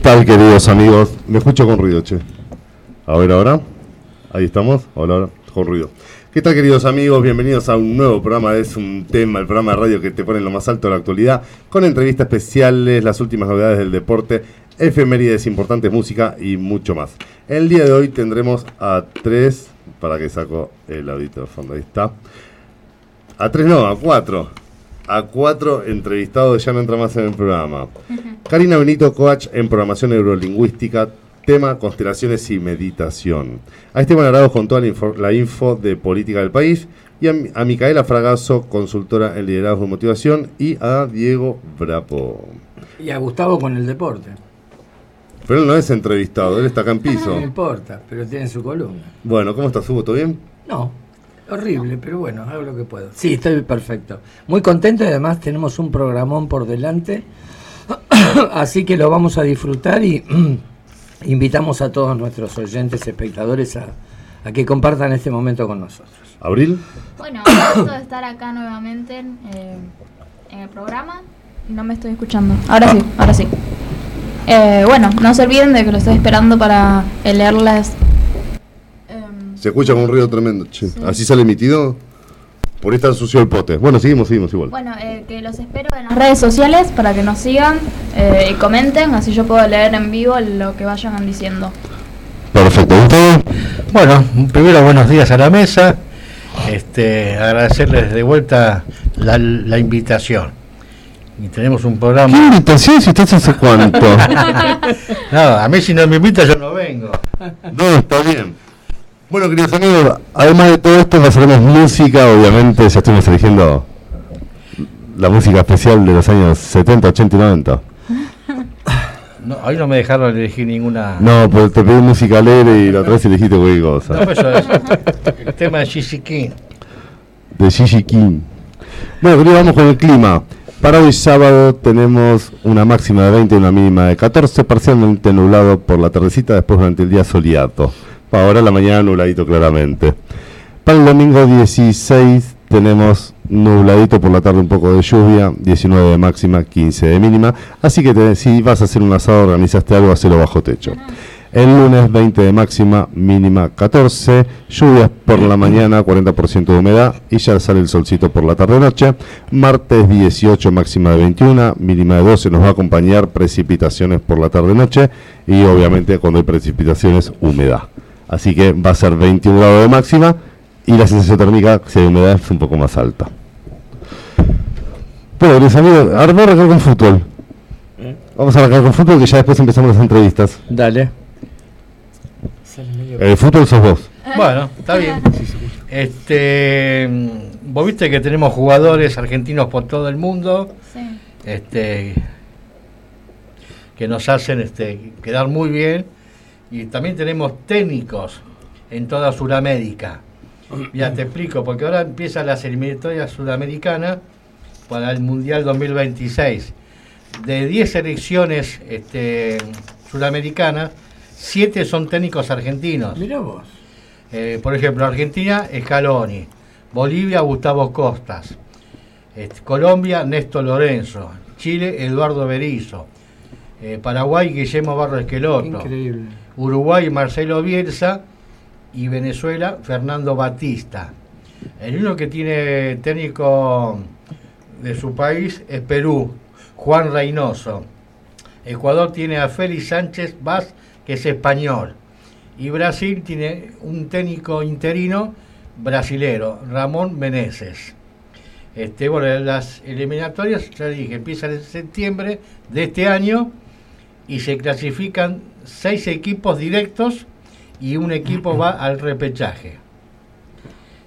¿Qué tal, queridos amigos? Me escucho con ruido, che. A ver ahora. Ahí estamos. Hola, ahora. Con ruido. ¿Qué tal, queridos amigos? Bienvenidos a un nuevo programa. Es un tema, el programa de radio que te pone en lo más alto de la actualidad, con entrevistas especiales, las últimas novedades del deporte, efemérides importantes, música y mucho más. El día de hoy tendremos a tres, para que saco el audito de fondo, ahí está. A tres no, a cuatro. A cuatro entrevistados, ya no entra más en el programa. Karina Benito, coach en programación neurolingüística, tema constelaciones y meditación. A Esteban Arauz con toda la info, la info de política del país. Y a, a Micaela Fragazo, consultora en liderazgo y motivación. Y a Diego Brapo. Y a Gustavo con el deporte. Pero él no es entrevistado, él está acá en piso. No importa, pero tiene su columna. Bueno, ¿cómo estás, Hugo? ¿Todo bien? No, horrible, pero bueno, hago lo que puedo. Sí, estoy perfecto. Muy contento y además tenemos un programón por delante. Así que lo vamos a disfrutar y invitamos a todos nuestros oyentes, espectadores a, a que compartan este momento con nosotros. ¿Abril? Bueno, un gusto de estar acá nuevamente eh, en el programa. No me estoy escuchando. Ahora sí, ahora sí. Eh, bueno, no se olviden de que lo estoy esperando para leerles. Se escucha con un ruido tremendo. che. ¿Así sale emitido? Por está sucio el pote. Bueno, seguimos, seguimos igual. bueno, eh, que los espero en las redes sociales para que nos sigan eh, y comenten, así yo puedo leer en vivo lo que vayan diciendo. Perfecto. ¿Gustavo? Bueno, primero buenos días a la mesa. Este, agradecerles de vuelta la, la invitación. Y tenemos un ¿Qué programa. invitación si estás hace cuánto? No, a mí si no me invita yo no vengo. No, está bien. Bueno, queridos amigos, además de todo esto, pasaremos música, obviamente, ya estuvimos eligiendo la música especial de los años 70, 80 y 90. No, hoy no me dejaron elegir ninguna. No, pues te pedí música alegre y la otra vez elegiste cualquier No, cosa. pues eso es el tema de Gigi King. De Gigi King. Bueno, queridos, vamos con el clima. Para hoy sábado tenemos una máxima de 20 y una mínima de 14, parcialmente nublado por la tardecita, después durante el día soleado. Para ahora la mañana nubladito claramente. Para el domingo 16 tenemos nubladito por la tarde un poco de lluvia, 19 de máxima, 15 de mínima. Así que si vas a hacer un asado, organizaste algo, hacelo bajo techo. El lunes 20 de máxima, mínima 14, lluvias por la mañana, 40% de humedad y ya sale el solcito por la tarde-noche. Martes 18, máxima de 21, mínima de 12, nos va a acompañar precipitaciones por la tarde-noche y obviamente cuando hay precipitaciones, humedad. Así que va a ser 21 grados de máxima y la sensación térmica, si hay humedad, es un poco más alta. Bueno, mis amigos, ahora vamos a arrancar con fútbol. Vamos a arrancar con fútbol que ya después empezamos las entrevistas. Dale. El fútbol sos vos. Bueno, está bien. Este, vos viste que tenemos jugadores argentinos por todo el mundo, Sí. este, que nos hacen este, quedar muy bien, y también tenemos técnicos en toda Sudamérica. Ya te explico, porque ahora empiezan las eliminatorias sudamericanas para el Mundial 2026. De 10 selecciones este, sudamericanas, 7 son técnicos argentinos. Mira vos. Eh, por ejemplo, Argentina, Scaloni. Bolivia, Gustavo Costas. Este, Colombia, Néstor Lorenzo. Chile, Eduardo Berizo. Eh, Paraguay, Guillermo Barro Esqueloto. Increíble. Uruguay, Marcelo Bielsa. Y Venezuela, Fernando Batista. El único que tiene técnico de su país es Perú, Juan Reynoso. Ecuador tiene a Félix Sánchez Vaz, que es español. Y Brasil tiene un técnico interino brasilero, Ramón Meneses. Este, bueno, las eliminatorias, ya dije, empiezan en septiembre de este año y se clasifican seis equipos directos y un equipo va al repechaje.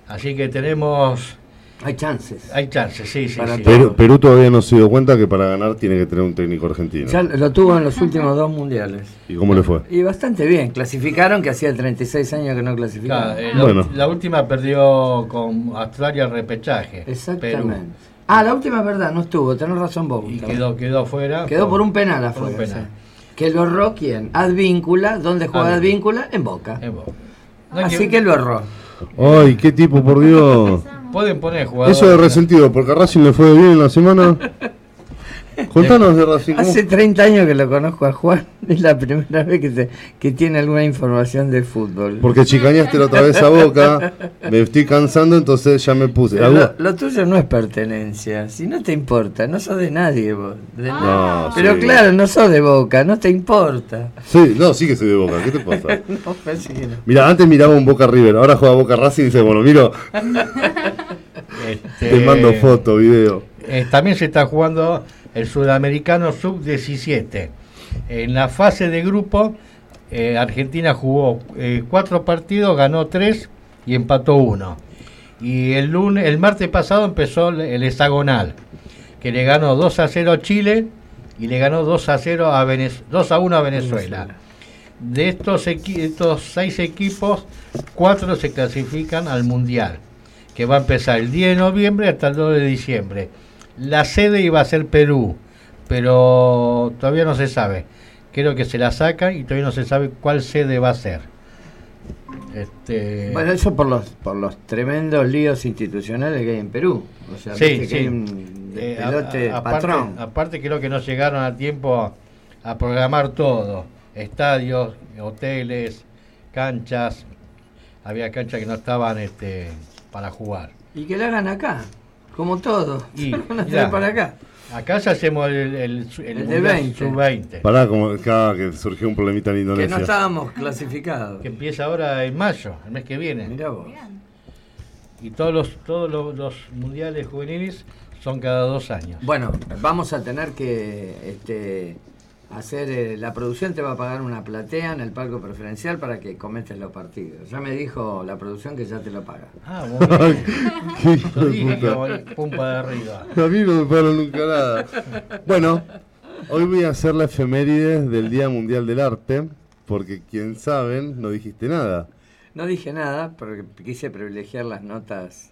Así que tenemos, Hay chances. hay chances, sí, sí, sí. todo. Perú, Perú todavía no se dio cuenta que para ganar tiene que tener un técnico argentino. Ya lo tuvo en los últimos dos mundiales. ¿Y cómo le fue? Y bastante bien. Clasificaron, que hacía 36 años que no clasificaban. Claro, eh, la, Bueno. la última perdió con Australia repechaje. Exactamente. Perú. Ah, la última es verdad, no estuvo. Tenés razón vos. Y quedó, quedó fuera. Quedó por un penal por un afuera. penal. Que lo erró quién? Advíncula. ¿Dónde juega Advíncula. En Boca. En Boca. No Así que lo erró. Ay, qué tipo, por Dios. Pueden poner jugadores. Eso de resentido, porque a Racing le fue bien en la semana. Contanos de Racing. ¿cómo- Hace 30 años que lo conozco a Juan. Es la primera vez que, te- que tiene alguna información de fútbol. Porque chicañaste la otra vez a Boca, me estoy cansando, entonces ya me puse. Lo, lo tuyo no es pertenencia. Si no te importa, no sos de nadie vos. de Ah. No, Pero sí. claro, no sos de boca, no te importa. Sí, no, sí que soy de Boca, ¿qué te pasa? No, sí, no. Mira, antes miraba un Boca River, ahora juega Boca Racing y dice, bueno, miro, Este, te mando foto, video. eh, también se está jugando el Sudamericano Sub-17. En la fase de grupo, eh, Argentina jugó eh, cuatro partidos, ganó tres y empató uno. Y el lunes, el martes pasado empezó el- hexagonal, que le ganó 2 a 0 a Chile y le ganó 2 a 0 a Venez- 2 a 1 a Venezuela. De estos, equi- estos seis equipos, cuatro se clasifican al Mundial, que va a empezar el 10 de noviembre hasta el 2 de diciembre. La sede iba a ser Perú, pero todavía no se sabe. Creo que se la sacan y todavía no se sabe cuál sede va a ser. Este, Bueno, eso por los, por los tremendos líos institucionales que hay en Perú. O sea, Sí, viste que sí. hay un Eh, a- pelote a- aparte, patrón. aparte creo que no llegaron a tiempo a programar todo. Estadios, hoteles, canchas. Había canchas que no estaban este, para jugar. Y que la hagan acá, como todo. Y, Van a traer mirá, para acá. Acá ya hacemos el, el, el El de Mundial 20. Sub-20. Pará, como acá que surgió un problemita en Que no Indonesia. estábamos clasificados. Que empieza ahora en mayo, el mes que viene. Mirá vos. Y todos los, todos los, los mundiales juveniles son cada dos años. Bueno, vamos a tener que este, hacer. eh, la producción te va a pagar una platea en el palco preferencial para que comentes los partidos. Ya me dijo la producción que ya te lo paga. Ah, Yo de dije que puta. voy pum para arriba. A mí no me pagan nunca nada. Bueno, hoy voy a hacer la efemérides del Día Mundial del Arte, porque quien saben, no dijiste nada. No dije nada porque quise privilegiar las notas.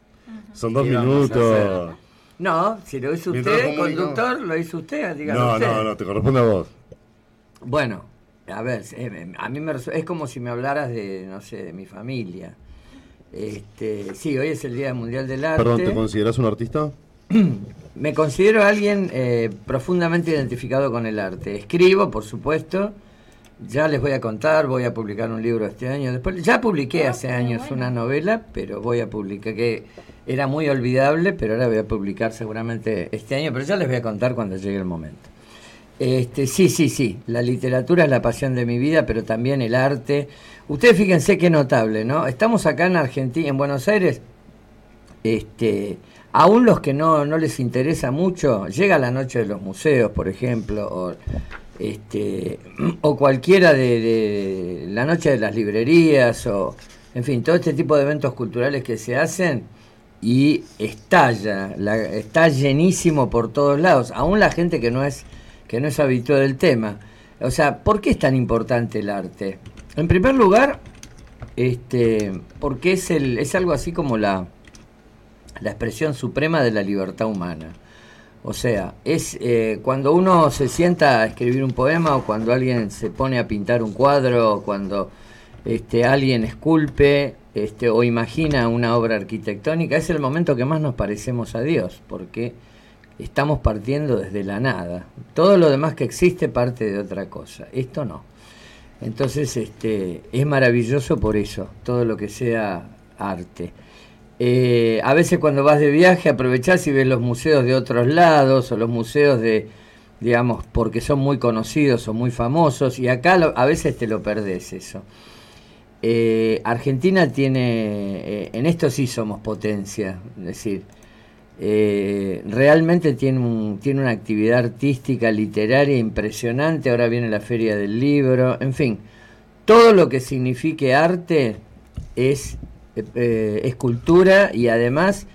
Son dos ¿Qué vamos a minutos. No, si lo hizo Mientras usted, conductor, lo hizo usted, dígalo No, usted. no, no, te corresponde a vos. Bueno, a ver, eh, a mí me es como si me hablaras de, no sé, de mi familia. Este, sí, hoy es el Día Mundial del Arte. Perdón, ¿te consideras un artista? Me considero alguien eh, profundamente identificado con el arte. Escribo, por supuesto. Ya les voy a contar, voy a publicar un libro este año. Después, ya publiqué Ah, hace años bueno. una novela, pero voy a publicar que era muy olvidable, pero ahora voy a publicar seguramente este año, pero ya les voy a contar cuando llegue el momento. Este, sí, sí, sí. La literatura es la pasión de mi vida, pero también el arte. Ustedes fíjense qué notable, ¿no? Estamos acá en Argentina, en Buenos Aires. Este, aún los que no, no les interesa mucho, llega la noche de los museos, por ejemplo, o, este, o cualquiera de, la noche de las librerías, o en fin, todo este tipo de eventos culturales que se hacen y estalla, la- está llenísimo por todos lados, aún la gente que no es que no es habitual del tema. O sea, ¿por qué es tan importante el arte? En primer lugar, este, porque es el es algo así como la la expresión suprema de la libertad humana. O sea, es eh, cuando uno se sienta a escribir un poema o cuando alguien se pone a pintar un cuadro o cuando este, alguien esculpe este, o imagina una obra arquitectónica, es el momento que más nos parecemos a Dios, porque estamos partiendo desde la nada. Todo lo demás que existe parte de otra cosa, esto no. Entonces este, es maravilloso por eso, todo lo que sea arte. Eh, a veces cuando vas de viaje aprovechás y ves los museos de otros lados o los museos de, digamos, porque son muy conocidos o muy famosos y acá a veces te lo perdés eso. Eh, Argentina tiene, eh, en esto sí somos potencia, es decir, eh, realmente tiene, un- tiene una actividad artística, literaria impresionante, ahora viene la Feria del Libro, en fin, todo lo que signifique arte es, eh, es cultura y además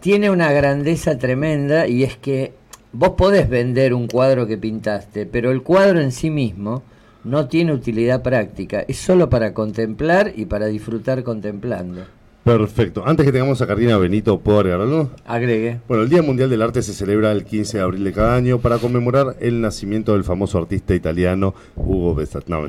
tiene una grandeza tremenda y es que vos podés vender un cuadro que pintaste, pero el cuadro en sí mismo no tiene utilidad práctica, es solo para contemplar y para disfrutar contemplando. Perfecto. Antes que tengamos a Carolina Benito, ¿puedo agregar algo? Agregue. Bueno, el Día Mundial del Arte se celebra el 15 de abril de cada año para conmemorar el nacimiento del famoso artista italiano Hugo Besat. No.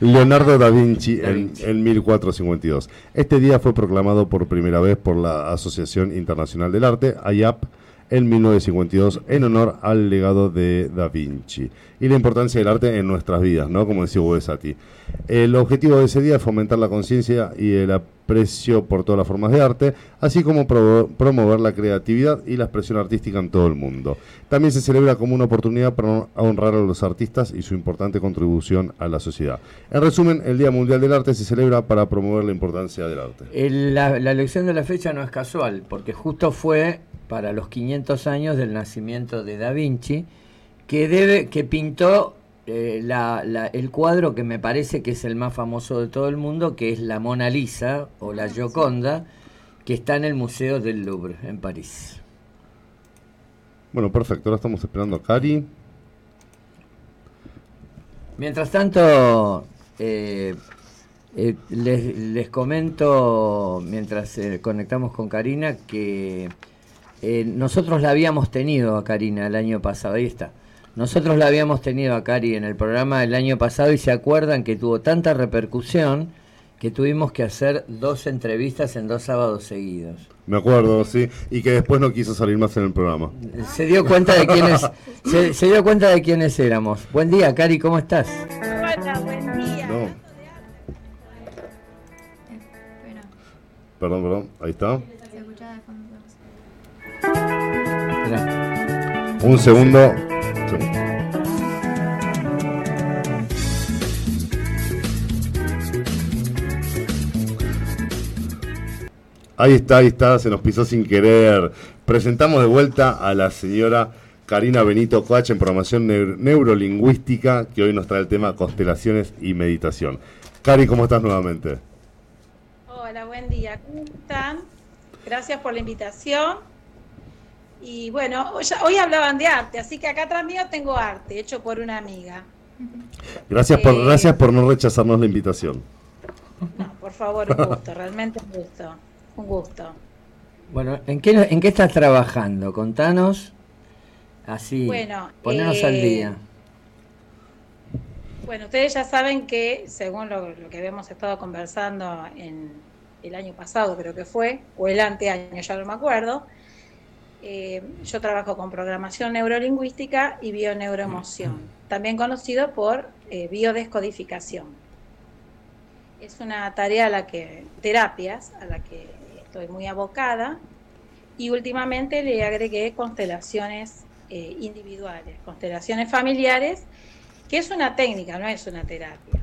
Leonardo da Vinci, Da en- Vinci. En, 1452. Este día fue proclamado por primera vez por la Asociación Internacional del Arte, AIAP, en 1952 en honor al legado de Da Vinci y la importancia del arte en nuestras vidas, ¿no? Como decía Sati. El objetivo de ese día es fomentar la conciencia y el aprecio por todas las formas de arte, así como promover la creatividad y la expresión artística en todo el mundo. También se celebra como una oportunidad para honrar a los artistas y su importante contribución a la sociedad. En resumen, el Día Mundial del Arte se celebra para promover la importancia del arte. la, la elección de la fecha no es casual, porque justo fue para los 500 años del nacimiento de Da Vinci, que, debe, que pintó eh, el cuadro que me parece que es el más famoso de todo el mundo, que es la Mona Lisa o la Gioconda, que está en el Museo del Louvre, en París. Bueno, perfecto, ahora estamos esperando a Cari. Mientras tanto, eh, eh, les, les, comento, mientras conectamos con Karina, que eh, nosotros la habíamos tenido a Karina el año pasado, ahí está. Nosotros la habíamos tenido a Cari en el programa el año pasado y se acuerdan que tuvo tanta repercusión que tuvimos que hacer dos entrevistas en dos sábados seguidos. Me acuerdo, sí, y que después no quiso salir más en el programa. Se dio cuenta de quiénes, se, dio cuenta de quiénes éramos. Buen día, Cari, ¿cómo estás? Hola, buen día. Perdón, perdón, ahí está. Un segundo. Ahí está, ahí está, se nos pisó sin querer. Presentamos de vuelta a la señora Karina Benito Coach en programación neurolingüística, que hoy nos trae el tema constelaciones y meditación. Cari, ¿cómo estás nuevamente? Hola, buen día. ¿Cómo están? Gracias por la invitación. Y bueno, hoy, hablaban de arte, así que acá atrás mío tengo arte, hecho por una amiga. Gracias por, eh, gracias por no rechazarnos la invitación. No, por favor, un gusto, realmente un gusto. Un gusto. Bueno, ¿en qué, en qué estás trabajando? Contanos. Así, bueno, ponernos al eh, día. Bueno, ustedes ya saben que, según lo, lo, que habíamos estado conversando en el año pasado, creo que fue, o el anteaño, ya no me acuerdo, eh, yo trabajo con programación neurolingüística y bioneuroemoción, también conocido por eh, biodescodificación. Es una tarea a la que, terapias, a la que estoy muy abocada y últimamente le agregué constelaciones eh, individuales, constelaciones familiares, que es una técnica, no es una terapia.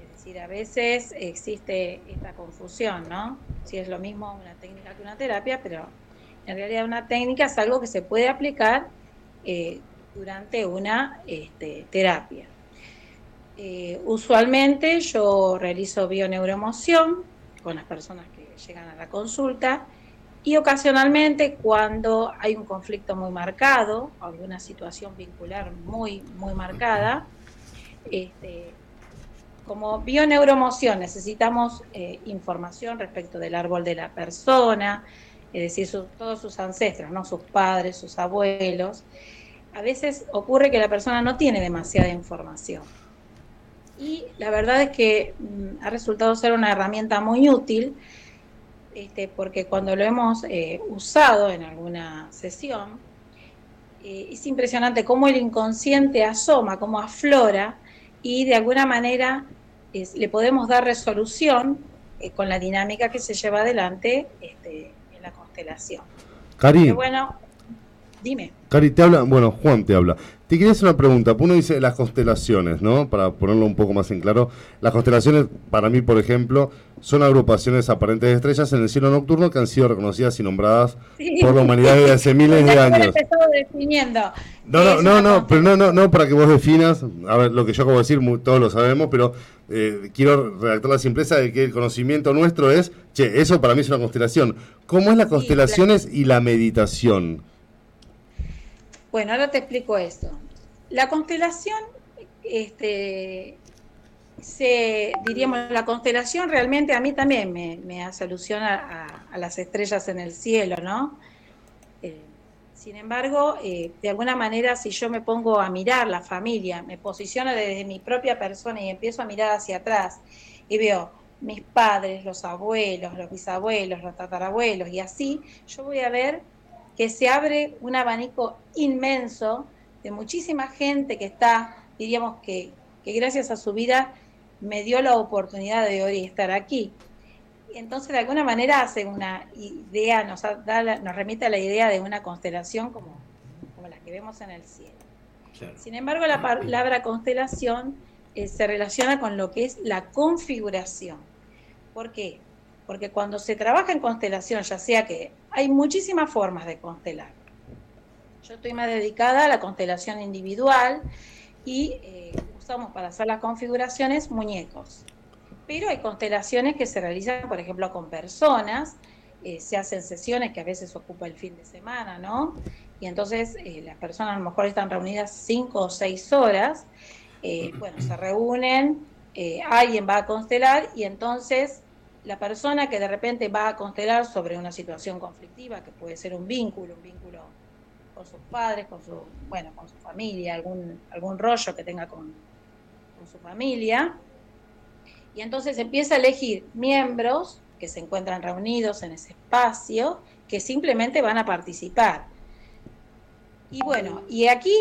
Es decir, a veces existe esta confusión, ¿no? Si es lo mismo una técnica que una terapia, pero en realidad una técnica es algo que se puede aplicar eh, durante una este, terapia. Eh, usualmente yo realizo bioneuroemoción con las personas que llegan a la consulta y ocasionalmente cuando hay un conflicto muy marcado, alguna situación vincular muy, muy marcada, este, como bioneuromoción necesitamos eh, información respecto del árbol de la persona, es decir, todos sus ancestros, ¿no? sus padres, sus abuelos, a veces ocurre que la persona no tiene demasiada información. Y la verdad es que mm, ha resultado ser una herramienta muy útil, este, porque cuando lo hemos eh, usado en alguna sesión, eh, es impresionante cómo el inconsciente asoma, cómo aflora, y de alguna manera le podemos dar resolución eh, con la dinámica que se lleva adelante este, constelación. Cari. bueno, dime. Cari, te habla, bueno, Juan te habla. Te quería hacer una pregunta. Uno dice las constelaciones, ¿no? Para ponerlo un poco más en claro. Las constelaciones, para mí, por ejemplo, son agrupaciones aparentes de estrellas en el cielo nocturno que han sido reconocidas y nombradas por la humanidad desde hace miles de años. No, no, no, no, pero no, no, no, para que vos definas, a ver, lo que yo acabo de decir, todos lo sabemos, pero eh, quiero redactar la simpleza de que el conocimiento nuestro es, che, eso para mí es una constelación. ¿Cómo es las constelaciones y la meditación? Bueno, ahora te explico esto. La constelación, este, se, diríamos, la constelación realmente a mí también me, hace alusión a, las estrellas en el cielo, ¿no? Eh, sin embargo, eh, de alguna manera, si yo me pongo a mirar la familia, me posiciono desde mi propia persona y empiezo a mirar hacia atrás y veo mis padres, los abuelos, los bisabuelos, los tatarabuelos y así, yo voy a ver que se abre un abanico inmenso de muchísima gente que está, diríamos que, que gracias a su vida me dio la oportunidad de hoy estar aquí. Entonces, de alguna manera hace una idea, nos, nos remite a la idea de una constelación como, como la que vemos en el cielo. Sin embargo, la palabra constelación eh, se relaciona con lo que es la configuración. ¿Por qué? Porque cuando se trabaja en constelación, ya sea que hay muchísimas formas de constelar. Yo estoy más dedicada a la constelación individual y eh, usamos para hacer las configuraciones muñecos. Pero hay constelaciones que se realizan, por ejemplo, con personas, eh, se hacen sesiones que a veces ocupa el fin de semana, ¿no? Y entonces las personas a lo mejor están reunidas cinco o seis horas eh, bueno, se reúnen, eh, alguien va a constelar y entonces la persona que de repente va a constelar sobre una situación conflictiva, que puede ser un vínculo, un vínculo con sus padres, con su, bueno, con su familia, algún, algún rollo que tenga con, con su familia, y entonces empieza a elegir miembros que se encuentran reunidos en ese espacio, que simplemente van a participar. Y bueno, y aquí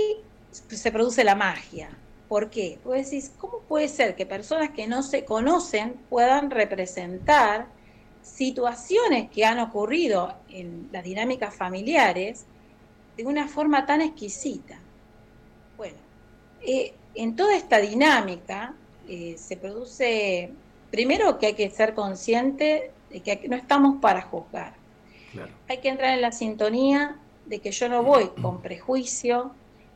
se produce la magia. ¿Por qué? Pues decís, ¿cómo puede ser que personas que no se conocen puedan representar situaciones que han ocurrido en las dinámicas familiares de una forma tan exquisita? Bueno, eh, en toda esta dinámica eh, se produce, primero que hay que ser consciente de que no estamos para juzgar. Hay que entrar en la sintonía de que yo no voy con prejuicio,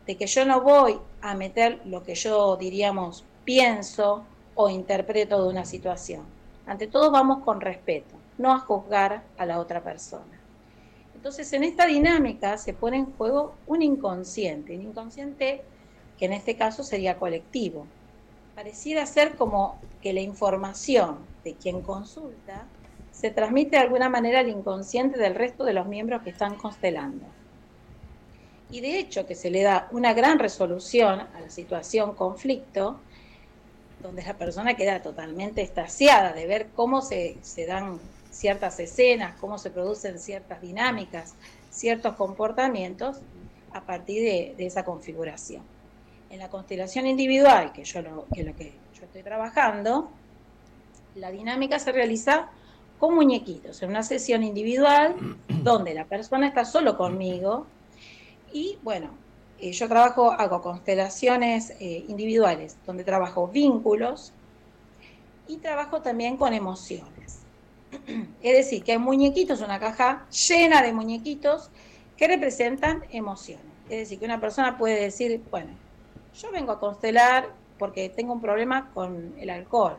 de que yo no voy a meter lo que yo diríamos pienso o interpreto de una situación. Ante todo vamos con respeto, no a juzgar a la otra persona. Entonces en esta dinámica se pone en juego un inconsciente, un inconsciente que en este caso sería colectivo. Pareciera ser como que la información de quien consulta se transmite de alguna manera al inconsciente del resto de los miembros que están constelando y de hecho que se le da una gran resolución a la situación conflicto, donde la persona queda totalmente estaciada de ver cómo se, dan ciertas escenas, cómo se producen ciertas dinámicas, ciertos comportamientos a partir de, esa configuración. En la constelación individual, que yo lo, que lo que yo estoy trabajando, la dinámica se realiza con muñequitos, en una sesión individual donde la persona está solo conmigo, y bueno, eh, yo trabajo, hago constelaciones eh, individuales, donde trabajo vínculos y trabajo también con emociones. Es decir, que hay muñequitos, una caja llena de muñequitos que representan emociones. Es decir, que una persona puede decir, bueno, yo vengo a constelar porque tengo un problema con el alcohol.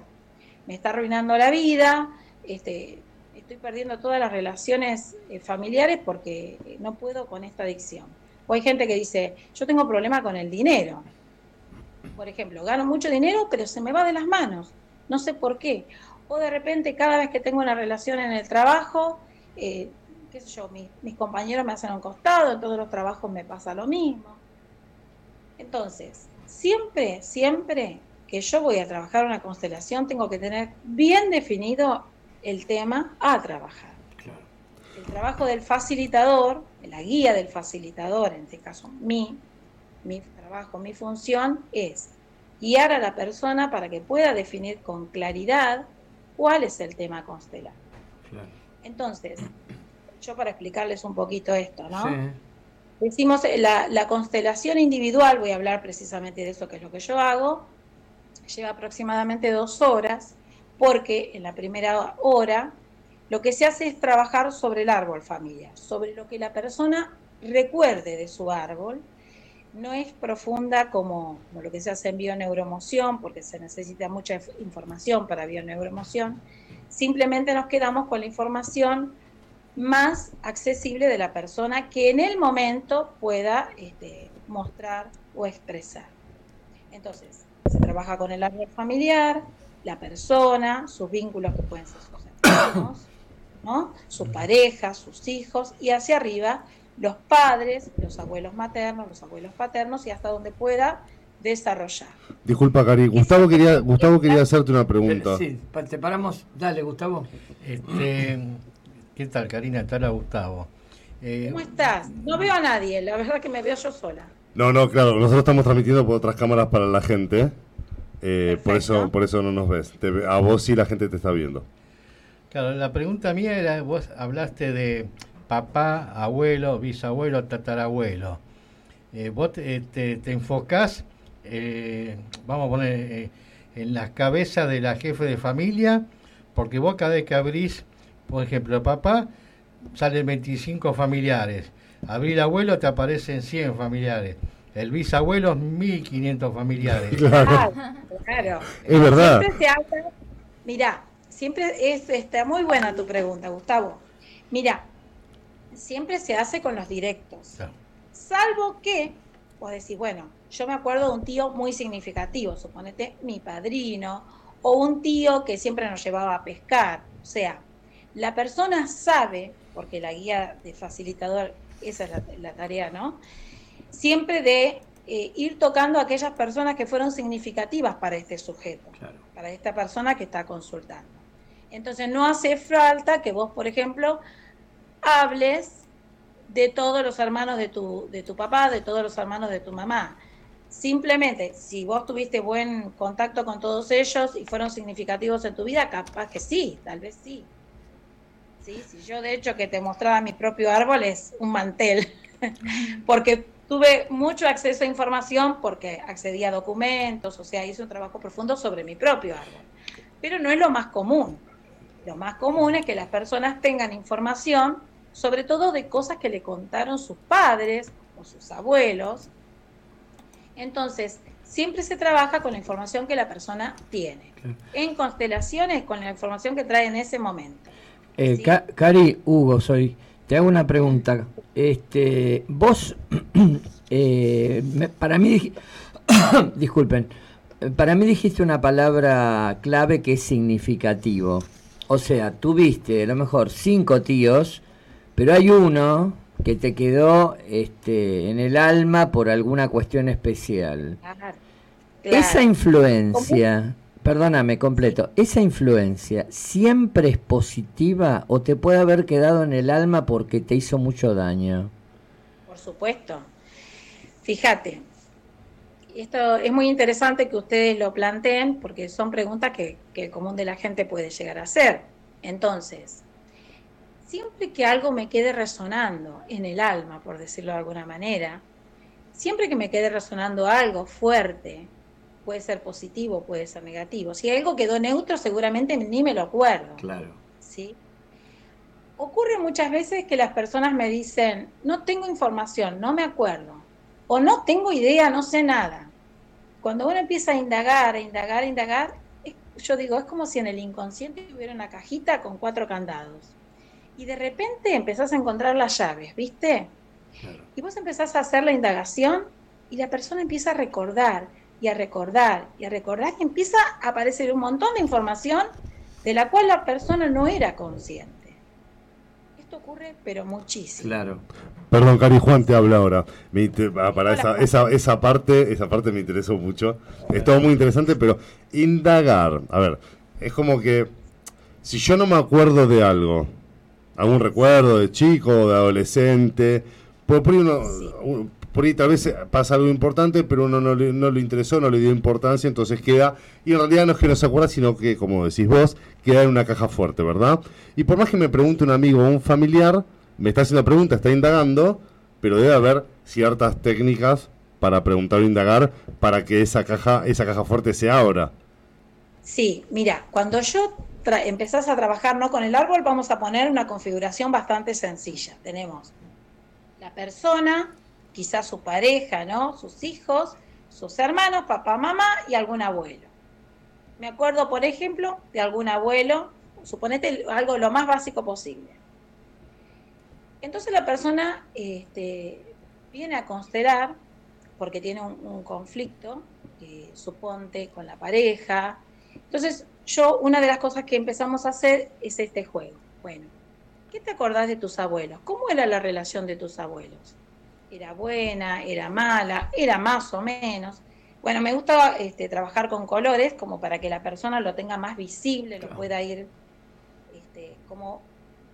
Me está arruinando la vida, este, estoy perdiendo todas las relaciones eh, familiares porque no puedo con esta adicción o hay gente que dice, yo tengo problema con el dinero. Por ejemplo, gano mucho dinero, pero se me va de las manos. No sé por qué. O de repente, cada vez que tengo una relación en el trabajo, eh, qué sé yo, mis, compañeros me hacen un costado, en todos los trabajos me pasa lo mismo. Entonces, siempre, siempre que yo voy a trabajar una constelación, tengo que tener bien definido el tema a trabajar. El trabajo del facilitador la guía del facilitador, en este caso mi, mi trabajo, mi función es guiar a la persona para que pueda definir con claridad cuál es el tema constelar. Entonces, yo para explicarles un poquito esto, ¿no? Decimos eh, la, la constelación individual, voy a hablar precisamente de eso que es lo que yo hago, lleva aproximadamente dos horas, porque en la primera hora lo que se hace es trabajar sobre el árbol familiar, sobre lo que la persona recuerde de su árbol. No es profunda como, lo que se hace en bioneuromoción, porque se necesita mucha información para bioneuromoción. Simplemente nos quedamos con la información más accesible de la persona que en el momento pueda este, mostrar o expresar. Entonces, se trabaja con el árbol familiar, la persona, sus vínculos que pueden ser sus hermanos, su pareja, sus hijos y hacia arriba los padres, los abuelos maternos, los abuelos paternos y hasta donde pueda desarrollar. Disculpa, Cari, Gustavo quería, Gustavo quería hacerte una pregunta. Sí, te paramos. Dale, Gustavo. Este, ¿Qué tal, Karina? Está Gustavo. Eh, ¿Cómo estás? No veo a nadie, la verdad que me veo yo sola. No, no, claro, nosotros estamos transmitiendo por otras cámaras para la gente. eh, por eso por eso no nos ves. Te a vos sí la gente te está viendo. Claro, la pregunta mía era, vos hablaste de papá, abuelo, bisabuelo, tatarabuelo. Eh, vos te, te- te enfocás, eh, vamos a poner, eh, en las cabezas de la jefe de familia, porque vos cada vez que abrís, por ejemplo, papá, salen 25 familiares. Abrir abuelo te aparecen 100 familiares. El bisabuelo, 1500 familiares. Claro, es verdad. Siempre se habla, mira, siempre es, está muy buena tu pregunta, Gustavo. Mira, siempre se hace con los directos. Claro. Salvo que, vos decís, bueno, yo me acuerdo de un tío muy significativo, suponete mi padrino, o un tío que siempre nos llevaba a pescar. O sea, la persona sabe, porque la guía de facilitador, esa es la, la tarea, ¿no? Siempre de eh, ir tocando a aquellas personas que fueron significativas para este sujeto, Claro. para esta persona que está consultando. Entonces no hace falta que vos, por ejemplo, hables de todos los hermanos de tu, de tu papá, de todos los hermanos de tu mamá. Simplemente, si vos tuviste buen contacto con todos ellos y fueron significativos en tu vida, capaz que sí, tal vez sí. Sí, si yo de hecho que te mostraba mi propio árbol es un mantel, porque tuve mucho acceso a información porque accedí a documentos, o sea, hice un trabajo profundo sobre mi propio árbol. Pero no es lo más común. Lo más común es que las personas tengan información, sobre todo de cosas que le contaron sus padres o sus abuelos. Entonces, siempre se trabaja con la información que la persona tiene. Claro. En constelaciones, con la información que trae en ese momento. Eh, Sí. Ca- Cari, Hugo, soy. Te hago una pregunta. Este, vos, eh, me- para mí, disculpen, Eh, para mí dijiste una palabra clave que es significativo. O sea, tuviste a lo mejor cinco tíos, pero hay uno que te quedó este, en el alma por alguna cuestión especial. Claro. Esa influencia, perdóname, completo, esa influencia siempre es positiva o te puede haber quedado en el alma porque te hizo mucho daño. Por supuesto. Fíjate, esto es muy interesante que ustedes lo planteen porque son preguntas que, que el común de la gente puede llegar a hacer. Entonces, siempre que algo me quede resonando en el alma, por decirlo de alguna manera, siempre que me quede resonando algo fuerte, puede ser positivo, puede ser negativo. Si algo quedó neutro, seguramente ni me lo acuerdo. Claro. ¿sí? Ocurre muchas veces que las personas me dicen, no tengo información, no me acuerdo, o no tengo idea, no sé nada. Cuando uno empieza a indagar, a indagar, a indagar, yo digo, es como si en el inconsciente hubiera una cajita con cuatro candados. Y de repente empezás a encontrar las llaves, ¿viste? Y vos empezás a hacer la indagación y la persona empieza a recordar y a recordar y a recordar y empieza a aparecer un montón de información de la cual la persona no era consciente. Esto ocurre pero muchísimo. Claro. Perdón, Cari Juan te habla ahora. Me inter- ah, para esa, esa, esa parte, esa parte me interesó mucho. Es todo muy interesante, pero indagar. A ver, es como que si yo no me acuerdo de algo, algún recuerdo de chico, de adolescente, por, por ahí uno- Sí. por ahí tal vez pasa algo importante, pero uno no le, no le interesó, no le dio importancia, entonces queda, y en realidad no es que no se acuerda, sino que, como decís vos, queda en una caja fuerte, ¿verdad? Y por más que me pregunte un amigo o un familiar, me está haciendo pregunta, está indagando, pero debe haber ciertas técnicas para preguntar o indagar para que esa caja, esa caja fuerte se abra. Sí, mira, cuando yo empezás a trabajar no con el árbol, vamos a poner una configuración bastante sencilla. Tenemos la persona, quizás su pareja, ¿no? Sus hijos, sus hermanos, papá, mamá y algún abuelo. Me acuerdo, por ejemplo, de algún abuelo, suponete algo lo más básico posible. Entonces la persona este, viene a constelar, porque tiene un, conflicto, eh, suponte, con la pareja. Entonces, yo, una de las cosas que empezamos a hacer es este juego. Bueno, ¿qué te acordás de tus abuelos? ¿Cómo era la relación de tus abuelos? ¿Era buena? ¿Era mala? ¿Era más o menos? Bueno, me gusta este, trabajar con colores como para que la persona lo tenga más visible, lo pueda ir este, como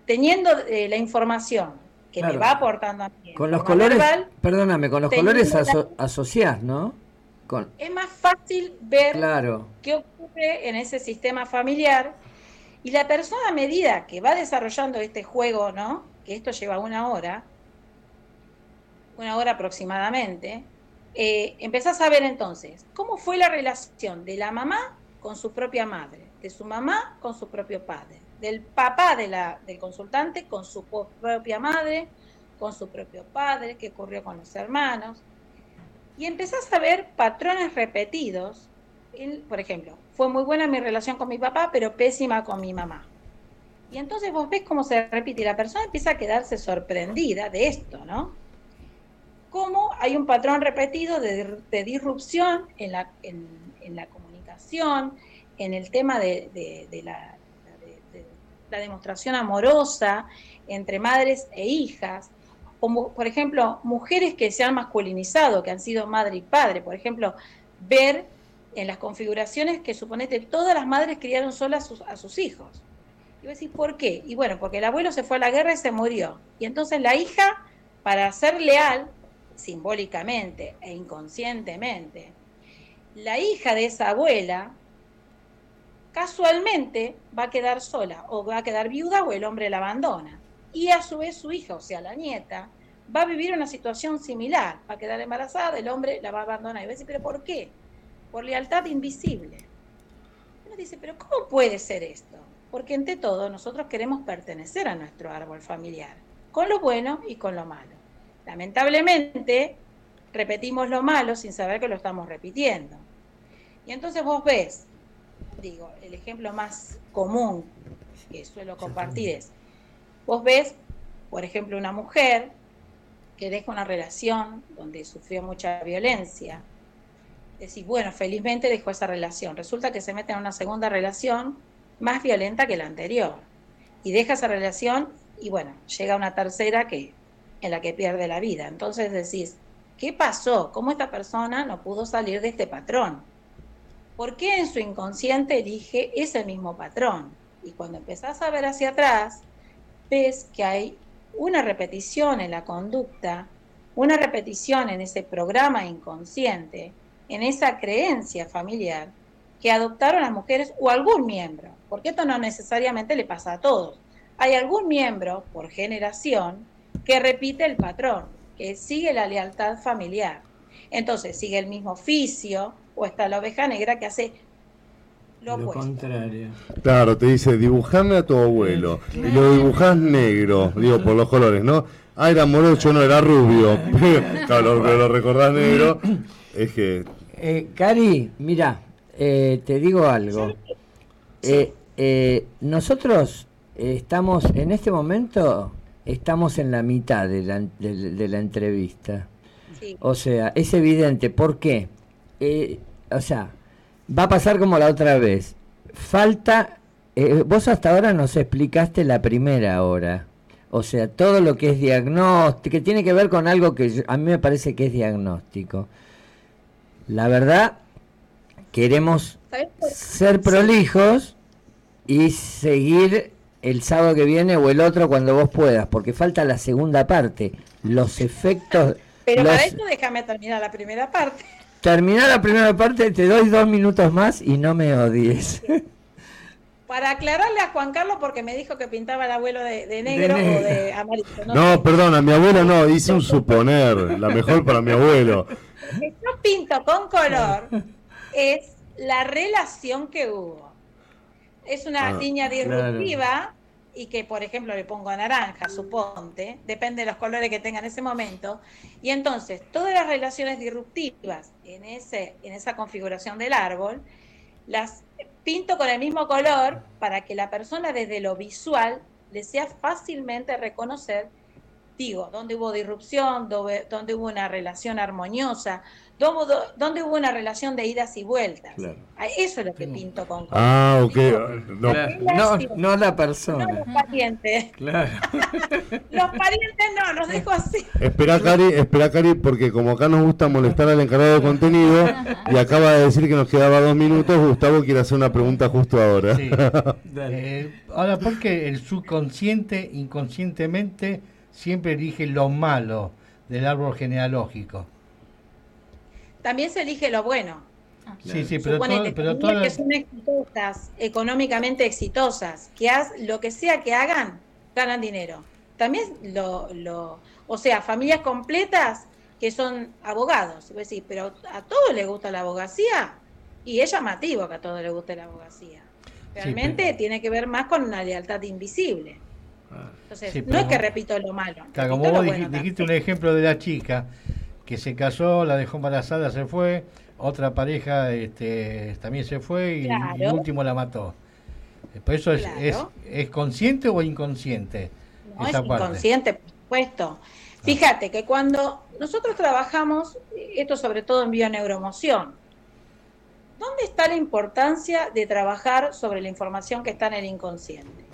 teniendo eh, la información que me va aportando a mí. Con los colores, perdóname, con los colores asociás, ¿no? Es más fácil ver qué ocurre en ese sistema familiar y la persona a medida que va desarrollando este juego, ¿no? Que esto lleva una hora, una hora aproximadamente, eh, empezás a ver entonces cómo fue la relación de la mamá con su propia madre, de su mamá con su propio padre, del papá de la, del consultante con su propia madre, con su propio padre, qué ocurrió con los hermanos, y empezás a ver patrones repetidos. por ejemplo, fue muy buena mi relación con mi papá, pero pésima con mi mamá. Y entonces vos ves cómo se repite y la persona empieza a quedarse sorprendida de esto, ¿no? Cómo hay un patrón repetido de, disrupción en la, en, la, comunicación, en el tema de, la, la demostración amorosa entre madres e hijas, por ejemplo mujeres que se han masculinizado, que han sido madre y padre, por ejemplo, ver en las configuraciones que suponete todas las madres criaron solas a sus, hijos. Y vos decís, ¿por qué? Y bueno, porque el abuelo se fue a la guerra y se murió. Y entonces la hija, para ser leal, simbólicamente e inconscientemente, la hija de esa abuela casualmente va a quedar sola o va a quedar viuda o el hombre la abandona y a su vez su hija, o sea, la nieta, va a vivir una situación similar, va a quedar embarazada, el hombre la va a abandonar. Y va a decir, ¿pero por qué? Por lealtad invisible. Uno dice, ¿pero cómo puede ser esto? Porque entre todo nosotros queremos pertenecer a nuestro árbol familiar, con lo bueno y con lo malo. Lamentablemente, repetimos lo malo sin saber que lo estamos repitiendo. Y entonces vos ves, digo, el ejemplo más común que suelo compartir es, Vos ves, por ejemplo, una mujer que deja una relación donde sufrió mucha violencia. Decís, bueno, felizmente dejó esa relación. Resulta que se mete en una segunda relación más violenta que la anterior. Y deja esa relación y bueno, llega una tercera que, en la que pierde la vida. Entonces decís, ¿qué pasó? ¿Cómo esta persona no pudo salir de este patrón? ¿Por qué en su inconsciente elige ese mismo patrón? Y cuando empezás a ver hacia atrás, ves que hay una repetición en la conducta, una repetición en ese programa inconsciente, en esa creencia familiar que adoptaron las mujeres o algún miembro, porque esto no necesariamente le pasa a todos. Hay algún miembro por generación que repite el patrón, que sigue la lealtad familiar. Entonces sigue el mismo oficio o está la oveja negra que hace lo, contrario. Claro, te dice, dibujame a tu abuelo. Y lo dibujás negro, digo, por los colores, ¿no? Ah, era morocho, no, era rubio. claro, que lo recordás negro. Es que... Eh, Cari, mira, eh, te digo algo. Eh, eh, nosotros estamos, en este momento, estamos en la mitad de la, de, la entrevista. O sea, es evidente. ¿Por qué? o sea, va a pasar como la otra vez. Falta, eh, vos hasta ahora nos explicaste la primera hora. O sea, todo lo que es diagnóstico, que tiene que ver con algo que a mí me parece que es diagnóstico. La verdad, queremos ser prolijos y seguir el sábado que viene o el otro cuando vos puedas, porque falta la segunda parte, los efectos... Pero para esto déjame terminar la primera parte. Terminar la primera parte, te doy dos minutos más y no me odies. Para aclararle a Juan Carlos, porque me dijo que pintaba el abuelo de, negro, o de amarillo. No, perdona, mi abuelo no, hice un suponer, la mejor para mi abuelo. Lo que yo pinto con color es la relación que hubo. Es una ah, línea disruptiva y que, por ejemplo, le pongo naranja, suponte, depende de los colores que tenga en ese momento, y entonces todas las relaciones disruptivas en, ese, en esa configuración del árbol, las pinto con el mismo color para que la persona desde lo visual le sea fácilmente reconocer digo, donde hubo disrupción, donde, hubo una relación armoniosa, donde, hubo una relación de idas y vueltas. Eso es lo que pinto con Ah, ok. No. no, la persona. No los parientes. Claro. los parientes no, los dejo así. Espera, Cari, espera, Cari, porque como acá nos gusta molestar al encargado de contenido y acaba de decir que nos quedaba dos minutos, Gustavo quiere hacer una pregunta justo ahora. Sí. Eh, ahora, porque el subconsciente, inconscientemente, siempre elige lo malo del árbol genealógico. También se elige lo bueno. Sí, sí, pero, Suponete, todo- pero familias todas- que son exitosas, económicamente exitosas, que haz, lo que sea que hagan, ganan dinero. También lo, lo, o sea, familias completas que son abogados. Decís, pero a todos les gusta la abogacía y es llamativo que a todos les guste la abogacía. Realmente pero- tiene que ver más con una lealtad invisible. Entonces, Sí, no es que repito lo malo. Claro, como lo vos bueno dijiste también. un ejemplo de la chica que se casó, la dejó embarazada, se fue, otra pareja este, también se fue y, Claro. y último la mató. Por eso es, Claro. es, es consciente o inconsciente No es esa parte. inconsciente, por supuesto. Fíjate que cuando nosotros trabajamos, esto sobre todo en bioneuromoción, ¿dónde está la importancia de trabajar sobre la información que está en el inconsciente?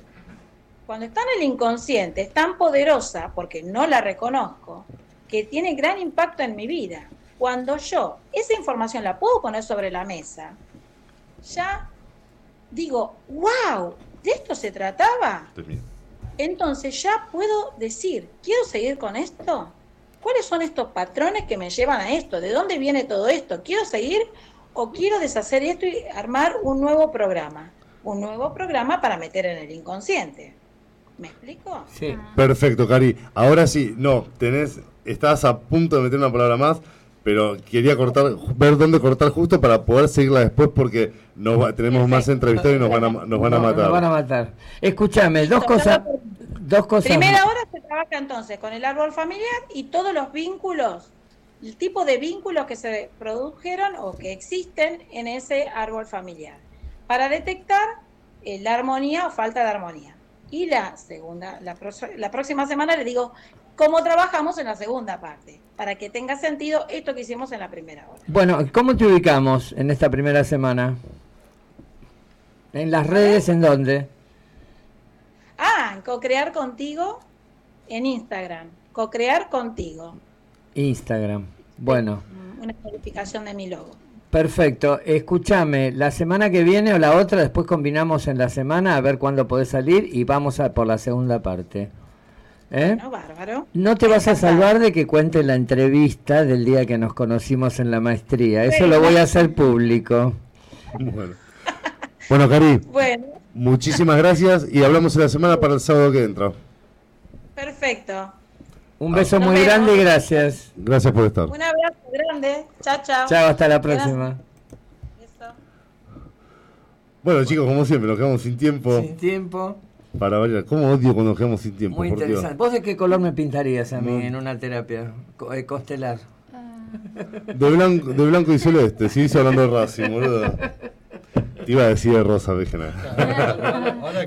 Cuando está en el inconsciente es tan poderosa, porque no la reconozco, que tiene gran impacto en mi vida. Cuando yo esa información la puedo poner sobre la mesa, ya digo, wow, ¿de esto se trataba? Entonces ya puedo decir, ¿quiero seguir con esto? ¿Cuáles son estos patrones que me llevan a esto? ¿De dónde viene todo esto? ¿Quiero seguir o quiero deshacer esto y armar un nuevo programa? Un nuevo programa para meter en el inconsciente. ¿Me explico? Sí. Perfecto, Cari. Ahora sí, no, tenés, estás a punto de meter una palabra más, pero quería cortar, ver dónde cortar justo para poder seguirla después porque nos va- tenemos más entrevistados y nos van a, nos van a No, matar. Nos van a matar. Escúchame, dos cosas. Dos cosas. Primera hora se trabaja entonces con el árbol familiar y todos los vínculos, el tipo de vínculos que se produjeron o que existen en ese árbol familiar, para detectar eh, la armonía o falta de armonía. Y la segunda, la, la próxima semana le digo cómo trabajamos en la segunda parte, para que tenga sentido esto que hicimos en la primera hora. Bueno, ¿cómo te ubicamos en esta primera semana? ¿En las redes en dónde? Ah, en co-crear contigo en Instagram, co-crear contigo, Instagram. Bueno, una modificación de mi logo. Perfecto. Escúchame, la semana que viene o la otra, después combinamos en la semana a ver cuándo podés salir y vamos a por la segunda parte. ¿Eh? ¿No? Bárbaro. No te vas a salvar de que cuente la entrevista del día que nos conocimos en la maestría. Eso lo voy a hacer público. Bueno. Bueno, Cari, Bueno, muchísimas gracias y hablamos en la semana para el sábado que entra. perfecto. Un beso Nos muy vemos. grande y gracias. Gracias por estar. Un abrazo grande. Chao, chao. Chao, hasta la próxima. Bueno, chicos, como siempre, nos quedamos sin tiempo Sin tiempo. para variar. ¿Cómo odio cuando nos quedamos sin tiempo? Muy por Dios? interesante. ¿Vos de qué color me pintarías a mí No. en una terapia co- eh, constelar? De blanco, de blanco y celeste, sí, hablando de Racing, boludo. Te iba a decir de rosa. Ahora,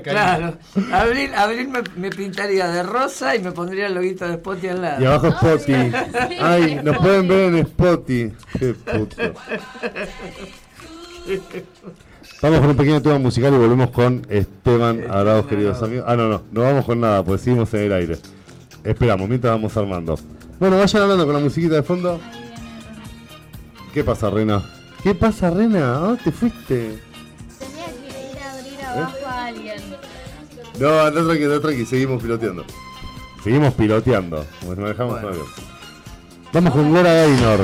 Cari, Claro. Abril, Abril me, me pintaría de rosa y me pondría el loguito de Spotty al lado. Y abajo Spotty. Ay, nos pueden ver en Spotty. Qué puto. Vamos con un pequeño tema musical y volvemos con Esteban Arados, queridos amigos. Ah, no, no, no vamos con nada, pues seguimos en el aire. Esperamos, mientras vamos armando. Bueno, vayan hablando con la musiquita de fondo. ¿Qué pasa, Rena? ¿Qué pasa, Rena? ¿A dónde te fuiste? Abajo a alguien. No, anda tranqui, anda tranqui, seguimos piloteando. Seguimos piloteando, si manejamos Bueno. avión. Vamos con Gloria Gaynor.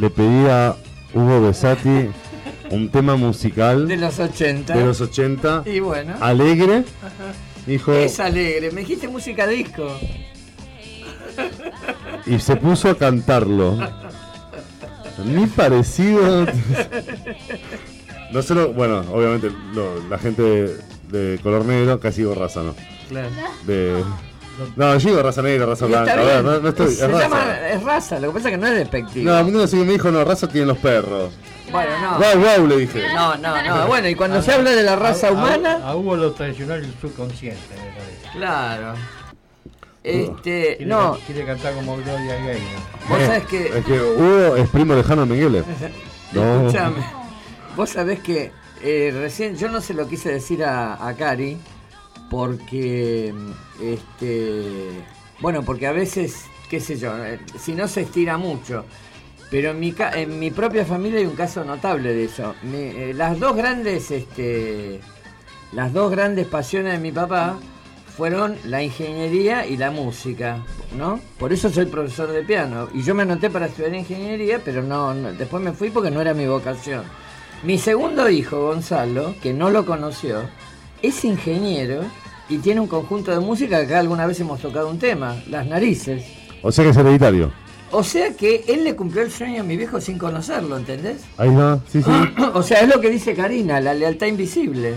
Le pedí a Hugo Besati un tema musical De los 80. de los 80, Y bueno. alegre. Dijo, Es alegre. Me dijiste música disco. Y se puso a cantarlo. Ni parecido. No solo, bueno, obviamente lo- la gente de, de color negro, casi digo raza, ¿no? Claro. De, no, yo digo raza negra, raza blanca. A ver, no, no estoy, es Se raza. llama- es raza, lo que pasa es que no es despectivo. No, a mí no sé qué me dijo, no, raza tienen los perros. bueno, no. Guau, guau, le dije. No, no, no. Bueno, y cuando se habla de la raza a- a- humana. A, Hugo lo traicionó el subconsciente, me parece. Claro. Este, Quiere, no, quiere cantar como Gloria Gaynor. vos Eh, sabés que. Es que Hugo es primo lejano de Miguel. No. Escuchame. Vos sabés que eh, recién yo no se lo quise decir a, a Cari porque este bueno porque a veces qué sé yo eh, si no se estira mucho Pero en mi, ca- en mi propia familia hay un caso notable de eso. Mi- eh, las dos grandes, este, las dos grandes pasiones de mi papá fueron la ingeniería y la música, ¿no? Por eso soy profesor de piano. Y yo me anoté para estudiar ingeniería, pero no, no- después me fui porque no era mi vocación. Mi segundo hijo, Gonzalo, que no lo conoció, es ingeniero y tiene un conjunto de música que acá alguna vez hemos tocado un tema, Las Narices. O sea que es hereditario. O sea que él le cumplió el sueño a mi viejo sin conocerlo, ¿entendés? Ahí va, sí, sí. o sea, es lo que dice Karina, la lealtad invisible.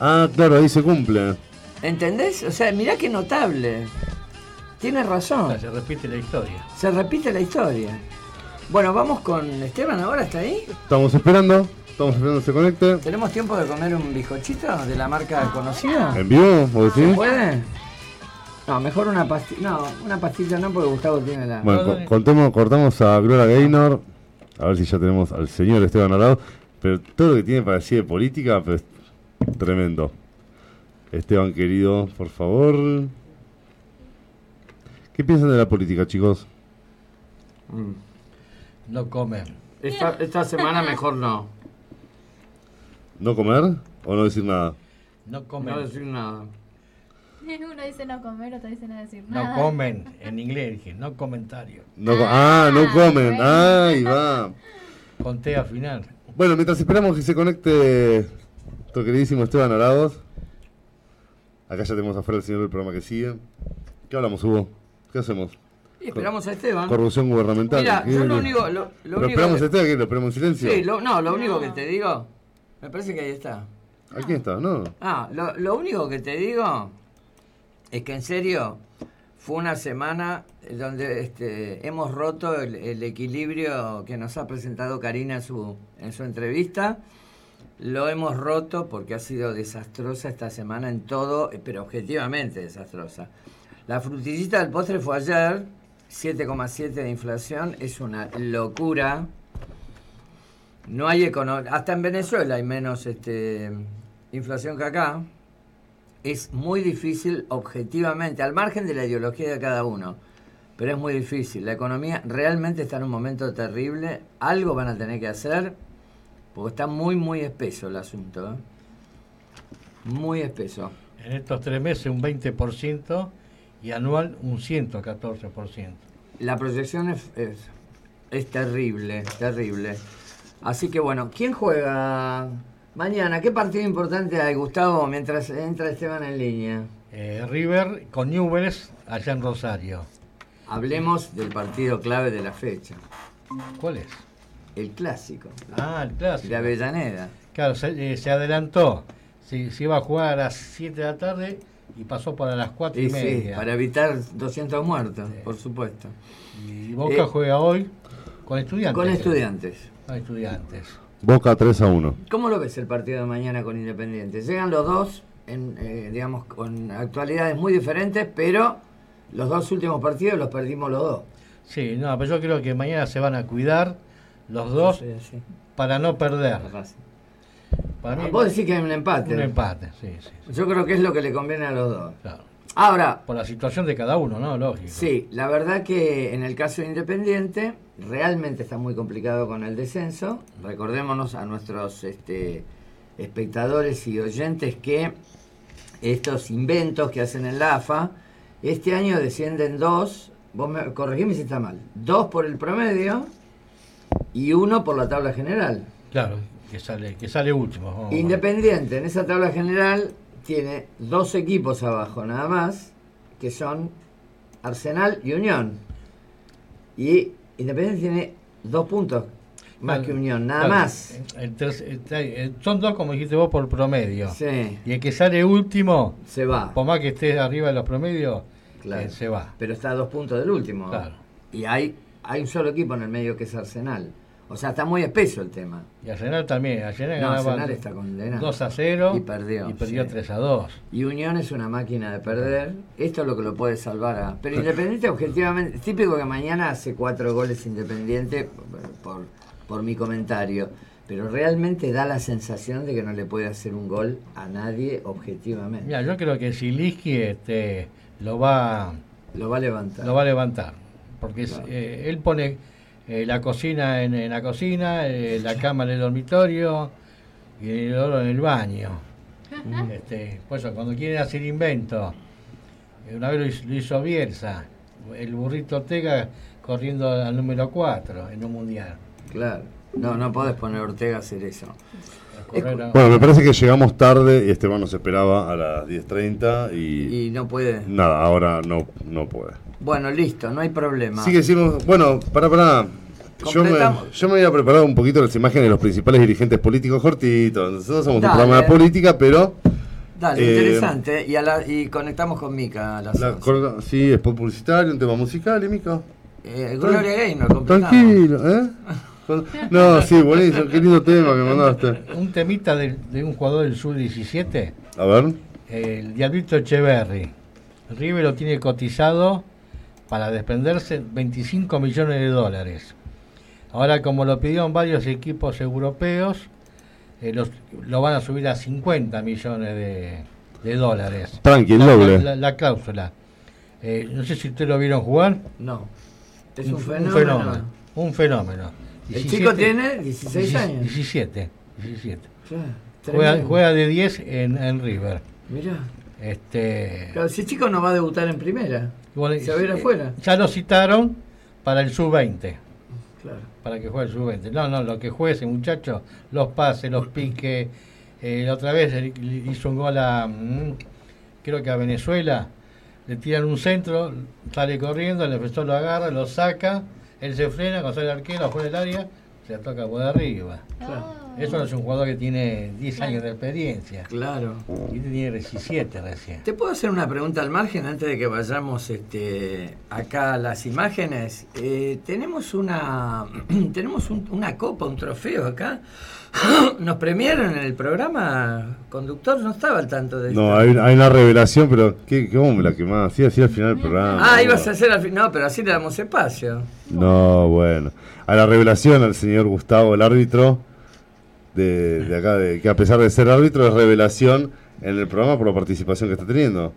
Ah, claro, ahí se cumple. ¿Entendés? O sea, mirá qué notable. Tienes razón. Se repite la historia. Se repite la historia. Bueno, vamos con Esteban ahora, ¿está ahí? Estamos esperando, estamos esperando que se conecte. ¿Tenemos tiempo de comer un bizcochito de la marca conocida? ¿En vivo? ¿Vos ¿Se decís? puede? No, mejor una pastilla. No, una pastilla no, porque Gustavo tiene la. Bueno, co- contemos, cortamos a Gloria Gaynor. A ver si ya tenemos al señor Esteban al lado. Pero todo lo que tiene para decir de política, pues tremendo. Esteban querido, por favor. ¿Qué piensan de la política, chicos? Mm. No comen. Esta, esta semana mejor no. ¿No comer o no decir nada? No comen. No decir nada. Uno dice no comer, otro dice no decir No nada. comen. En inglés dije, no comentario. No co- ah, no comen. bueno. Ahí va. Conté al final. Bueno, mientras esperamos que se conecte nuestro queridísimo Esteban Arados. Acá ya tenemos afuera el señor del programa que sigue. ¿Qué hablamos, Hugo? ¿Qué hacemos? Y esperamos a Esteban. Corrupción gubernamental. Mira, ¿Qué- yo lo único. Lo, lo ¿Lo único esperamos que- a Esteban? ¿Qué? ¿Lo esperamos en silencio? Sí, lo- no, lo único que te digo. Me parece que ahí está. Aquí está, ¿no? Ah, lo, lo único que te digo es que en serio fue una semana donde este, hemos roto el, el equilibrio que nos ha presentado Karina en su, en su entrevista. Lo hemos roto porque ha sido desastrosa esta semana en todo, pero objetivamente desastrosa. La frutillita del postre fue ayer, 7,7 de inflación, es una locura. No hay economía. Hasta en Venezuela hay menos este, inflación que acá. Es muy difícil objetivamente, al margen de la ideología de cada uno. Pero es muy difícil. La economía realmente está en un momento terrible. Algo van a tener que hacer. Porque está muy, muy espeso el asunto. ¿eh? Muy espeso. En estos tres meses un 20% y anual un 114%. La proyección es, es, es terrible, terrible. Así que bueno, ¿quién juega mañana? ¿Qué partido importante hay, Gustavo, mientras entra Esteban en línea? Eh, River con Newell's allá en Rosario. Hablemos del partido clave de la fecha, ¿Cuál es? El clásico, Ah, el clásico. de Avellaneda. Claro, se, eh, se adelantó. Se, se iba a jugar a las 7 de la tarde y pasó para las 4 y, Y sí, media. para evitar 200 muertos, Sí. por supuesto. Y Boca Eh, juega hoy con estudiantes. Con estudiantes. Con estudiantes. Boca 3 a 1. ¿Cómo lo ves el partido de mañana con Independiente? Llegan los dos, en, eh, digamos, con actualidades muy diferentes, pero los dos últimos partidos los perdimos los dos. Sí, no, pero yo creo que mañana se van a cuidar los dos Sí, sí. para no perder. Para mí, Vos decís que hay un empate. un empate, sí, sí, sí, Yo creo que es lo que le conviene a los dos. claro. Ahora, Por la situación de cada uno, ¿no? Lógico. sí, la verdad que en el caso de Independiente realmente está muy complicado con el descenso. Recordémonos a nuestros este, espectadores y oyentes que estos inventos que hacen en la AFA, este año descienden dos, vos me corregime si está mal, dos por el promedio y uno por la tabla general. Claro, que sale, que sale último. Independiente en esa tabla general tiene dos equipos abajo nada más, que son Arsenal y Unión. Y Independiente tiene dos puntos más que Unión, nada más. son dos, como dijiste vos, por promedio. Sí, Y el que sale último, se va. por más que esté arriba de los promedios, Claro. eh, se va. Pero está a dos puntos del último. Claro. Y hay, hay un solo equipo en el medio que es Arsenal. O sea, está muy espeso el tema. Y Arsenal también. Arsenal No, ganaba Arsenal está condenado. 2 a 0 Y perdió, Y perdió sí. 3 a 2. Y Unión es una máquina de perder. Esto es lo que lo puede salvar a. Pero Independiente, objetivamente, es típico que mañana hace cuatro goles Independiente, por, por mi comentario. Pero realmente da la sensación de que no le puede hacer un gol a nadie objetivamente. Mira, yo creo que Siliski este, lo va Lo va a levantar. lo va a levantar. Porque es- eh, él pone eh, la cocina en, en la cocina, eh, la cama en el dormitorio y el oro en el baño. Este, por eso, cuando quieren hacer invento, una vez lo hizo, lo hizo Bielsa, el burrito Ortega corriendo al número 4 en un mundial. Claro. No, no podés poner Ortega a hacer eso. Bueno, me parece que llegamos tarde y Esteban nos esperaba a las 10.30 y, Y no puede. nada, ahora no, no puede. Bueno, listo, no hay problema. Sí que hicimos, bueno, para, para. Yo me, Completamos. yo me había preparado un poquito las imágenes de los principales dirigentes políticos cortitos. Nosotros somos Dale. un programa de política, pero Dale, Eh, interesante. Y, a la- y conectamos con Mica a las la, 11. cor- sí, spot publicitario, un tema musical, ¿eh, Mico? Eh, Gloria Gaynor. Tranquilo, ¿eh? No, sí, buenísimo, qué lindo tema que mandaste. Un temita de, de un jugador del Sur 17, A ver. el Diablito Echeverry. River lo tiene cotizado para desprenderse 25 millones de dólares. Ahora, como lo pidieron varios equipos europeos, eh, los- lo van a subir a 50 millones de, de dólares. Tranqui, La- doble. La, la cláusula. Eh, no sé si ustedes lo vieron jugar. No. Es Un un, fe- fenómeno. fenómeno. Un fenómeno. El 17 chico tiene 16 años. 17. 17. Claro, Juega, juega de 10 en, en River. Mirá. Este, Claro, ese chico no va a debutar en primera. bueno, se va a ir eh, afuera. Ya lo citaron para el sub-20. Claro. Para que juegue el sub-20. No, no, lo que juegue ese muchacho, los pases, los piques. eh, la otra vez hizo un gol a. mm, creo que a Venezuela. Le tiran un centro, sale corriendo, el defensor lo agarra, lo saca, él se frena, cuando sale el arquero afuera del área, se la toca por arriba. Eso no es un jugador que tiene 10 años de experiencia. Claro. Y este tiene 17 recién. ¿Te puedo hacer una pregunta al margen antes de que vayamos este, acá a las imágenes? Eh, tenemos una tenemos un- una copa, un trofeo acá. Nos premiaron en el programa. Conductor no estaba al tanto de No, hay una revelación, pero ¿qué, ¿cómo me la quemás? Sí, así al final del programa. Ah, ibas a hacer al final. No, pero así le damos espacio. No, bueno. A la revelación al señor Gustavo, el árbitro de, de acá, de, que a pesar de ser árbitro, es revelación en el programa por la participación que está teniendo.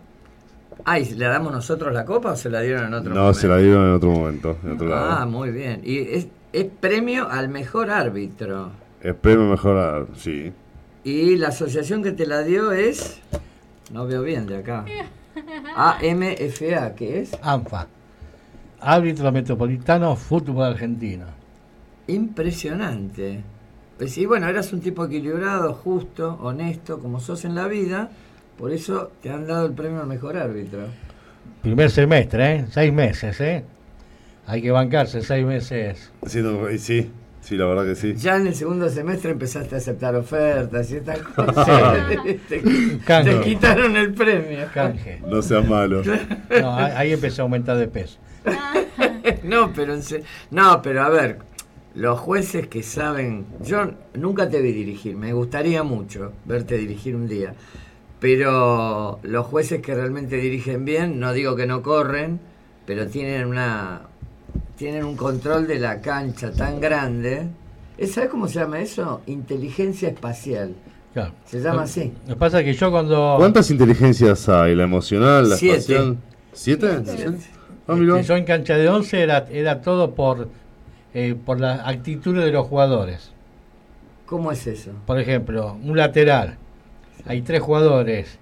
Ah, ¿y le damos nosotros la copa o se la dieron en otro No, momento? se la dieron en otro momento, en otro Ah, lado. muy bien. Y es, es premio al mejor árbitro. Es premio mejorar, sí. Y la asociación que te la dio es. No veo bien de acá. AMFA, ¿qué es? ANFA. Árbitro Metropolitano Fútbol Argentino. Impresionante. Pues sí, bueno, eras un tipo equilibrado, justo, honesto, como sos en la vida. Por eso te han dado el premio al mejor árbitro. Primer semestre, ¿eh? Seis meses, ¿eh? Hay que bancarse seis meses. Siendo- y sí, sí, la verdad que sí. Ya en el segundo semestre empezaste a aceptar ofertas y estas cosas. te, quitaron el premio. Canje. No seas malo. No, ahí ahí empezó a aumentar de peso. No, pero en se- no, pero a ver, los jueces que saben, yo nunca te vi dirigir, me gustaría mucho verte dirigir un día, pero los jueces que realmente dirigen bien, no digo que no corren, pero tienen una tienen un control de la cancha tan grande. ¿Eh, ¿Sabes cómo se llama eso? Inteligencia espacial. Claro. Se llama así. Lo que pasa es que yo cuando... ¿Cuántas inteligencias hay? ¿La emocional, la Siete. espacial? ¿Siete? Siete. Ah, este, yo en cancha de 11 era, era todo por, eh, por la actitud de los jugadores. ¿Cómo es eso? Por ejemplo, un lateral. Hay tres jugadores.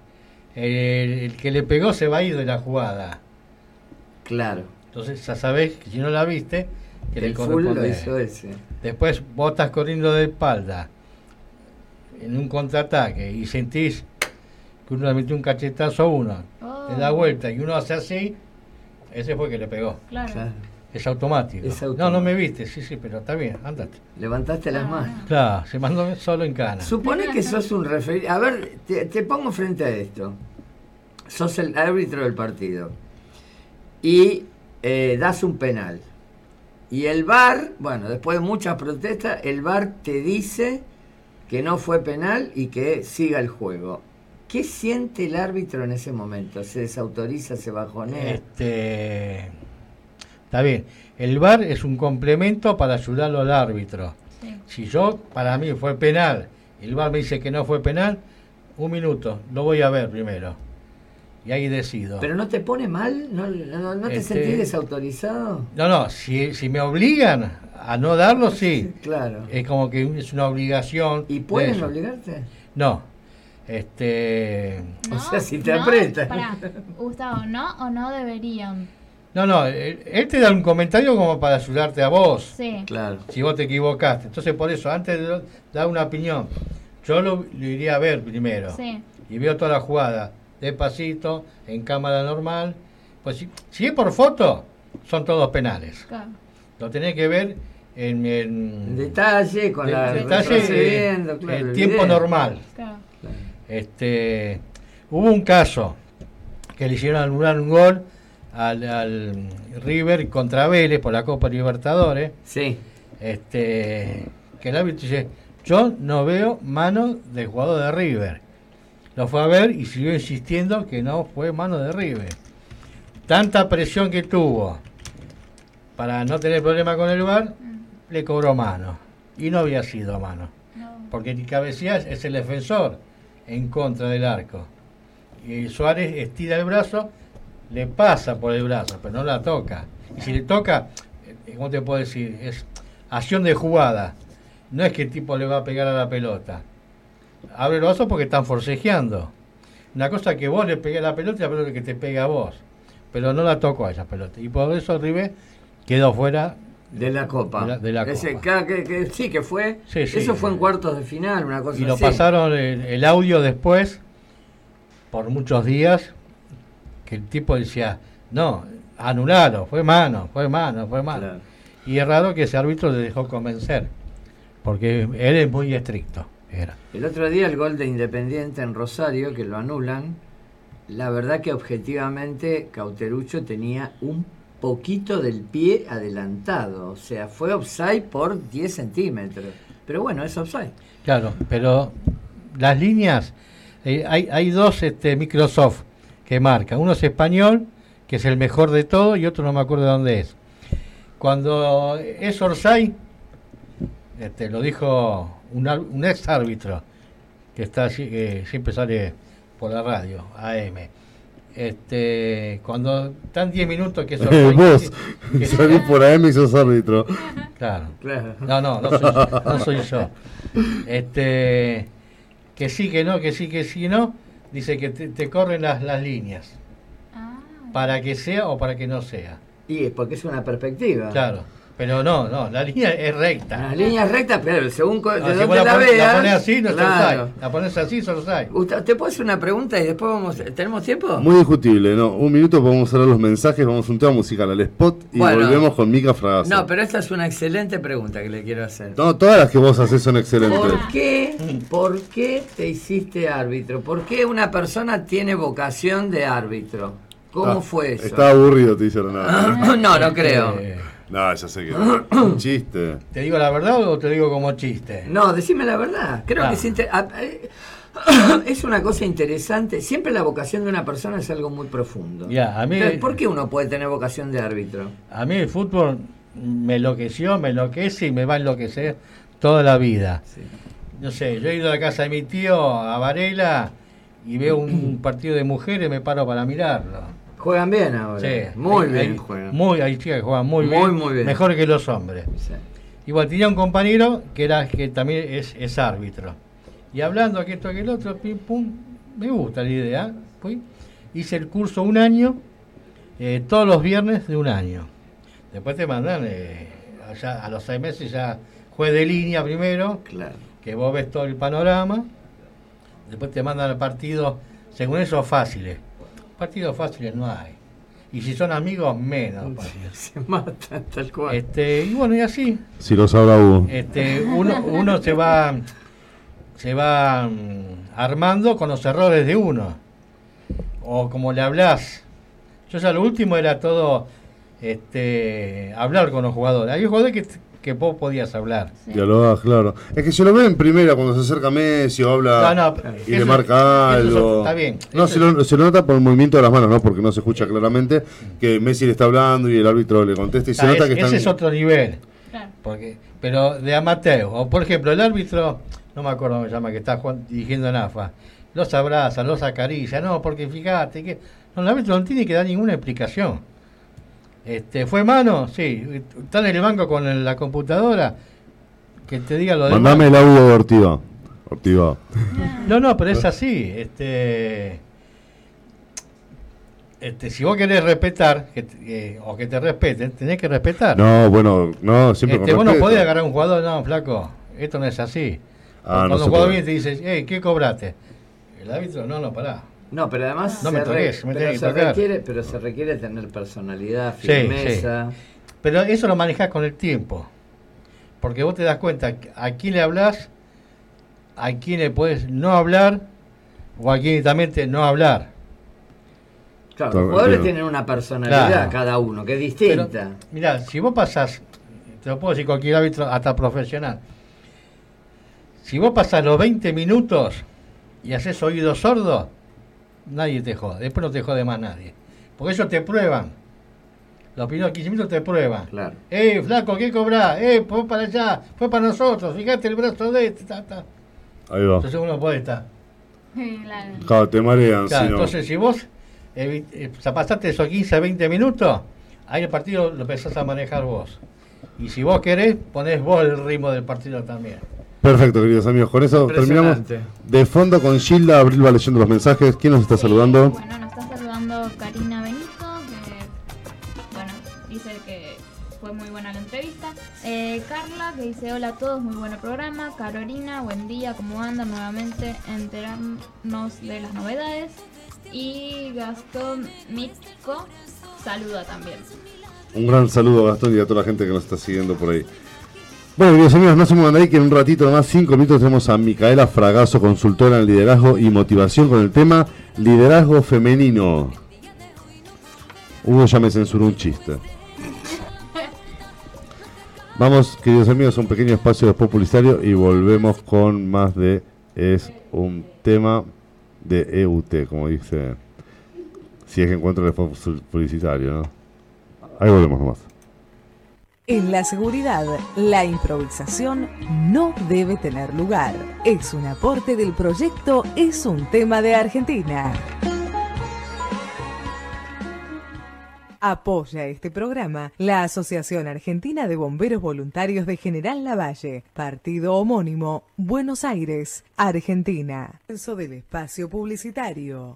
El, el que le pegó se va a ir de la jugada. Claro. Entonces ya sabés que si no la viste, que le El lo corresponde. hizo ese. Después vos estás corriendo de espalda en un contraataque y sentís que uno le metió un cachetazo a uno, Oh. le da vuelta y uno hace así, ese fue el que le pegó. Claro. Claro. Es automático. Es No, automático. no me viste, sí, sí, pero está bien, andate. Levantaste las manos. Claro, se mandó solo en cana. Supone que sos un referido. A ver, te, te pongo frente a esto. Sos el árbitro del partido. Y eh, das un penal. Y el VAR, bueno, después de muchas protestas, el VAR te dice que no fue penal y que siga el juego. ¿Qué siente el árbitro en ese momento? ¿Se desautoriza, se bajonea? Este, está bien. El VAR es un complemento para ayudarlo al árbitro. Sí. Si yo, para mí fue penal, el VAR me dice que no fue penal, un minuto, lo voy a ver primero. y ahí decido. ¿Pero no te pone mal? ¿No, no, no te Este- sentís desautorizado? No, no, si, si me obligan a no darlo, sí. Claro. Es como que es una obligación. ¿Y de pueden obligarte? No. Este. O sea, si te pará, Gustavo, ¿no o no deberían? No, no, él, él te da un comentario como para ayudarte a vos. Sí. Claro. Si vos te equivocaste. Entonces, por eso, antes de dar una opinión, yo lo, lo iría a ver primero. Sí. Y veo toda la jugada, despacito, en cámara normal. Pues si, si es por foto, son todos penales. Claro. Lo tenés que ver en, en detalle, con de- la detalle, eh, claro, en el tiempo video. normal. Claro. Este, hubo un caso que le hicieron anular un gol al, al River contra Vélez por la Copa Libertadores. Sí. Este, que el árbitro dice, yo no veo mano del jugador de River. Lo fue a ver y siguió insistiendo que no fue mano de River. Tanta presión que tuvo para no tener problema con el VAR, le cobró mano. Y no había sido mano. No. Porque cabecilla es el defensor en contra del arco. Y Suárez estira el brazo, le pasa por el brazo, pero no la toca. Y si le toca, eh, ¿cómo te puedo decir? Es acción de jugada. No es que el tipo le va a pegar a la pelota. Abre el brazo porque están forcejeando. Una cosa que vos le pegues a la pelota y la pelota que te pega a vos. Pero no la tocó a esa pelota. Y por eso River quedó fuera De la Copa. De la- de la Ese- Copa. que- que- sí, que fue. Sí, sí. Eso fue en cuartos de final, una cosa Y lo pasaron el, el audio después, por muchos días, que el tipo decía, no, anulado, fue mano, fue mano, fue mano. Claro. Y es raro que ese árbitro le dejó convencer, porque él es muy estricto. Era. El otro día el gol de Independiente en Rosario, que lo anulan, la verdad que objetivamente Cauterucho tenía un poquito del pie adelantado, o sea, fue offside por 10 centímetros. Pero bueno, es offside. Claro, pero las líneas, eh, hay, hay dos este, Microsoft que marcan. Uno es español, que es el mejor de todo, y otro no me acuerdo de dónde es. Cuando es Orsay, este, lo dijo un, un ex árbitro, que está así- que siempre sale por la radio, AM. Este, cuando están 10 minutos que es offside, Vos, que- salís por AM y sos árbitro. Claro. Claro. No, no, no soy, no soy yo. Este, que sí, que no, que sí, que sí, que no. Dice que te, te corren las, las líneas. Ah. Para que sea o para que no sea. Y es porque es una perspectiva. Claro. Pero no, no, la línea es recta. Las líneas rectas, pero según No, de si la, la, veas. la pones así, no es claro. offside. La pones así, es offside. Gustavo, ¿Te puedo hacer una pregunta y después vamos? ¿Tenemos tiempo? Muy discutible, ¿no? Un minuto podemos hablar los mensajes, vamos a un tema musical al spot y Bueno. volvemos con Mica Fragasso. No, pero esta es una excelente pregunta que le quiero hacer. No, todas las que vos haces son excelentes. ¿Por qué, ¿Por qué te hiciste árbitro? ¿Por qué una persona tiene vocación de árbitro? ¿Cómo Ah, fue eso? Está aburrido, te hicieron nada. no, no creo. No, ya sé que. Un chiste. ¿Te digo la verdad o te digo como chiste? No, decime la verdad. Creo Ah. que es, inter- a- eh, es una cosa interesante. Siempre la vocación de una persona es algo muy profundo. Ya, a mí- Entonces, ¿Por qué uno puede tener vocación de árbitro? A mí el fútbol me enloqueció, me enloquece y me va a enloquecer toda la vida. Sí. No sé, yo he ido a la casa de mi tío, a Varela, y veo un partido de mujeres, me paro para mirarlo. Juegan bien ahora. Sí, muy hay- bien hay- juegan. Muy, hay chicas que juegan muy, Muy, bien, muy bien. mejor que los hombres. Sí. Igual tenía un compañero que era que también es, es árbitro. Y hablando que esto que el otro, pim pum, me gusta la idea. Fui, hice el curso un año, eh, todos los viernes de un año. Después te mandan, eh, allá a los seis meses ya juez de línea primero, Claro. que vos ves todo el panorama. Después te mandan al partido, según eso, fáciles. Partidos fáciles no hay. Y si son amigos, menos. partidos. Se matan tal cual. Este, y bueno, y así. Si lo sabrá Hugo. Este, uno, uno se va se va mm, armando con los errores de uno. O como le hablas. Yo ya lo último era todo este hablar con los jugadores. Hay jugadores que, que vos podías hablar. Sí. Dialogás, claro. Es que se lo ve en primera cuando se acerca Messi o habla No, no, y le marca eso algo. está bien. No, se lo, se lo nota por el movimiento de las manos, ¿no? Porque no se escucha claramente que Messi le está hablando y el árbitro le contesta y se Ah, nota es- que están... ese es otro nivel. Claro. Porque, pero de amateur. O por ejemplo, el árbitro, no me acuerdo cómo se llama, que está jugando- dirigiendo en AFA, los abraza, los acaricia, no, porque fíjate que no, el árbitro no tiene que dar ninguna explicación. Este, ¿Fue mano? Sí. ¿Está en el banco con la computadora? Que te diga lo demás. Mandame el audio de Ortiva. Ortiva. No, no, pero es así. Este, este, si vos querés respetar que, eh, o que te respeten, tenés que respetar. No, bueno, no, siempre Este, con vos no podés agarrar a un jugador, no, flaco, esto no es así. Ah, no Cuando se un jugador viene y te dice, hey, ¿qué cobraste? El árbitro, no, no, pará. No, pero además No me se, toques, me pero se requiere, pero se requiere tener personalidad, Sí, firmeza. Pero eso lo manejás con el tiempo. Porque vos te das cuenta a quién le hablas, a quién le puedes no hablar, o a quién directamente no hablar. Claro, los jugadores entiendo. tienen una personalidad Claro. cada uno, que es distinta. mirá, si vos pasás, te lo puedo decir cualquier árbitro, hasta profesional. Si vos pasás los 20 minutos y haces oído sordo, nadie te jode. Después no te jode más nadie. Porque ellos te prueban. Los primeros 15 minutos te prueban. Claro. ¡Eh, flaco, qué cobrás! ¡Eh, fue para allá! ¡Fue para nosotros! Fíjate el brazo de este. ta, ta. Ahí va. Entonces uno puede estar. Claro. Claro, te marean, Claro, si no. entonces si vos evi- eh, pasaste esos 15, 20 minutos, ahí el partido lo empezás a manejar vos. Y si vos querés, ponés vos el ritmo del partido también. Perfecto, queridos amigos. Con eso terminamos. De fondo con Gilda, Abril va leyendo los mensajes. ¿Quién nos está Sí, saludando? Bueno, nos está saludando Karina Benito, que bueno, dice que fue muy buena la entrevista. Eh, Carla, que dice hola a todos, muy buen programa. Carolina, buen día, ¿cómo andan? Nuevamente enterarnos de las novedades. Y Gastón Mitko saluda también. Un gran saludo a Gastón y a toda la gente que nos está siguiendo por ahí. Bueno, queridos amigos, no se muevan de ahí que en un ratito nomás, cinco minutos, tenemos a Micaela Fragazo, consultora en liderazgo y motivación con el tema liderazgo femenino. Hugo ya me censuró un chiste. Vamos, queridos amigos, un pequeño espacio de publicitario y volvemos con más de Es un tema de EUT, como dice. Si es que encuentro el publicitario, ¿no? Ahí volvemos nomás. En la seguridad, la improvisación no debe tener lugar. Es un aporte del proyecto Es un tema de Argentina. Apoya este programa la Asociación Argentina de Bomberos Voluntarios de General Lavalle, partido homónimo, Buenos Aires, Argentina. Comienzo del espacio publicitario.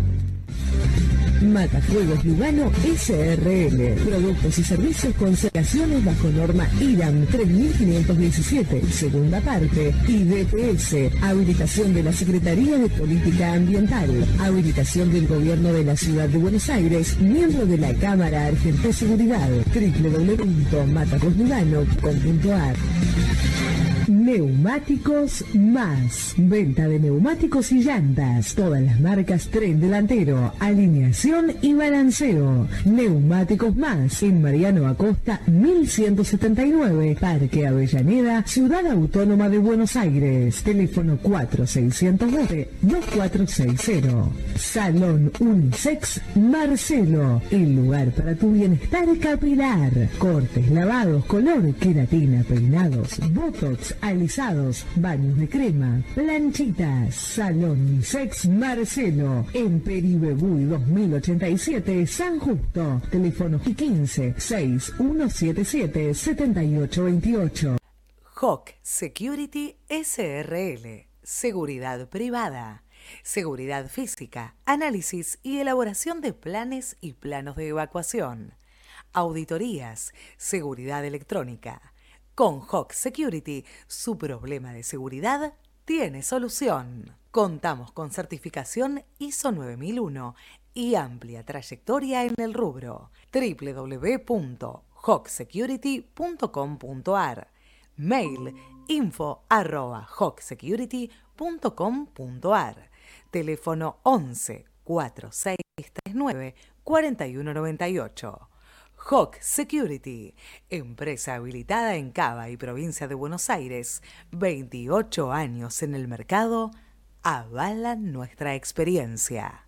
Matafuegos Lugano SRL. Productos y servicios con certificaciones bajo norma IRAM 3517, segunda parte. Y. Habilitación de la Secretaría de Política Ambiental. Habilitación del Gobierno de la Ciudad de Buenos Aires. Miembro de la Cámara Argentina de Seguridad. www.matafuegoslugano.com.ar Neumáticos Más. Venta de neumáticos y llantas. Todas las marcas tren delantero, alineación y balanceo. Neumáticos Más. En Mariano Acosta 1179. Parque Avellaneda, Ciudad Autónoma de Buenos Aires. Teléfono 4609-2460. Salón Unisex Marcelo. El lugar para tu bienestar capilar. Cortes, lavados, color, queratina, peinados, botox, alisados, baños de crema, planchitas. Salón Unisex Marcelo. En Peribebuy 2087 San Justo. Teléfono 15 6177 7828. Hawk Security SRL. Seguridad privada. Seguridad física, análisis y elaboración de planes y planos de evacuación. Auditorías, seguridad electrónica. Con Hawk Security, su problema de seguridad tiene solución. Contamos con certificación ISO 9001 y amplia trayectoria en el rubro. www.hawksecurity.com.ar Mail info arroba hawksecurity.com.ar Teléfono 11 4639 4198. Hawk Security, empresa habilitada en Cava y provincia de Buenos Aires, 28 años en el mercado, avalan nuestra experiencia.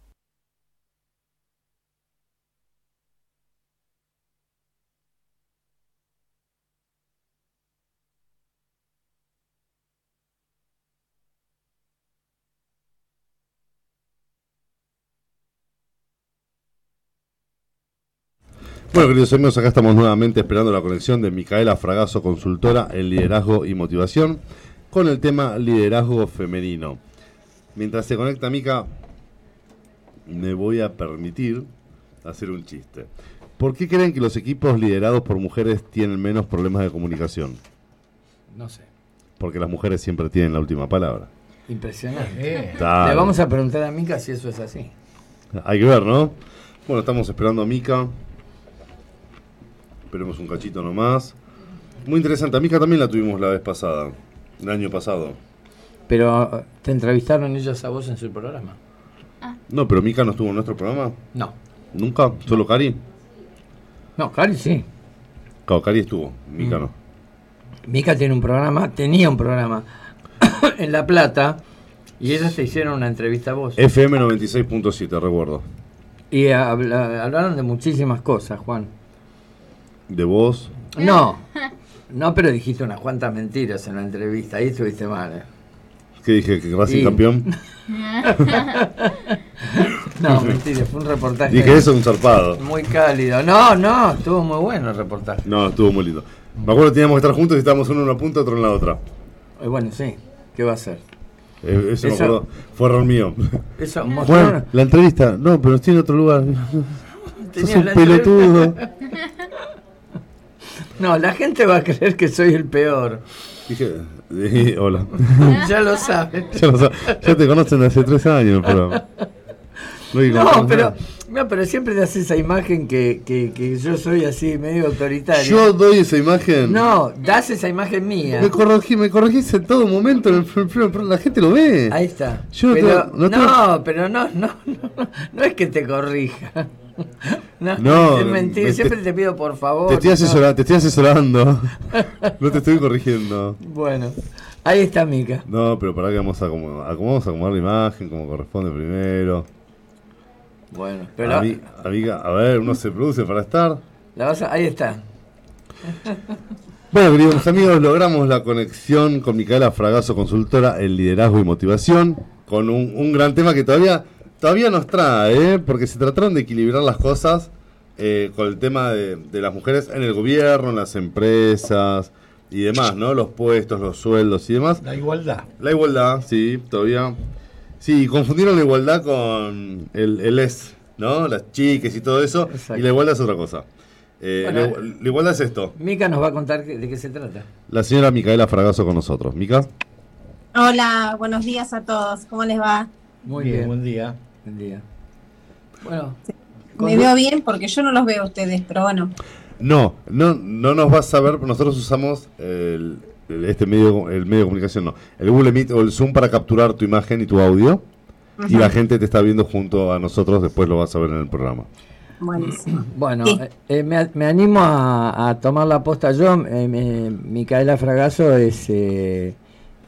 Bueno, queridos amigos, acá estamos nuevamente esperando la conexión de Micaela Fragazo, consultora en liderazgo y motivación, con el tema liderazgo femenino. Mientras se conecta Mica, me voy a permitir hacer un chiste. ¿Por qué creen que los equipos liderados por mujeres tienen menos problemas de comunicación? No sé. Porque las mujeres siempre tienen la última palabra. Impresionante. Eh. Le vamos a preguntar a Mica si eso es así. Hay que ver, ¿no? Bueno, estamos esperando a Mica. Esperemos un cachito nomás. Muy interesante. A Mica también la tuvimos la vez pasada. El año pasado. Pero, ¿te entrevistaron ellos a vos en su programa? No, pero Mica no estuvo en nuestro programa. No. ¿Nunca? ¿Solo Cari? No, Cari sí. Claro, Cari estuvo. Mica no. Mica tiene un programa, tenía un programa en La Plata y ellas te hicieron una entrevista a vos. FM 96.7, recuerdo. Y habla- hablaron de muchísimas cosas, Juan. De vos. No, no, pero dijiste unas cuantas mentiras en la entrevista. Ahí estuviste mal. ¿eh? ¿Qué dije? ¿Que Racing Sí. campeón? No, mentira, fue un reportaje Dije eso, un zarpado. muy cálido. No, no, estuvo muy bueno el reportaje. No, estuvo muy lindo. Me acuerdo que teníamos que estar juntos y estábamos uno en una punta, otro en la otra. Eh, bueno, sí, ¿qué va a ser? Eh, eso, me Eso- acuerdo. Fue error mío. Eso mostró Bueno, la entrevista. No, pero estoy en otro lugar. Sos un la pelotudo. No, la gente va a creer que soy el peor. Dije, hola. ya lo saben. Ya, lo sa- ya te conocen hace tres años, pero. No, hay que No, pero, no, pero siempre das esa imagen que, que, que yo soy así medio autoritario. Yo doy esa imagen. No, das esa imagen mía. Me corregí, me corregís en todo momento. en el pr- La gente lo ve. Ahí está. Yo no pero, te- no no, te- pero no, no, no, no es que te corrija. No, No, es mentira. me- Siempre te- te pido por favor. Te estoy, no. asesora- te estoy asesorando. No te estoy corrigiendo. Bueno, ahí está Mica. No, pero para que vamos a acomodar, vamos a acomodar la imagen como corresponde primero. Bueno, pero Ami- amiga, a ver, uno se produce para estar. la vas a- ahí está. Bueno, queridos amigos, logramos la conexión con Micaela Fragazo, consultora en liderazgo y motivación, con un, un gran tema que todavía, todavía nos trae, ¿eh? porque se trataron de equilibrar las cosas eh, con el tema de, de las mujeres en el gobierno, en las empresas y demás, ¿no? Los puestos, los sueldos y demás. la igualdad. La igualdad, sí, todavía. Sí, confundieron la igualdad con el, el es, ¿no? Las chiques y todo eso. Exacto. Y la igualdad es otra cosa. Eh, Bueno, la, igu- la igualdad es esto. Mica nos va a contar de qué se trata. La señora Micaela Fragazo con nosotros. Mica. Hola, buenos días a todos. ¿Cómo les va? Muy bien, bien. buen día. Buen día. Bueno, Me veo bien porque yo no los veo a ustedes, pero bueno. No, no, no nos vas a ver, nosotros usamos el, el- este medio, el medio de comunicación, no, el Google Meet o el Zoom para capturar tu imagen y tu audio. Y la gente te está viendo junto a nosotros, después lo vas a ver en el programa. Buenísimo. bueno Sí. eh, me, me animo a, a tomar la posta yo. eh, me- Micaela Fragazo es, eh,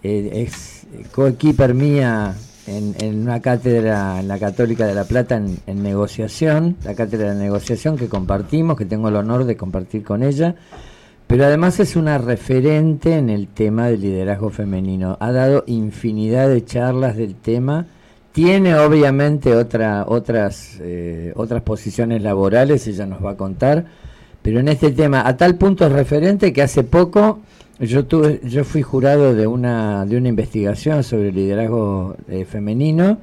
eh, es coequiper mía en, en una cátedra en la Católica de La Plata en, negociación, la cátedra de negociación que compartimos, que tengo el honor de compartir con ella. Pero además es una referente en el tema del liderazgo femenino. Ha dado infinidad de charlas del tema. Tiene obviamente otra, otras, eh, otras posiciones laborales, ella nos va a contar. Pero en este tema, a tal punto es referente que hace poco yo tuve, yo fui jurado de una, de una investigación sobre liderazgo eh, femenino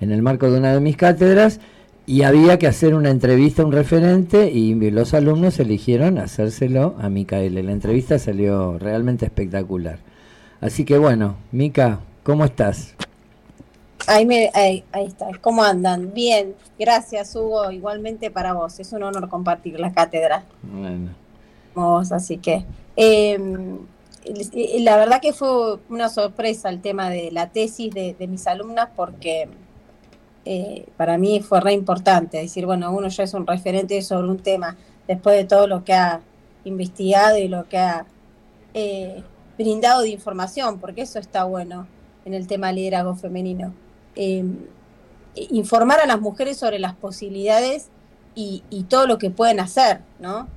en el marco de una de mis cátedras y había que hacer una entrevista a un referente y los alumnos eligieron hacérselo a Micaela. La entrevista salió realmente espectacular. Así que bueno, Mica, ¿cómo estás? Ahí, me, ahí, ahí está. ¿Cómo andan? Bien. Gracias, Hugo. Igualmente para vos. Es un honor compartir la cátedra Bueno, vos, así que... eh, la verdad que fue una sorpresa el tema de la tesis de, mis alumnas porque eh, para mí fue re importante. Decir, bueno, uno ya es un referente sobre un tema después de todo lo que ha investigado y lo que ha eh, brindado de información, porque eso está bueno en el tema liderazgo femenino. Eh, informar a las mujeres sobre las posibilidades y, y todo lo que pueden hacer, ¿no?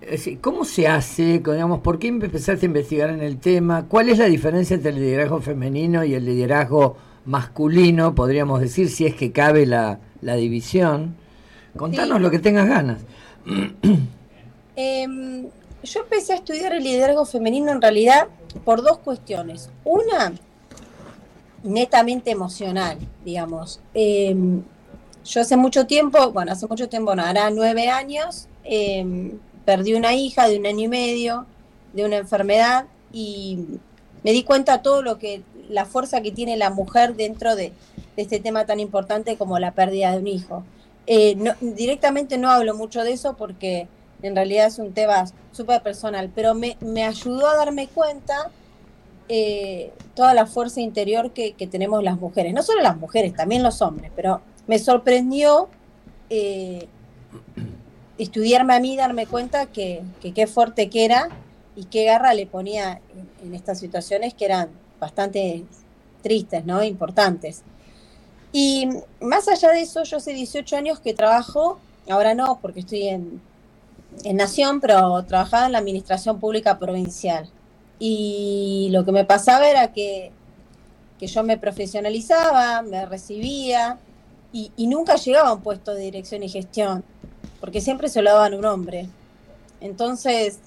Decir, ¿Cómo se hace? Digamos, ¿Por qué empezaste a investigar en el tema? ¿Cuál es la diferencia entre el liderazgo femenino y el liderazgo masculino? Podríamos decir, si es que cabe la, la división. Contanos lo que tengas ganas. Em, yo empecé a estudiar el liderazgo femenino en realidad por dos cuestiones. Una, netamente emocional, digamos. Em, yo hace mucho tiempo, bueno, hace mucho tiempo, no, hará nueve años, em, perdí una hija de un año y medio, de una enfermedad, y me di cuenta todo lo que, la fuerza que tiene la mujer dentro de, este tema tan importante como la pérdida de un hijo. Eh, directamente no hablo mucho de eso porque en realidad es un tema súper personal, pero me, ayudó a darme cuenta eh, toda la fuerza interior que, tenemos las mujeres, no solo las mujeres, también los hombres, pero me sorprendió eh, estudiarme a mí, darme cuenta que qué fuerte que era y qué garra le ponía en, estas situaciones que eran bastante tristes, ¿no? Importantes. Y más allá de eso, yo hace 18 años que trabajo, ahora no, porque estoy en, en Nación, pero trabajaba en la Administración Pública Provincial. Y lo que me pasaba era que, que yo me profesionalizaba, me recibía y, y, nunca llegaba a un puesto de dirección y gestión, porque siempre se lo daban un hombre. Entonces,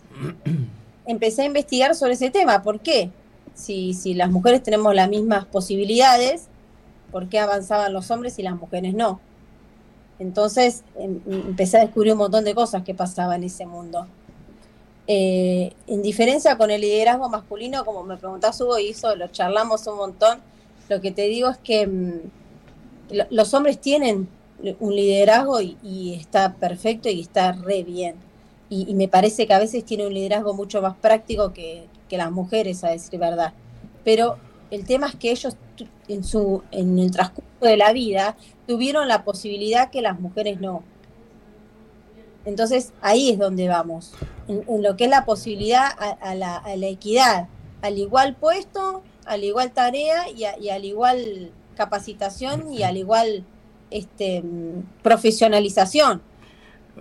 empecé a investigar sobre ese tema. ¿Por qué? Si, si las mujeres tenemos las mismas posibilidades, ¿por qué avanzaban los hombres y las mujeres no? Entonces em, empecé a descubrir un montón de cosas que pasaban en ese mundo. Eh, en diferencia con el liderazgo masculino, como me preguntás Hugo, y eso lo charlamos un montón, lo que te digo es que mm, los hombres tienen un liderazgo y, está perfecto y está re bien y, me parece que a veces tiene un liderazgo mucho más práctico que, las mujeres, a decir verdad. Pero el tema es que ellos en, su, en el transcurso de la vida tuvieron la posibilidad que las mujeres no. Entonces ahí es donde vamos, en, lo que es la posibilidad a, la, equidad, al igual puesto, al igual tarea y, y al igual capacitación y al igual este, profesionalización.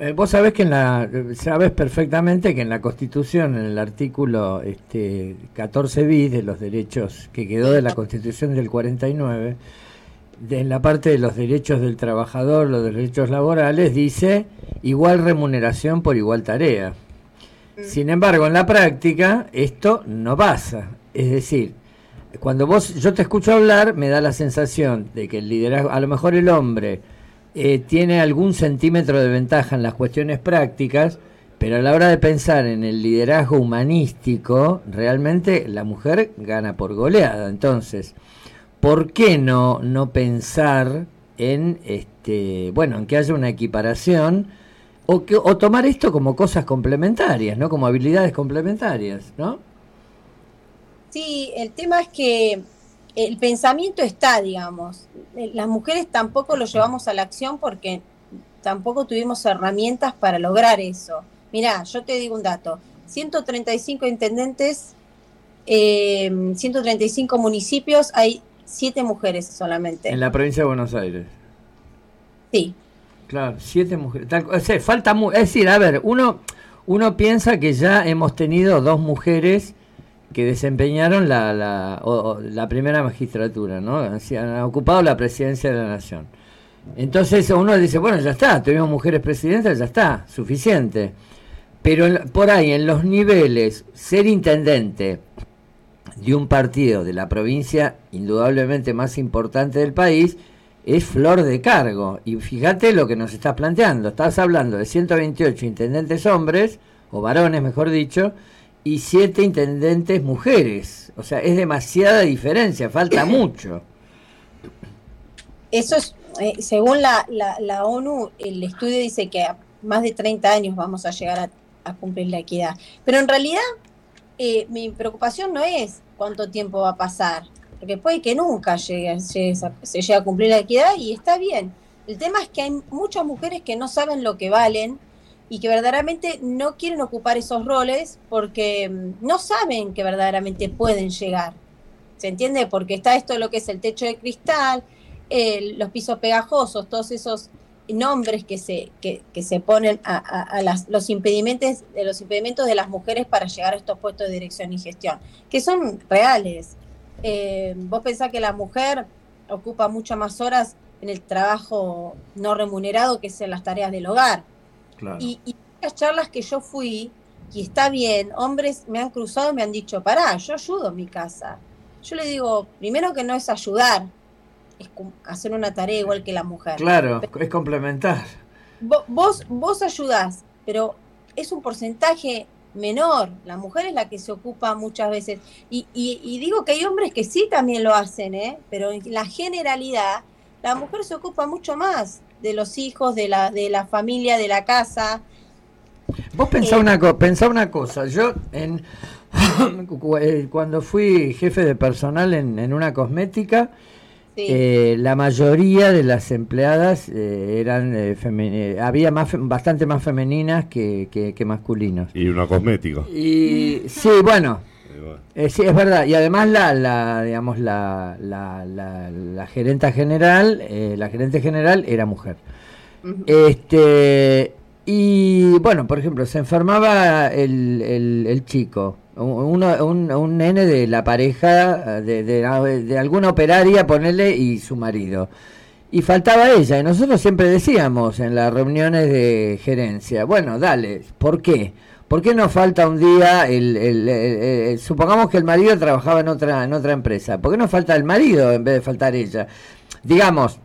Eh, vos sabés que en la sabes perfectamente que en la Constitución, en el artículo este, 14 bis de los derechos que quedó de la Constitución del 49, en la parte de los derechos del trabajador, los derechos laborales, dice igual remuneración por igual tarea. Mm. Sin embargo, en la práctica esto no pasa. Es decir, cuando vos yo te escucho hablar, me da la sensación de que el liderazgo, a lo mejor el hombre eh, tiene algún centímetro de ventaja en las cuestiones prácticas, pero a la hora de pensar en el liderazgo humanístico, realmente la mujer gana por goleada. Entonces, ¿por qué no, no pensar en, este, bueno, en que haya una equiparación o, que, o tomar esto como cosas complementarias, ¿no? Como habilidades complementarias, ¿no? Sí, el tema es que el pensamiento está, digamos. Eh, las mujeres tampoco lo llevamos a la acción porque tampoco tuvimos herramientas para lograr eso. Mirá, yo te digo un dato. 135 intendentes, 135 eh, municipios, hay 7 mujeres solamente. En la provincia de Buenos Aires. Sí. Claro, 7 mujeres. falta es decir, a ver, uno, uno piensa que ya hemos tenido dos mujeres que desempeñaron la, la, primera magistratura, ¿no? Han ocupado la presidencia de la nación. Entonces uno dice, bueno, ya está, tuvimos mujeres presidentas, ya está, suficiente. Pero por ahí, en los niveles, ser intendente de un partido de la provincia indudablemente más importante del país es flor de cargo. Y fíjate lo que nos estás planteando. Estás hablando de 128 intendentes hombres, o varones mejor dicho, y siete intendentes mujeres. O sea, es demasiada diferencia, falta mucho. Eso es, eh, según la, la, ONU, el estudio dice que a más de 30 años vamos a llegar a, cumplir la equidad. Pero en realidad, eh, mi preocupación no es cuánto tiempo va a pasar, porque puede que nunca llegue, se llegue a cumplir la equidad y está bien. El tema es que hay muchas mujeres que no saben lo que valen y que verdaderamente no quieren ocupar esos roles porque mm, no saben que verdaderamente pueden llegar. ¿Se entiende? Porque está esto lo que es el techo de cristal, los pisos pegajosos, todos esos nombres que se, que, se ponen a, las, los, impedimentos, de los impedimentos de las mujeres para llegar a estos puestos de dirección y gestión, que son reales. Eh, vos pensás que la mujer ocupa muchas más horas en el trabajo no remunerado que es en las tareas del hogar. Y, y las charlas que yo fui, y está bien, hombres me han cruzado y me han dicho, pará, yo ayudo en mi casa. Yo le digo, primero que no es ayudar, es hacer una tarea igual que la mujer. Claro, es complementar. Vos, vos ayudás, pero es un porcentaje menor. La mujer es la que se ocupa muchas veces. Y, y, digo que hay hombres que sí también lo hacen, ¿eh? pero en la generalidad la mujer se ocupa mucho más de los hijos, de la, de la familia, de la casa. Vos pensá, una, pensá una cosa, yo en eh, cuando fui jefe de personal en, una cosmética, eh, la mayoría de las empleadas eh, eran eh, había más bastante más femeninas que, que, masculinos. Y una cosmética. Y sí, bueno, eh, sí, es verdad. Y además la, la digamos, la, la, la, gerenta general, eh, la gerente general era mujer. Este y bueno, por ejemplo, se enfermaba el, el, chico, uno, un, un, nene de la pareja, de, de, de alguna operaria, ponerle, y su marido y faltaba ella. Y nosotros siempre decíamos en las reuniones de gerencia, bueno, dale, ¿por qué? ¿Por qué no falta un día el, supongamos que el marido trabajaba en otra en otra empresa? ¿Por qué no falta el marido en vez de faltar ella? Digamos,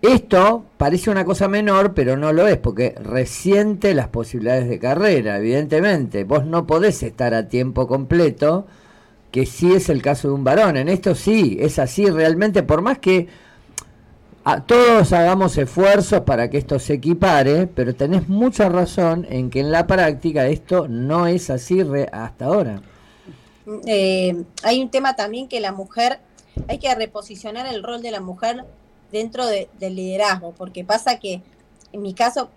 esto parece una cosa menor, pero no lo es, porque resiente las posibilidades de carrera, evidentemente. Vos no podés estar a tiempo completo, que sí es el caso de un varón. En esto sí, es así realmente, por más que todos hagamos esfuerzos para que esto se equipare, pero tenés mucha razón en que en la práctica esto no es así hasta ahora. Eh, hay un tema también que la mujer, hay que reposicionar el rol de la mujer dentro del liderazgo, porque pasa que en mi caso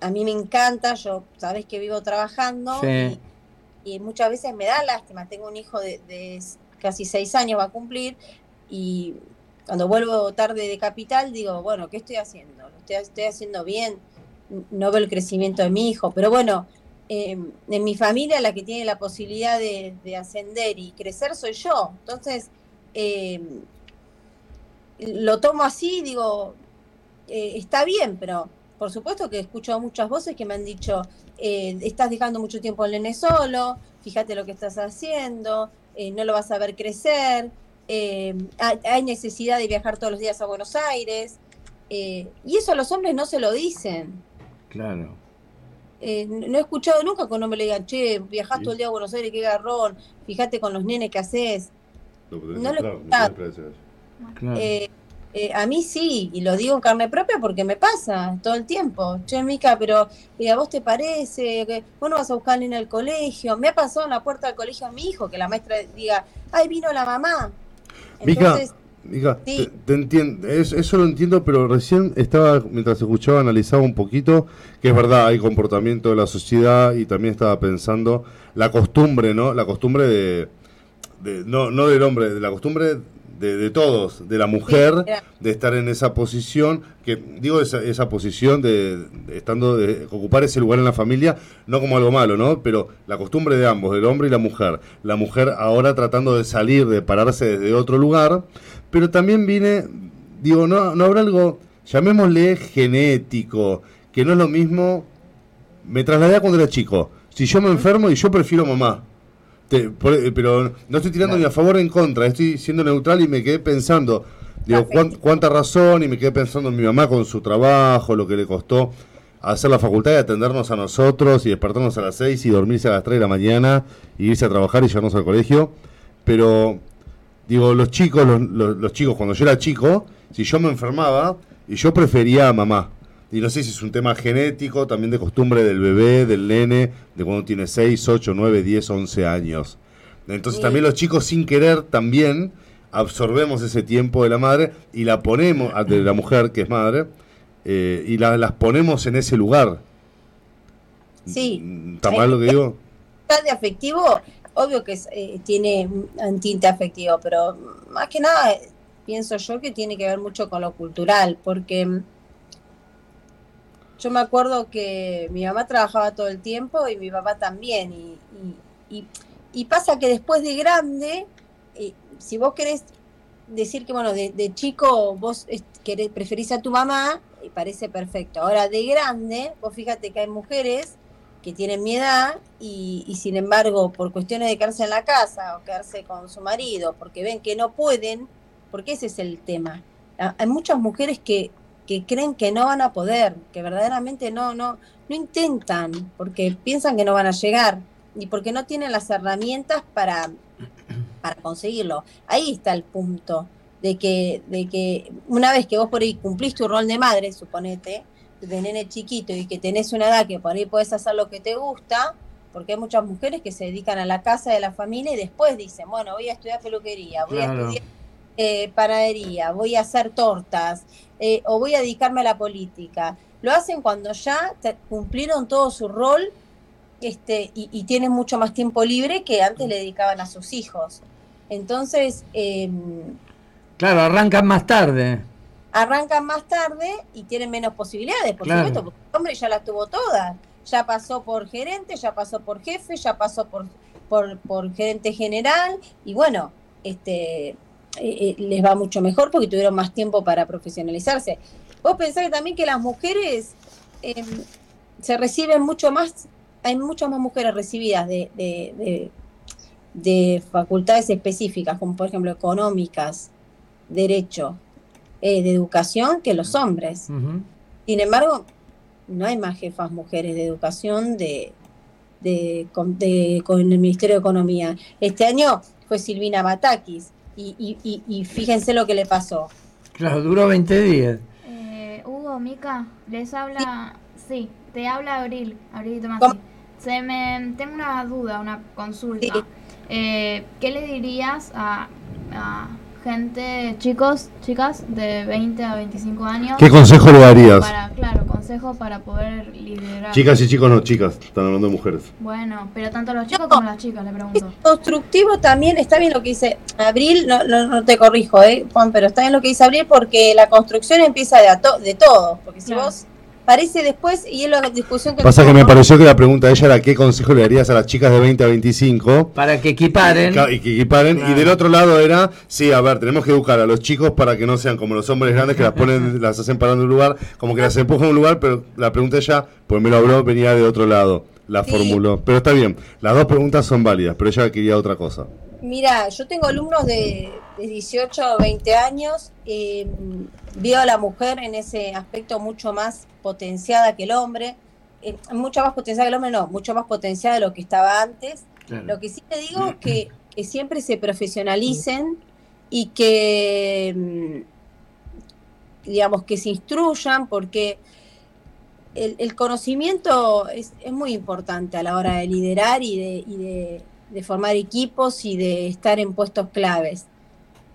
a mí me encanta, yo sabes que vivo trabajando y, muchas veces me da lástima, tengo un hijo de, de casi seis años, va a cumplir, y cuando vuelvo tarde de capital, digo, bueno, ¿qué estoy haciendo? ¿Lo estoy, haciendo bien? No veo el crecimiento de mi hijo, pero bueno, em, en mi familia la que tiene la posibilidad de, ascender y crecer soy yo. Entonces, em, lo tomo así, digo, eh, está bien, pero por supuesto que he escuchado muchas voces que me han dicho, eh, estás dejando mucho tiempo al nene solo, fíjate lo que estás haciendo, eh, no lo vas a ver crecer. Eh, hay, necesidad de viajar todos los días a Buenos Aires, eh, y eso a los hombres no se lo dicen. Claro. Eh, no he escuchado nunca que un hombre le digan, che, viajás todo el día a Buenos Aires, qué garrón, fíjate con los nenes que haces. No, lo he a mí sí, y lo digo en carne propia porque me pasa todo el tiempo. Che, Mica, pero ¿a vos te parece que vos no vas a buscar en el colegio? Me ha pasado en la puerta del colegio a mi hijo que la maestra diga, ay, vino la mamá. Mica, te, entiendo, eso lo entiendo, pero recién estaba, mientras escuchaba, analizaba un poquito, que es verdad, hay comportamiento de la sociedad y también estaba pensando la costumbre, ¿no? La costumbre de, de no, no del hombre, de la costumbre de, todos, de la mujer, de estar en esa posición, que digo esa, esa posición de, estando de ocupar ese lugar en la familia, no como algo malo, ¿no? Pero la costumbre de ambos, del hombre y la mujer, la mujer ahora tratando de salir, de pararse desde otro lugar, pero también viene, digo, no, no habrá algo, llamémosle genético, que no es lo mismo, me trasladé a cuando era chico, si yo me enfermo y yo prefiero mamá, eh, pero no estoy tirando ni a favor ni en contra, estoy siendo neutral y me quedé pensando, digo, cuánta razón y me quedé pensando en mi mamá con su trabajo, lo que le costó hacer la facultad y atendernos a nosotros y despertarnos a las 6 y dormirse a las 3 de la mañana y irse a trabajar y llevarnos al colegio. Pero, digo, los chicos, los, los chicos, cuando yo era chico, si yo me enfermaba y yo prefería a mamá, y no sé si es un tema genético, también de costumbre del bebé, del nene, de cuando tiene 6, 8, 9, 10, 11 años. Entonces también los chicos sin querer también absorbemos ese tiempo de la madre y la ponemos, ah, de la mujer que es madre, eh, y la, las ponemos en ese lugar. Sí. ¿Está mal lo que digo? de afectivo, obvio que eh, tiene un tinte afectivo, pero más que nada pienso yo que tiene que ver mucho con lo cultural, porque yo me acuerdo que mi mamá trabajaba todo el tiempo y mi papá también. Y, y, pasa que después de grande, eh, si vos querés decir que, bueno, de, chico vos querés, preferís a tu mamá, y parece perfecto. Ahora, de grande, vos fíjate que hay mujeres que tienen mi edad y, y sin embargo, por cuestiones de quedarse en la casa o quedarse con su marido, porque ven que no pueden, porque ese es el tema. Hay muchas mujeres que, que creen que no van a poder, que verdaderamente no, no, no intentan, porque piensan que no van a llegar y porque no tienen las herramientas para, para conseguirlo. Ahí está el punto de que, de que una vez que vos por ahí cumplís tu rol de madre, suponete, de nene chiquito y que tenés una edad que por ahí podés hacer lo que te gusta, porque hay muchas mujeres que se dedican a la casa de la familia y después dicen, bueno, voy a estudiar peluquería, voy a estudiar eh, panadería, voy a hacer tortas eh, o voy a dedicarme a la política. Lo hacen cuando ya te- cumplieron todo su rol este, y, y tienen mucho más tiempo libre que antes le dedicaban a sus hijos. Entonces, em, Claro, arrancan más tarde. arrancan más tarde y tienen menos posibilidades, por Claro. supuesto, porque el hombre ya las tuvo todas. Ya pasó por gerente, ya pasó por jefe, ya pasó por, por, por gerente general y bueno, este eh, eh, les va mucho mejor porque tuvieron más tiempo para profesionalizarse. Vos pensás también que las mujeres em, se reciben mucho más, hay muchas más mujeres recibidas de, de, de- de facultades específicas, como por ejemplo económicas, derecho, eh, de educación, que los hombres. Sin embargo, no hay más jefas mujeres de educación de, de, con, de- con el Ministerio de Economía. Este año fue Silvina Batakis y, y, y, y fíjense lo que le pasó. Claro, duró 20 días. Eh, Hugo, Mica, les habla. Sí, te habla Abril, Abril. Tomasi. Se me, tengo una duda, una consulta. Sí. Eh, ¿Qué le dirías a, a gente, chicos, chicas de 20 a 25 años? ¿Qué consejo le darías? Para, claro, consejo para poder liderar. Chicas y chicos, no, chicas, están hablando de mujeres. Bueno, pero tanto los chicos como las chicas, le pregunto. Constructivo también, está bien lo que dice Abril, no, no, no te corrijo, eh, Juan, pero está bien lo que dice Abril porque la construcción empieza de, a to- de todos, porque si Claro. vos parece después, y es la discusión que Pasa que me pareció que la pregunta de ella era qué consejo le darías a las chicas de 20 a 25 Para que equiparen. Y que equiparen. Claro. Y del otro lado era, sí, a ver, tenemos que educar a los chicos para que no sean como los hombres grandes que las ponen, las hacen parando en un lugar, como que las empujan a un lugar, pero la pregunta ella, pues me lo habló, venía de otro lado, la Sí. formuló. Pero está bien, las dos preguntas son válidas, pero ella quería otra cosa. Mira, yo tengo alumnos de, de 18 o 20 años, eh, veo a la mujer en ese aspecto mucho más potenciada que el hombre, eh, mucho más potenciada que el hombre, no, mucho más potenciada de lo que estaba antes. Claro. Lo que sí te digo es que, que siempre se profesionalicen y que, mm, digamos, que se instruyan porque el, el conocimiento es, es muy importante a la hora de liderar y de, y de, de formar equipos y de estar en puestos claves.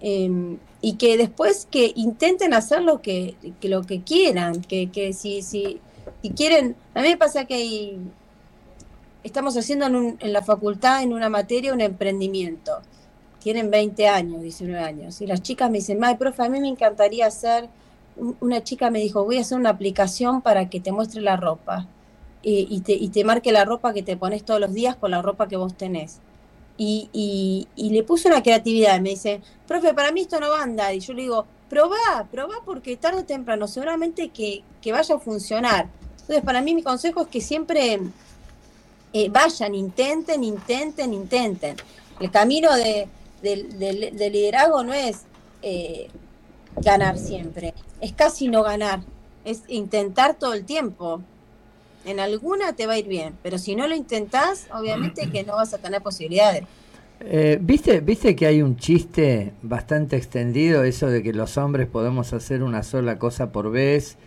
Eh, y que después que intenten hacer lo que, que lo que quieran, que, que si, si, quieren, a mí me pasa que estamos haciendo en, un- en la facultad, en una materia, un emprendimiento. Tienen 20 años, 19 años. Y las chicas me dicen, May, profe, a mí me encantaría hacer, un- una chica me dijo, voy a hacer una aplicación para que te muestre la ropa. Y, te, y te marque la ropa que te pones todos los días con la ropa que vos tenés. Y, y, le puse una creatividad. Me dice, profe, para mí esto no va a andar. Y yo le digo, probá, probá porque tarde o temprano seguramente que, que vaya a funcionar. Entonces, para mí mi consejo es que siempre eh, vayan, intenten, intenten, intenten. El camino de, del liderazgo no es eh, ganar siempre, es casi no ganar, es intentar todo el tiempo. En alguna te va a ir bien, pero si no lo intentás, obviamente que no vas a tener posibilidades. Eh, ¿viste, ¿Viste que hay un chiste bastante extendido, eso de que los hombres podemos hacer una sola cosa por vez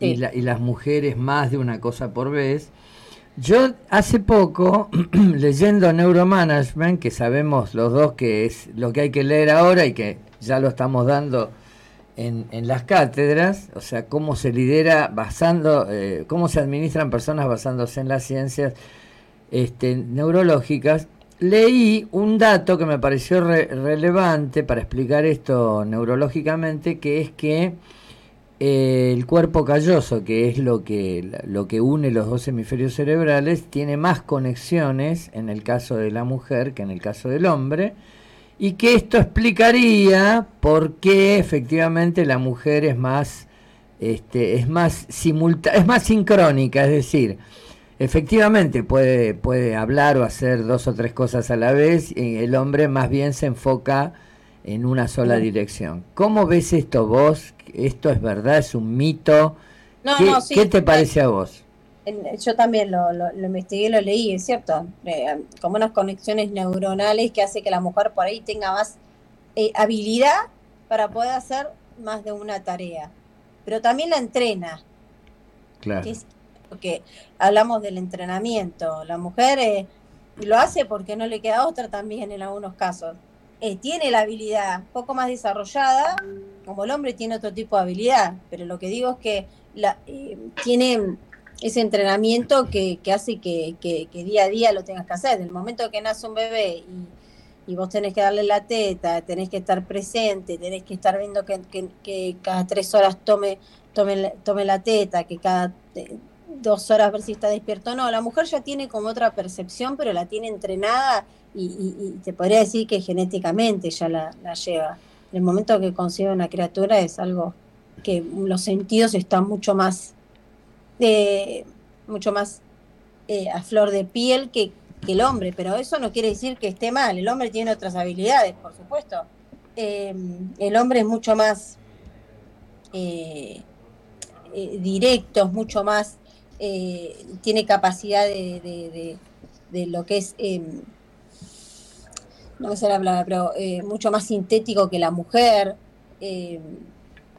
y, la- y las mujeres más de una cosa por vez? Yo hace poco, leyendo Neuromanagement, que sabemos los dos que es lo que hay que leer ahora y que ya lo estamos dando en, en las cátedras, o sea, cómo se lidera basando, eh, cómo se administran personas basándose en las ciencias este, neurológicas, leí un dato que me pareció re- relevante para explicar esto neurológicamente, que es que eh, el cuerpo calloso, que es lo que, lo que une los dos hemisferios cerebrales, tiene más conexiones en el caso de la mujer que en el caso del hombre, y que esto explicaría por qué efectivamente la mujer es más este, es más simulta es más sincrónica, es decir, efectivamente puede, puede hablar o hacer dos o tres cosas a la vez, y el hombre más bien se enfoca en una sola dirección. ¿Cómo ves esto vos? ¿Esto es verdad? ¿Es un mito? No, ¿Qué, no, sí. qué te parece a vos? En- Yo también lo, lo, lo investigué, lo leí, es cierto, eh, como unas conexiones neuronales que hace que la mujer por ahí tenga más eh, habilidad para poder hacer más de una tarea. Pero también la entrena, Claro. que es porque hablamos del entrenamiento. La mujer eh, lo hace porque no le queda otra también en algunos casos. Eh, tiene la habilidad poco más desarrollada, como el hombre tiene otro tipo de habilidad, pero lo que digo es que la, tiene ese entrenamiento que, que hace que, que- día a día lo tengas que hacer. Del momento que nace un bebé y, vos tenés que darle la teta, tenés que estar presente, tenés que estar viendo que, que- cada tres horas tome, tome, tome la teta, que cada eh, dos horas ver si está despierto o no. La mujer ya tiene como otra percepción, pero la tiene entrenada y, y- y te podría decir que genéticamente ya la, la lleva. En el momento que concibe una criatura es algo que los sentidos están mucho más, eh, mucho más eh, a flor de piel que, el hombre, pero eso no quiere decir que esté mal. El hombre tiene otras habilidades, por supuesto. Eh, el hombre es mucho más directo, es mucho más, tiene capacidad de, lo que es, eh, no sale la palabra, pero mucho más sintético que la mujer. eh,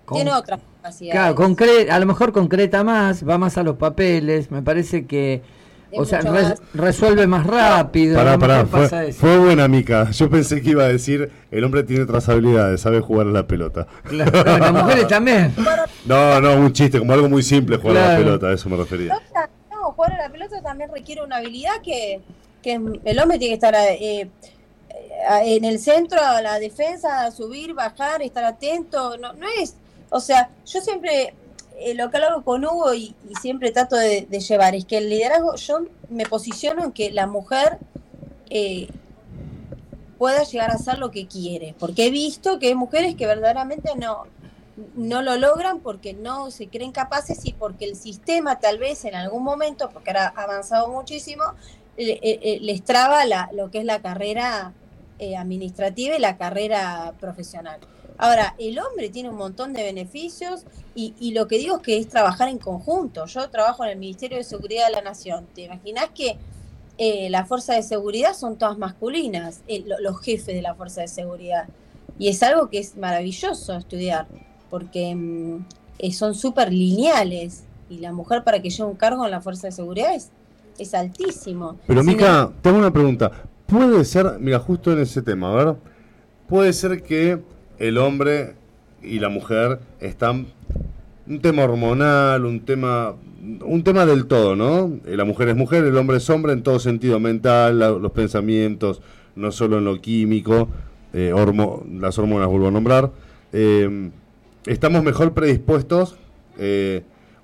Con- tiene otras capacidades. Claro, concre- a lo mejor concreta más, va más a los papeles, me parece que, Es o sea, más- resuelve más rápido. Pará, pará, fue, pasa eso. fue buena, Mica. Yo pensé que iba a decir, el hombre tiene otras habilidades, sabe jugar a la pelota. Claro, las mujeres también. No, no, un chiste, como algo muy simple jugar a la pelota, a eso me refería. no, jugar a la pelota también requiere una habilidad que, que el hombre tiene que estar eh, eh, en el centro, a la defensa, subir, bajar, estar atento. No, no es, o sea, yo siempre, eh, lo que hablo con Hugo y, siempre trato de, llevar, es que el liderazgo, yo me posiciono en que la mujer eh, pueda llegar a hacer lo que quiere, porque he visto que hay mujeres que verdaderamente no, no lo logran porque no se creen capaces y porque el sistema tal vez en algún momento, porque ahora ha avanzado muchísimo, eh, les traba la, lo que es la carrera administrativa y la carrera profesional. Ahora, el hombre tiene un montón de beneficios y, y lo que digo es que es trabajar en conjunto. Yo trabajo en el Ministerio de Seguridad de la Nación. ¿Te imaginas que eh, la fuerza de seguridad son todas masculinas, eh, lo- los jefes de la fuerza de seguridad? Y es algo que es maravilloso estudiar, porque mm, eh, son súper lineales y la mujer para que lleve un cargo en la fuerza de seguridad es, es altísimo. Pero Sin Mica, tengo una pregunta. Puede ser, mira, justo en ese tema, a ver, puede ser que el hombre y la mujer están un tema hormonal, un tema un tema del todo, ¿no? Eh, La mujer es mujer, el hombre es hombre en todo sentido mental, los pensamientos, no solo en lo químico, eh, las hormonas vuelvo a nombrar. Eh, estamos mejor predispuestos,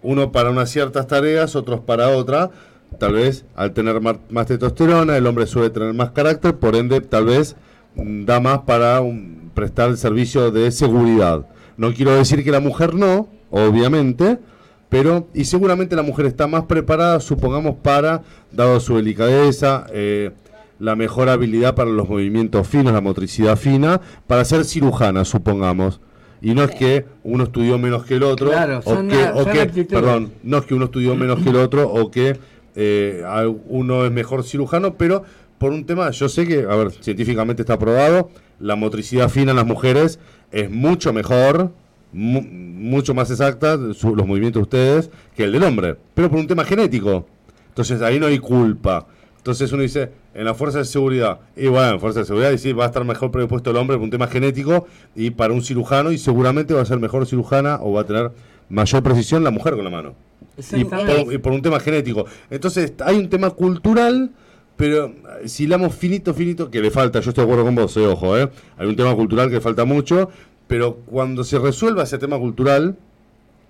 uno para unas ciertas tareas, otros para otra. Tal vez al tener más testosterona, el hombre suele tener más carácter, por ende, tal vez mm, da más para un- prestar el servicio de seguridad. No quiero decir que la mujer no, obviamente, pero y seguramente la mujer está más preparada, supongamos, para, dado su delicadeza, eh, la mejor habilidad para los movimientos finos, la motricidad fina, para ser cirujana, supongamos. Y no es que uno estudió menos que el otro, Claro, o que, la- o son que- actitudes. perdón, no es que uno estudió menos que el otro o que eh, uno es mejor cirujano, pero por un tema, yo sé que, a ver, científicamente está probado, la motricidad fina en las mujeres es mucho mejor, mu- mucho más exacta, su- los movimientos de ustedes, que el del hombre, pero por un tema genético. Entonces ahí no hay culpa. Entonces uno dice, en la fuerza de seguridad, y bueno, en fuerza de seguridad, y sí, va a estar mejor predispuesto el hombre por un tema genético y para un cirujano, y seguramente va a ser mejor cirujana o va a tener mayor precisión la mujer con la mano. Y por, y por un tema genético. Entonces hay un tema cultural, pero eh, si hilamos finito, finito, que le falta, yo estoy de acuerdo con vos, eh, ojo, eh, hay un tema cultural que falta mucho, pero cuando se resuelva ese tema cultural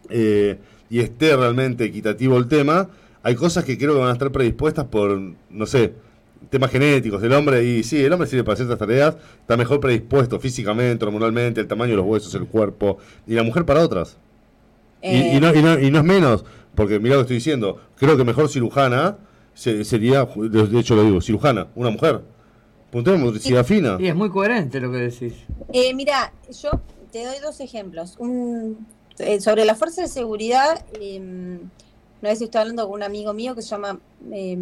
eh, y esté realmente equitativo el tema, hay cosas que creo que van a estar predispuestas por, no sé, temas genéticos. El hombre, y sí, el hombre sirve para ciertas tareas, está mejor predispuesto físicamente, hormonalmente, el tamaño de los huesos, el cuerpo, y la mujer para otras. Y, Eh, y no, y, no, y no es menos, porque mira lo que estoy diciendo, creo que mejor cirujana sería, de de hecho lo digo, cirujana, una mujer. De motricidad fina. Y es muy coherente lo que decís. Eh, mira, yo te doy dos ejemplos. Un, eh, sobre la fuerza de seguridad, eh, una vez estoy hablando con un amigo mío que se llama eh,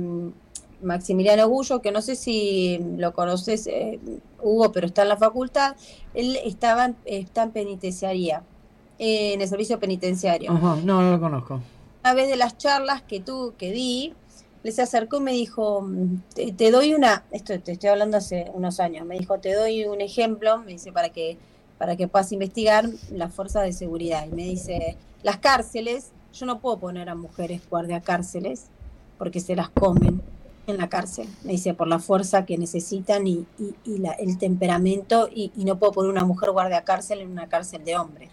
Maximiliano Gullo, que no sé si lo conoces, eh, Hugo, pero está en la facultad. Él estaba en, está en penitenciaría, eh, en el servicio penitenciario. Ajá, no, no lo conozco. Una vez de las charlas que tú, que di, le se acercó y me dijo, te, te doy una, esto te estoy hablando hace unos años, me dijo, te doy un ejemplo, me dice, para que, para que puedas investigar las fuerzas de seguridad. Y me dice, las cárceles, yo no puedo poner a mujeres guardia cárceles porque se las comen en la cárcel. Me dice, por la fuerza que necesitan y, y- y la- el temperamento, y, y no puedo poner una mujer guardia cárcel en una cárcel de hombres.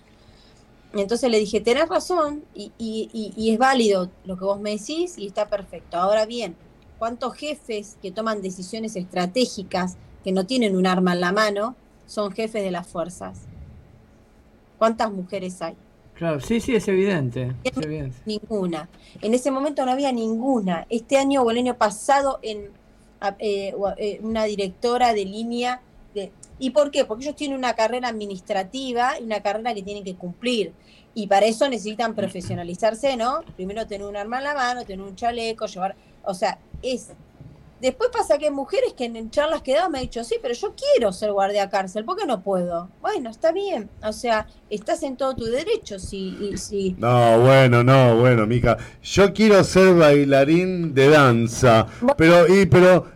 Entonces le dije, tenés razón y, y- y- y es válido lo que vos me decís y está perfecto. Ahora bien, ¿cuántos jefes que toman decisiones estratégicas, que no tienen un arma en la mano, son jefes de las fuerzas? ¿Cuántas mujeres hay? Claro, sí, sí, es evidente. Es evidente. Ninguna. En ese momento no había ninguna. Este año o el año pasado en eh, eh, una directora de línea ¿Y por qué? Porque ellos tienen una carrera administrativa y una carrera que tienen que cumplir. Y para eso necesitan profesionalizarse, ¿no? Primero tener un arma en la mano, tener un chaleco, llevar. O sea, es. Después pasa que hay mujeres que en charlas que he dado me han dicho, sí, pero yo quiero ser guardia cárcel, ¿por qué no puedo? Bueno, está bien. O sea, estás en todo tu derecho. Si, y- si, No, bueno, no, bueno, Mica. Yo quiero ser bailarín de danza. Pero, y, pero,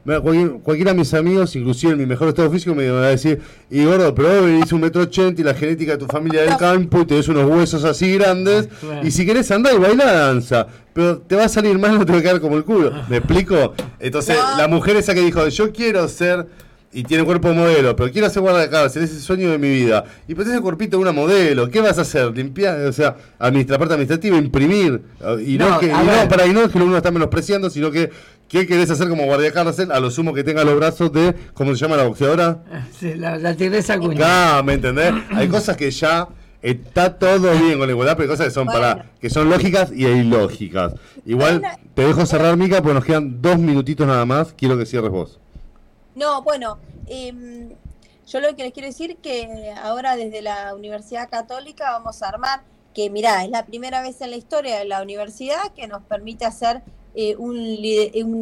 cualquiera de mis amigos, inclusive en mi mejor estado físico, me van a decir, y gordo, pero vos venís un metro ochenta y la genética de tu familia del campo y tenés unos huesos así grandes. Claro. Y si querés andar y bailar danza. Pero te va a salir mal, no te va a quedar como el culo. ¿Me explico? Entonces, No. la mujer esa que dijo, yo quiero ser y tiene cuerpo modelo, pero quiero hacer guardia de cárcel, es el sueño de mi vida. Y pues ese cuerpito de una modelo, ¿qué vas a hacer? Limpiar, o sea, administrar parte administrativa, imprimir. Y no, No, que, y no, para, y no es que uno está menospreciando, sino que ¿qué querés hacer como guardia de cárcel? A lo sumo que tenga los brazos de, ¿cómo se llama la boxeadora? Sí, la, la tigresa cuña. Ah, ¿me entendés? Hay cosas que ya está todo bien con la igualdad, pero hay cosas que son Bueno. para que son lógicas y ilógicas. Igual Bueno. te dejo cerrar, Mica, porque nos quedan dos minutitos nada más. Quiero que cierres vos. No, bueno, em, yo lo que les quiero decir que ahora desde la Universidad Católica vamos a armar, que mirá, es la primera vez en la historia de la universidad que nos permite hacer eh, un,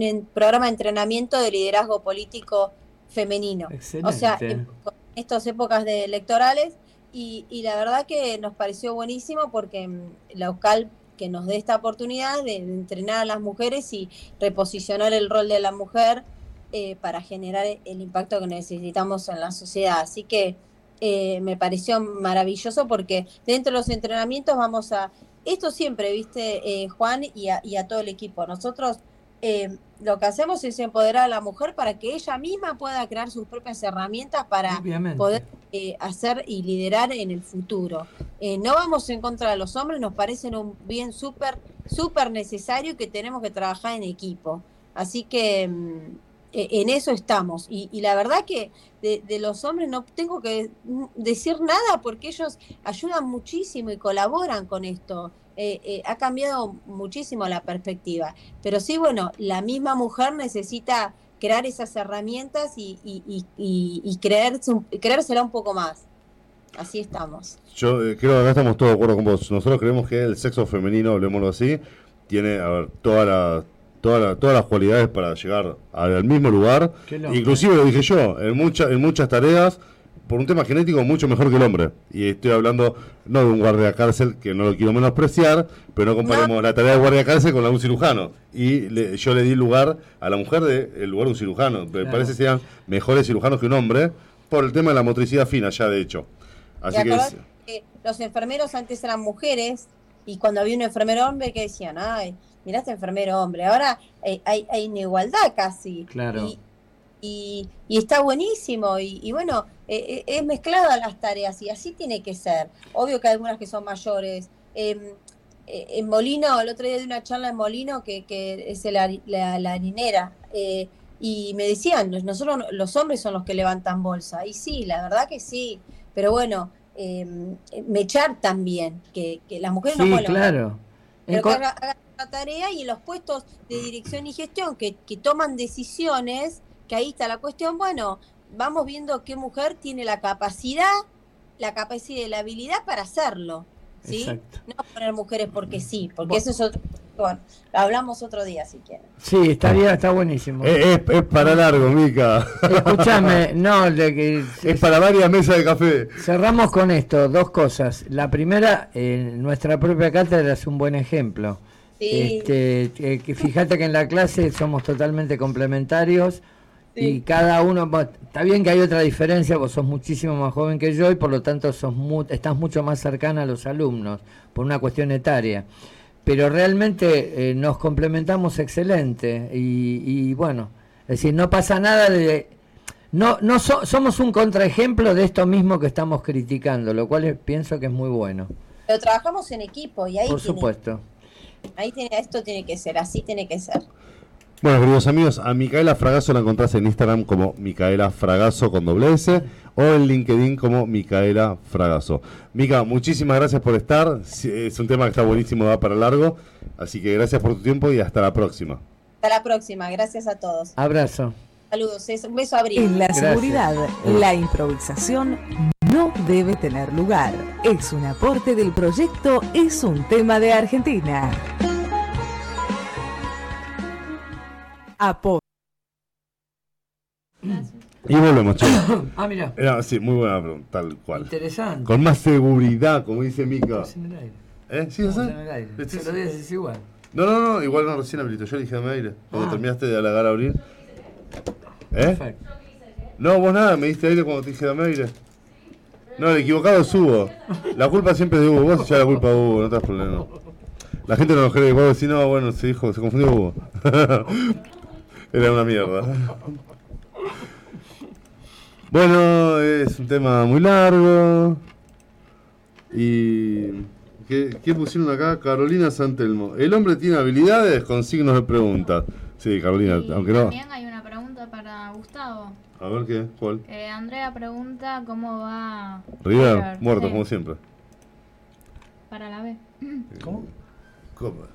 en- programa de entrenamiento de liderazgo político femenino. Excelente. O sea, en con estas épocas de electorales y, y la verdad que nos pareció buenísimo porque mm, la UCAL que nos dé esta oportunidad de, entrenar a las mujeres y reposicionar el rol de la mujer eh, para generar el impacto que necesitamos en la sociedad. Así que eh, me pareció maravilloso porque dentro de los entrenamientos vamos a, esto siempre, viste, eh, Juan, y a, y a todo el equipo, nosotros eh, lo que hacemos es empoderar a la mujer para que ella misma pueda crear sus propias herramientas para Obviamente. poder eh, hacer y liderar en el futuro. Eh, no vamos en contra de los hombres, nos parecen un bien súper, súper necesario que tenemos que trabajar en equipo. Así que mm, en eso estamos. Y, y la verdad que de, de los hombres no tengo que decir nada porque ellos ayudan muchísimo y colaboran con esto. Eh, eh, ha cambiado muchísimo la perspectiva. Pero sí, bueno, la misma mujer necesita crear esas herramientas y, y, y, creerse creérsela un poco más. Así estamos. Yo eh, creo que acá estamos todos de acuerdo con vos. Nosotros creemos que el sexo femenino, hablemoslo así, tiene a ver, toda la, toda la- todas las cualidades para llegar al, al mismo lugar. Inclusive lo dije yo, en, mucha, en muchas tareas, por un tema genético, mucho mejor que el hombre. Y estoy hablando no de un guardia cárcel, que no lo quiero menospreciar, pero no comparemos la tarea de guardia cárcel con la de un cirujano. Y le- yo le di lugar a la mujer de el lugar de un cirujano. Me Claro. parece que sean mejores cirujanos que un hombre, por el tema de la motricidad fina, ya de hecho. Así que los enfermeros antes eran mujeres y cuando había un enfermero hombre que decían, ay, mirá este enfermero hombre. Ahora hay, hay una igualdad casi. Claro. Y, y, y está buenísimo. Y, y bueno, eh, eh, es mezclada las tareas y así tiene que ser. Obvio que hay algunas que son mayores. Em, eh, en Molino, el otro día de una charla en Molino, que, que es la, la, la harinera, eh, y me decían, nosotros los hombres son los que levantan bolsa. Y sí, la verdad que sí, pero bueno, mechar también, que, que las mujeres no pueden claro. pero que hagan la tarea y en los puestos de dirección y gestión que, que toman decisiones, que ahí está la cuestión, bueno, vamos viendo qué mujer tiene la capacidad, la capacidad y la habilidad para hacerlo. ¿sí? No poner mujeres porque sí, porque eso es otro. Bueno, hablamos otro día si quieren. Sí, estaría, está buenísimo. Es, es, para largo, Mica. Escúchame, no, de que, es para varias mesas de café. Cerramos con esto, dos cosas. La primera, eh, nuestra propia cátedra es un buen ejemplo. Sí. Este, eh, que fíjate que en la clase somos totalmente complementarios y cada uno, está bien que hay otra diferencia, vos sos muchísimo más joven que yo y por lo tanto sos estás mucho más cercana a los alumnos por una cuestión etaria. Pero realmente eh, nos complementamos excelente y, bueno, es decir, no pasa nada de... No, no somos un contraejemplo de esto mismo que estamos criticando, lo cual pienso que es muy bueno. Pero trabajamos en equipo y ahí... Por supuesto. Ahí tiene, esto tiene que ser, así tiene que ser. Bueno, queridos amigos, a Micaela Fragazo la encontrás en Instagram como Micaela Fragazo con doble S o en LinkedIn como Micaela Fragazo. Mica, muchísimas gracias por estar. Es un tema que está buenísimo, va para largo. Así que gracias por tu tiempo y hasta la próxima. Hasta la próxima, gracias a todos. Abrazo. Saludos, un beso a Abril. En la seguridad, la improvisación no debe tener lugar. Es un aporte del proyecto Es un tema de Argentina. Y volvemos, chicos. ah, mira. sí, muy buena pregunta, tal cual. Interesante. Con más seguridad, como dice Mica. ¿Eh? ¿Sí, no, en el aire. Se lo dices igual. No, no, no, igual no recién habilito. Yo le dije dame aire. Cuando ah. terminaste de halagar a abrir. ¿Eh? Perfecto. No, vos nada, me diste aire cuando te dije dame aire. No, el equivocado es Hugo. La culpa siempre es de Hugo. Vos ya la culpa de Hugo, no te das problema. La gente no lo cree. Vos decís, no, bueno, se dijo, se confundió Hugo. Era una mierda. Bueno, es un tema muy largo. Y. ¿Qué, pusieron acá? Carolina Santelmo. ¿El hombre tiene habilidades con signos de pregunta? Sí, Carolina, aunque no. También hay una. A ver qué, ¿cuál? Eh, Andrea pregunta cómo va. River, muerto, como siempre. Para la B. ¿Cómo?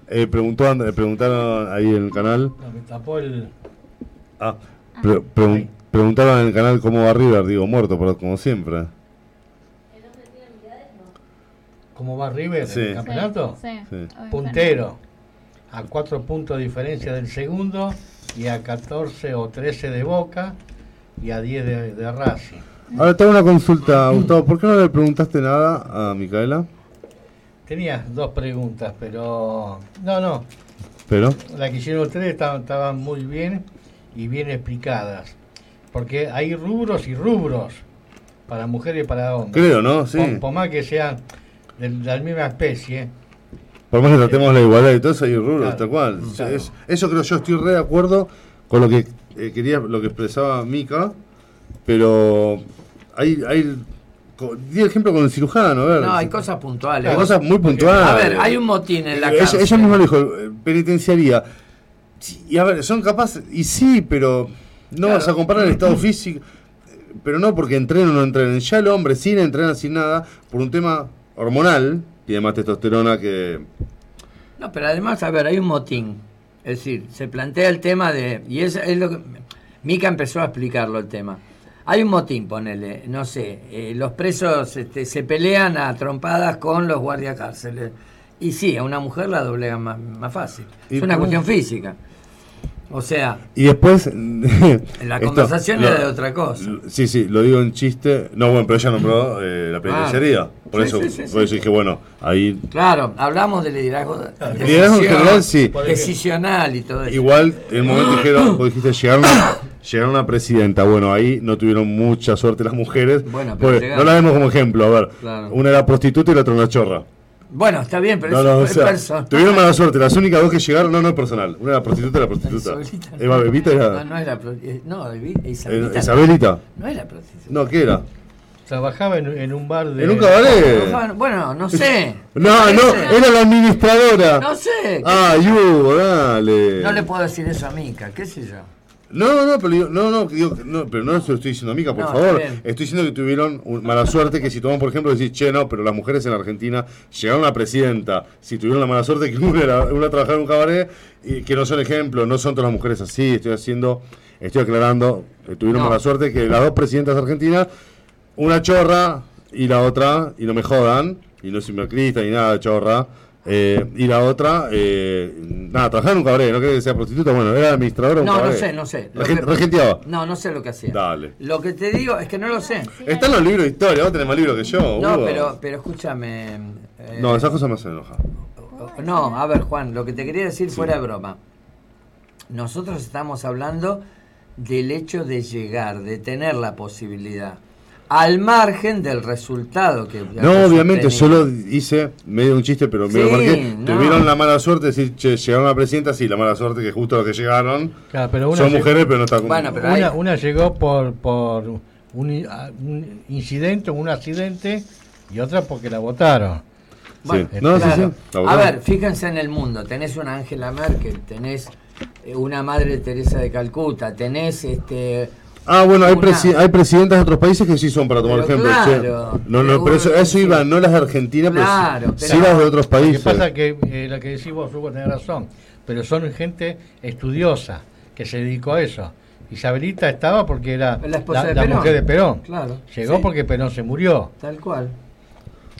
Eh, preguntó, preguntaron ahí en el canal. No, me tapó el. Ah, preguntaron en el canal cómo va River, digo, muerto, pero como siempre. ¿Cómo va River en el campeonato? Sí, Puntero, a cuatro puntos de diferencia del segundo y a 14 o 13 de Boca y a 10 de, de Racing. Ahora tengo una consulta, Gustavo, ¿por qué no le preguntaste nada a Micaela? Tenía dos preguntas, pero no, no. ¿Pero? La que hicieron ustedes estaban muy bien y bien explicadas. Porque hay rubros y rubros para mujeres y para hombres. Creo, ¿no? Sí. Por, más que sean de, la misma especie. Por más que tratemos la igualdad y todo eso, hay rubros, tal cual. eso creo yo, estoy re de acuerdo con lo que eh, quería, lo que expresaba Mika, pero hay, hay Di ejemplo con el cirujano, a ver. No, hay cosas puntuales. Hay cosas muy puntuales. A ver, hay un motín en la casa. Ella, misma lo dijo, eh, penitenciaría. Y a ver, son capaces, y sí, pero no vas a comparar el estado físico, pero no porque entrenen o no entrenen. Ya el hombre sin entrenar, sin nada, por un tema hormonal, tiene más testosterona que... No, pero además, a ver, hay un motín. Es decir, se plantea el tema de... Y es, es lo que... Mica empezó a explicarlo el tema. Hay un motín, ponele, no sé, eh, los presos este, se pelean a trompadas con los guardias cárceles. Y sí, a una mujer la doblegan más, más fácil. Es una cuestión física. O sea. Y después. la conversación era de otra cosa. Sí, sí, lo digo en chiste. No, bueno, pero ella nombró eh, la penitenciaría. Ah, por, eso, por eso dije, bueno, ahí. Claro, hablamos del liderazgo. El liderazgo en general, sí. Decisional y todo eso. Igual, en el momento dijeron, vos dijiste, llegaron llegaron a presidenta. Bueno, ahí no tuvieron mucha suerte las mujeres. Bueno, pero no la vemos como ejemplo. A ver, una era prostituta y la otra una chorra. Bueno, está bien, pero no, es, personal. Tuvieron mala suerte. Las únicas dos que llegaron, no, no es personal. Una era prostituta y la prostituta. Eva Bebita era. No, no era. Eh, no, Isabelita. Isabelita. No era prostituta. No, ¿qué era? Trabajaba en, en, un bar de. ¿En un cabaret? Bueno, no sé. No, no, era la administradora. No sé. Ah, Hugo, dale. No le puedo decir eso a Mica, qué sé yo. No, no, pero digo- no, no, digo, no, pero no se lo estoy diciendo a Mica, por No, favor. Estoy diciendo que tuvieron mala suerte, que si toman, por ejemplo, decís, che, no, pero las mujeres en Argentina llegaron a presidenta, si tuvieron la mala suerte que una, era- una trabajaba en un cabaret, y que no son ejemplo, no son todas las mujeres así, estoy haciendo, estoy aclarando, eh, tuvieron No. mala suerte que las dos presidentas argentinas, una chorra y la otra, y no me jodan, y no soy macrista ni nada de chorra, eh, y la otra, eh, nada, trabajaba en un cabaret, no creo que sea prostituta, bueno, era administradora de un No, no sé, no sé. Regen- que- regenteaba. No, no sé lo que hacía. Dale. Lo que te digo es que no lo sé. Están los libros de historia, vos tenés más libros que yo. No, Hugo. pero, pero escúchame. eh, No, esas cosas me hacen enojar. No, a ver, Juan, lo que te quería decir fuera de broma. Nosotros estamos hablando del hecho de llegar, de tener la posibilidad, al margen del resultado que. No, obviamente, yo lo hice medio un chiste, pero me lo Sí, marqué. no. Tuvieron la mala suerte de decir, che, llegaron a la presidenta, sí, la mala suerte que justo los que llegaron Claro, pero una son mujeres, pero no están con Bueno, pero hay- Una, llegó por, por un, incidente, un accidente, y otra porque la votaron. Bueno, Sí. No, sí, claro. sí, la A ver, fíjense en el mundo. Tenés una Angela Merkel, tenés eh, una Madre Teresa de Calcuta, tenés este. Ah, bueno, hay, presi- hay presidentas de otros países que sí son para tomar Pero ejemplo. che. claro, no, no, pero eso, eso iba, no las de Argentina, Claro, pero sí, pero- sí las de otros Lo países. que pasa es que eh, lo que decís vos, Hugo, tenés razón, pero son gente estudiosa que se dedicó a eso. Isabelita estaba porque era La esposa la, de la mujer de Perón. Claro. Llegó sí, porque Perón se murió. Tal cual.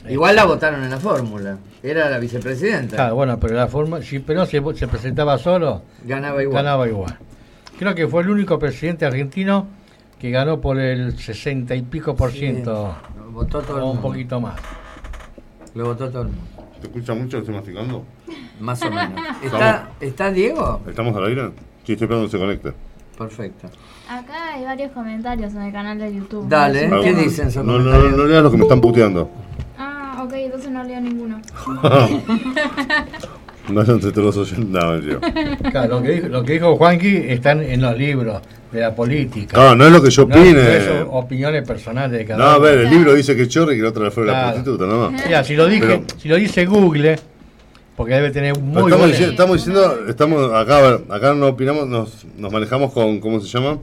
Igual la votaron en la fórmula. Era la vicepresidenta. Claro, bueno, pero la forma, si Perón se, se presentaba solo, Ganaba igual. ganaba igual. Creo que fue el único presidente argentino que ganó por el 60 y pico por Sí, ciento, lo votó todo el o un mundo. poquito más. Lo votó todo el mundo. ¿Te escucha mucho? ¿Estoy masticando? Más o menos. ¿Está, ¿Está Diego? ¿Estamos al aire? Sí, estoy esperando que se conecte. Perfecto. Acá hay varios comentarios en el canal de YouTube. Dale, No sé ¿qué dicen esos No, no, no, no leas lo que me están puteando. Ah, ok, entonces no leo ninguno. No sean teturosos. No, mentira. Claro, lo, que dijo, lo que dijo Juanqui están en los libros de la política. Claro, no es lo que yo No, opine. no es opiniones personales de cada No, a uno. ver, el libro dice que chorre y que la otra fue la prostituta, no más. Mira, si lo dije, Pero- si lo dice Google, porque debe tener un muy estamos, buen diciendo, estamos diciendo, estamos acá, acá no opinamos, nos, nos manejamos con, ¿cómo se llama?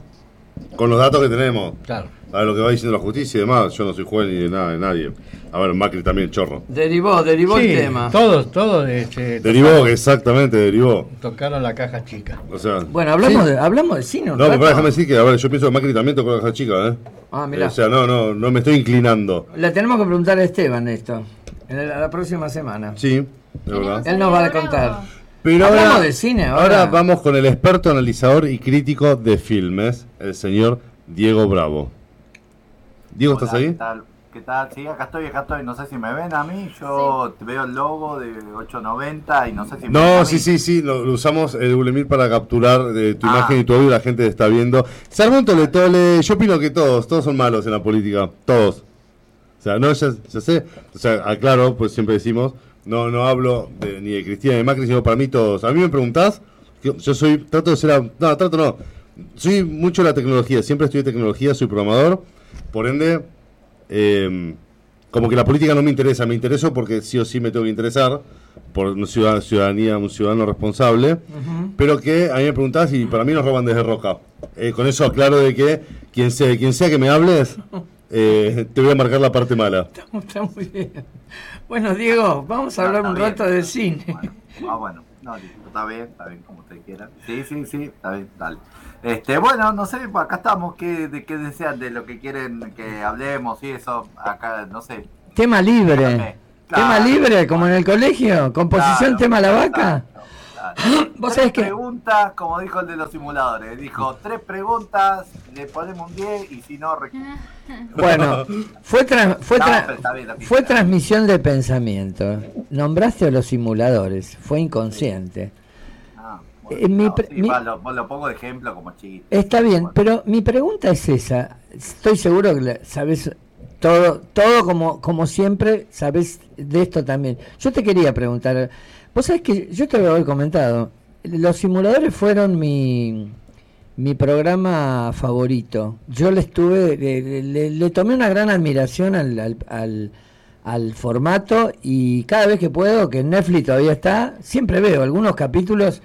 Con los datos que tenemos. Claro. A ver, lo que va diciendo la justicia y demás, yo no soy juez ni de nada, de nadie. A ver, Macri también, chorro. Derivó, derivó Sí, el tema. todos, todos este, Derivó, tocaron, exactamente, derivó. tocaron la caja chica. O sea, Bueno, hablamos, sí. de, hablamos de cine. No, pero déjame decir que, a ver, yo pienso que Macri también tocó la caja chica, ¿eh? Ah, mirá. O sea, no, no, no me estoy inclinando. Le tenemos que preguntar a Esteban esto. En el- la próxima semana. Sí, de verdad. Él nos va a contar. Pero Hablamos ahora, de cine ahora. vamos con el experto analizador y crítico de filmes, el señor Diego Bravo. Diego, ¿estás ahí? ¿Qué tal? ¿Qué tal? Sí, acá estoy, acá estoy. No sé si me ven a mí. Yo veo el logo de 890 y no sé si me ven No, a sí, mí. sí, sí, lo, lo usamos el Google Meet para capturar eh, tu Ah. imagen y tu audio, la gente está viendo. Se armó un tole tole, yo opino que todos, todos son malos en la política, todos. O sea, no, ya, ya sé, o sea, aclaro, pues siempre decimos, no no hablo de- ni de Cristina ni de Macri, sino para mí todos. A mí me preguntás, yo soy, trato de ser, no, trato no, soy mucho de la tecnología, siempre estudié tecnología, soy programador, por ende, eh, como que la política no me interesa, me intereso porque sí o sí me tengo que interesar por una ciudad- ciudadanía, un ciudadano responsable, pero que a mí me preguntás y para mí nos roban desde Roca. Eh, con eso aclaro de que quien sea, quien sea que me hables, eh, te voy a marcar la parte mala. Está muy bien. Bueno, Diego, vamos a hablar un bien. rato de cine. Ah, bueno. No, está bien, está bien, como usted quiera. Sí, sí, sí, está bien, dale. Este, bueno, no sé, acá estamos. ¿Qué, de qué desean? De lo que quieren que hablemos y eso. Acá, no sé. Tema libre. Tema Claro. libre, como en el colegio. Composición, Claro, tema la vaca. Vos Tres sabés que- preguntas, como dijo el de los simuladores. Dijo, tres preguntas, le ponemos un 10 y si no... rec- Bueno, fue, tra- fue, tra- bien, fue transmisión de pensamiento. Nombraste a los simuladores. Fue inconsciente. Ah, Eh, mi no, pre- sí, mi- va, lo, lo pongo de ejemplo como chiquito. Está bien, Bueno. pero mi pregunta es esa. Estoy seguro que sabes todo, todo como, como siempre, sabes de esto también. Yo te quería preguntar, vos sabés que yo te lo había comentado, los simuladores fueron mi, mi programa favorito. Yo le estuve, le, tomé una gran admiración al, al, al- al formato y cada vez que puedo, que Netflix todavía está, siempre veo algunos capítulos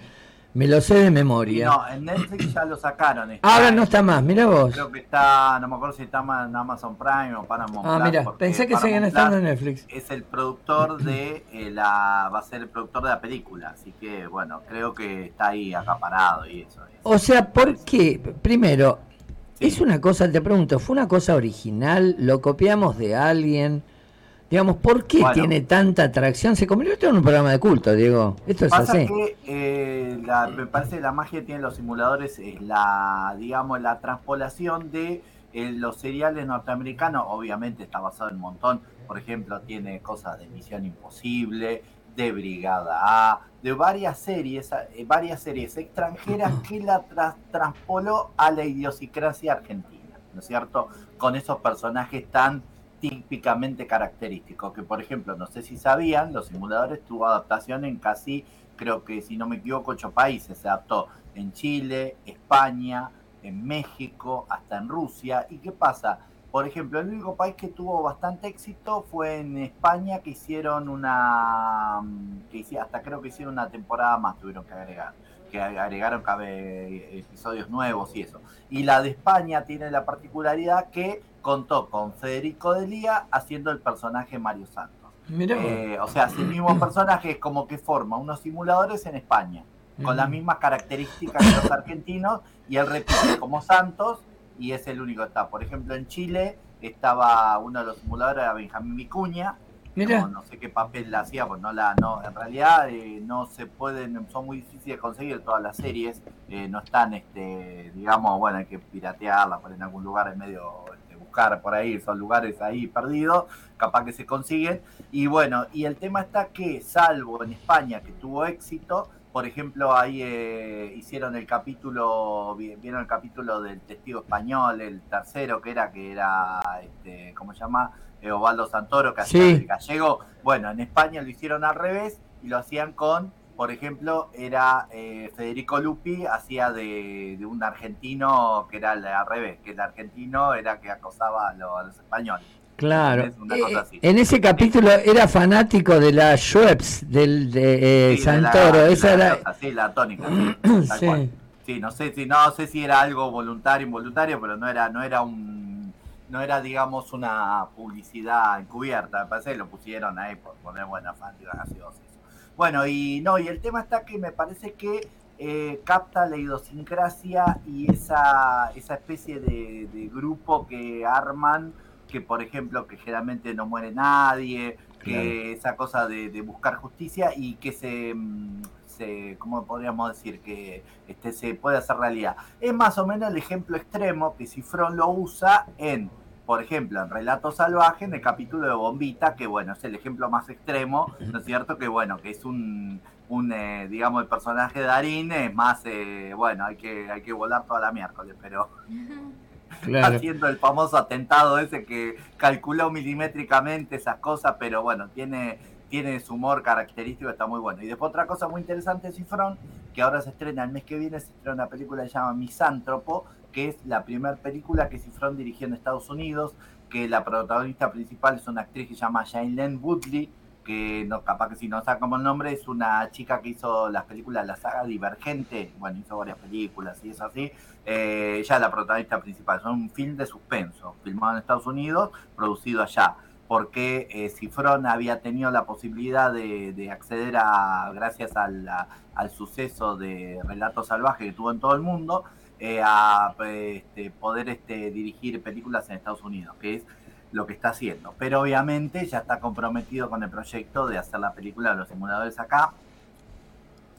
Me lo sé de memoria. no, en Netflix ya lo sacaron. Ahora no está más, mira vos. Creo que está, no me acuerdo si está ma- en Amazon Prime o Paramount Ah, mira, pensé que seguían estando en Netflix. Es el productor de eh, la, va a ser el productor de la película, así que bueno, creo que está ahí acaparado y eso. y eso. O sea, ¿por qué? Primero, es una cosa, te pregunto, ¿fue una cosa original? ¿Lo copiamos de alguien? Digamos, ¿por qué Bueno. tiene tanta atracción? Se convirtió en un programa de culto, Diego. Esto es Pasa así. que eh, la- me parece que la magia que tienen los simuladores es la, digamos, la transpolación de eh, los seriales norteamericanos. Obviamente está basado en un montón. Por ejemplo, tiene cosas de Misión Imposible, de Brigada A, de varias series, eh, varias series extranjeras que la tras- transpoló a la idiosincrasia argentina, ¿no es cierto? Con esos personajes tan típicamente característicos, que por ejemplo, no sé si sabían, los simuladores tuvo adaptación en casi, creo que si no me equivoco, ocho países, se adaptó en Chile, España, en México, hasta en Rusia. ¿Y qué pasa? Por ejemplo, el único país que tuvo bastante éxito fue en España, que hicieron una, que hici- hasta creo que hicieron una temporada más, tuvieron que agregar, que agregaron episodios nuevos y eso. Y la de España tiene la particularidad que contó con Federico Delía haciendo el personaje Mario Santos. Eh, o sea, ese mismo personaje es como que forma unos simuladores en España, con las mismas características que los argentinos, y él repite como Santos, y es el único que está. Por ejemplo, en Chile estaba uno de los simuladores, era Benjamín Vicuña, no, no sé qué papel la hacía, pues no la, no, en realidad eh, no se pueden, son muy difíciles de conseguir todas las series, eh, no están, este, digamos, bueno, hay que piratearlas por en algún lugar en medio, buscar por ahí, son lugares ahí perdidos, capaz que se consiguen, y bueno, y el tema está que, salvo en España, que tuvo éxito, por ejemplo, ahí eh, hicieron el capítulo, vi- vieron el capítulo del testigo español, el tercero que era, que era, este, ¿cómo se llama? Eh, Santoro, que hacía Sí. el gallego. Bueno, en España lo hicieron al revés y lo hacían con, por ejemplo, era eh, Federico Lupi, hacía de, de un argentino que era al revés, que el argentino era que acosaba a, lo- a los españoles. Claro. Eh, en ese capítulo era fanático de la Schweppes, del de eh, Sí, de la- Santoro. de Esa la era. sí, la tónica, sí, tal Sí. cual. Sí, no sé si no sé si era algo voluntario involuntario, pero no era no era un no era digamos una publicidad encubierta, me parece que lo pusieron ahí por poner buena fan gaseosa. Bueno, y no, y el tema está que me parece que eh, capta la idiosincrasia y esa, esa especie de, de grupo que arman, que por ejemplo, que generalmente no muere nadie, que esa cosa de, de buscar justicia y que se, mm, se, ¿cómo podríamos decir? Que este, se puede hacer realidad. Es más o menos el ejemplo extremo que Cifrón lo usa en, por ejemplo, en Relato Salvaje, en el capítulo de Bombita, que bueno, es el ejemplo más extremo, ¿no es cierto? Que bueno, que es un, un eh, digamos, el personaje de Darín es más, eh, bueno, hay que, hay que volar toda la miércoles, pero Claro. haciendo el famoso atentado ese que calculó milimétricamente esas cosas, pero bueno, tiene, tiene su humor característico, está muy bueno. Y después otra cosa muy interesante de Cifrón, que ahora se estrena el mes que viene, se estrena una película que se llama Misántropo, que es la primera película que Cifrón dirigió en Estados Unidos, que la protagonista principal es una actriz que se llama Shailene Woodley, que no, capaz que si no sacamos el nombre, es una chica que hizo las películas, la saga Divergente, bueno, hizo varias películas y es así, eh, ella es la protagonista principal, es un film de suspenso, filmado en Estados Unidos, producido allá, porque eh, Cifrón había tenido la posibilidad de, de acceder a, gracias al, al suceso de Relato Salvaje que tuvo en todo el mundo, eh, a este, poder este, dirigir películas en Estados Unidos, que es lo que está haciendo. Pero obviamente ya está comprometido con el proyecto de hacer la película de los simuladores acá,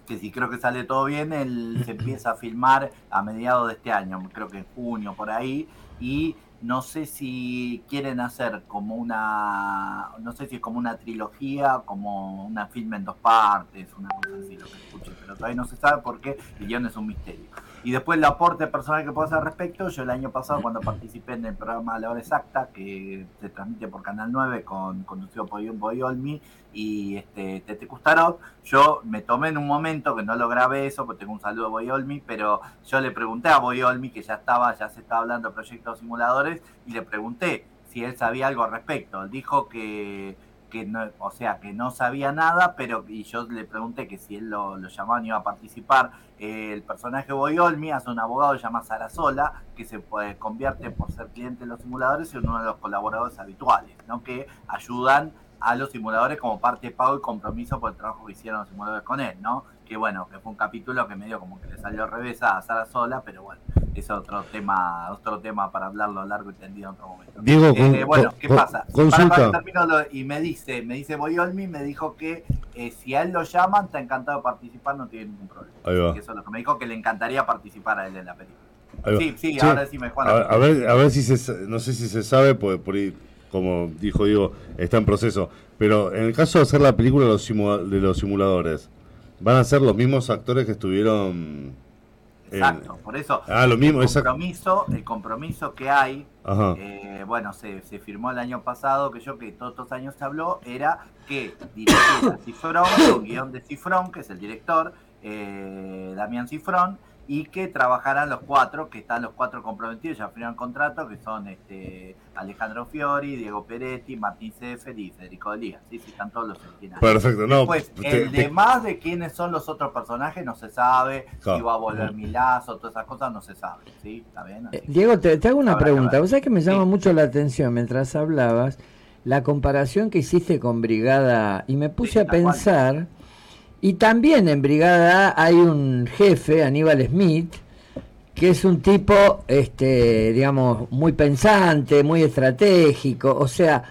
que si creo que sale todo bien, él se empieza a filmar a mediados de este año, creo que en junio por ahí, y no sé si quieren hacer como una, no sé si es como una trilogía, como una filme en dos partes, una cosa así, lo que escuché, pero todavía no se sabe por qué, el guion es un misterio. Y después el aporte personal que puedo hacer al respecto, yo el año pasado cuando participé en el programa La Hora Exacta, que se transmite por Canal 9, con, conducido por Ion Boyolmi y este, Tete Custarot, yo me tomé en un momento, que no lo grabé eso, porque tengo un saludo a Boyolmi, pero yo le pregunté a Boyolmi, que ya estaba, ya se estaba hablando de proyectos simuladores, y le pregunté si él sabía algo al respecto. Él dijo que que no, o sea, que no sabía nada, pero y yo le pregunté que si él lo, lo llamaban iba a participar. Eh, el personaje Boyolmi hace un abogado llamado Sarasola, que se puede, convierte por ser cliente de los simuladores en uno de los colaboradores habituales, ¿no? que ayudan a los simuladores como parte de pago y compromiso por el trabajo que hicieron los simuladores con él, ¿no? Que bueno, que fue un capítulo que medio como que le salió al revés a Sara Sola, pero bueno, es otro tema, otro tema para hablarlo largo y tendido en otro momento. Diego, Eh, con- bueno, con- ¿qué con- pasa? consulta. Para- para termino lo- y me dice, me dice Boyolmi, me dijo que eh, si a él lo llaman, está encantado de participar, no tiene ningún problema. Ahí va. Eso es lo que me dijo, que le encantaría participar a él en la película. Va. Sí, sí, ahora decime, Juan. A, a ver, a ver si se, no sé si se sabe, pues por ahí, como dijo Diego, está en proceso. Pero en el caso de hacer la película de los, simu- de los simuladores, ¿van a ser los mismos actores que estuvieron Exacto, por eso Ah, lo mismo, el exacto. compromiso, el compromiso que hay, eh, bueno, se, se firmó el año pasado, que yo que todos estos años se habló, era que dirigiera Cifrón, con guion de Cifrón, que es el director, eh, Damián Cifrón, y que trabajaran los cuatro, que están los cuatro comprometidos, ya firmaron contrato, que son este Alejandro Fiori, Diego Peretti, Martín Sefer y Federico Delía. Sí, sí, están todos los originales. Perfecto, no. Después, te- el te- demás de quiénes son los otros personajes no se sabe, Claro. si va a volver Milazo, todas esas cosas no se sabe, ¿sí? ¿Está bien? Eh, Diego, te, te hago una Habrá pregunta. Vos sabés que me llama Sí. mucho la atención mientras hablabas la comparación que hiciste con Brigada y me puse Sí, a cual. Y también en Brigada A hay un jefe, Aníbal Smith, que es un tipo, este, digamos, muy pensante, muy estratégico, o sea,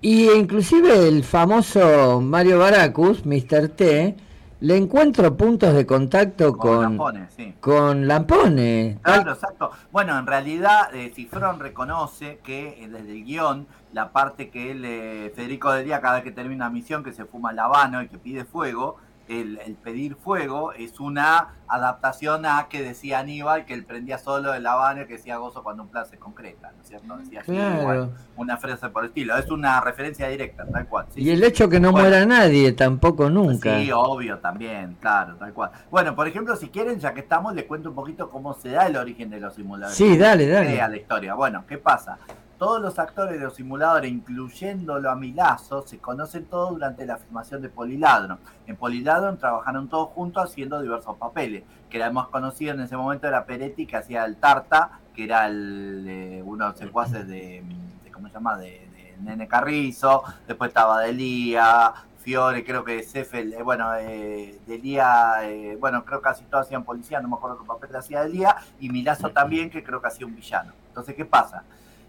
y inclusive el famoso Mario Baracus, Mr. T, le encuentro puntos de contacto con con, Lampone, sí. con Lampone. Claro, exacto. Bueno, en realidad eh, Cifrón reconoce que eh, desde el guion, la parte que él, eh, Federico Delía, cada vez que termina una misión, que se fuma el habano y que pide fuego, el, el pedir fuego es una adaptación a que decía Aníbal, que él prendía solo el habano y que decía gozo cuando un plan se concreta, ¿no es cierto? Decía así, Claro. igual, una frase por el estilo. Es una referencia directa, tal cual. sí, Y sí. el hecho que no Bueno. muera nadie tampoco nunca. Sí, obvio, también, claro, tal cual. Bueno, por ejemplo, si quieren, ya que estamos, les cuento un poquito cómo se da el origen de los simuladores. Sí, dale, dale. la historia. Bueno, ¿qué pasa? Todos los actores de los simuladores, incluyéndolo a Milazo, se conocen todos durante la filmación de Poliladron. En Poliladron trabajaron todos juntos haciendo diversos papeles, que era el más conocido en ese momento era Peretti, que hacía el Tarta, que era el, eh, uno de los secuaces de, de- ¿cómo se llama? De, de Nene Carrizo, después estaba Delía, Fiore, creo que Cefel, eh, bueno, eh, Delía, eh, bueno, creo que casi todos hacían policía, no me acuerdo qué papel hacía Delía, y Milazo también, que creo que hacía un villano. Entonces, ¿qué pasa?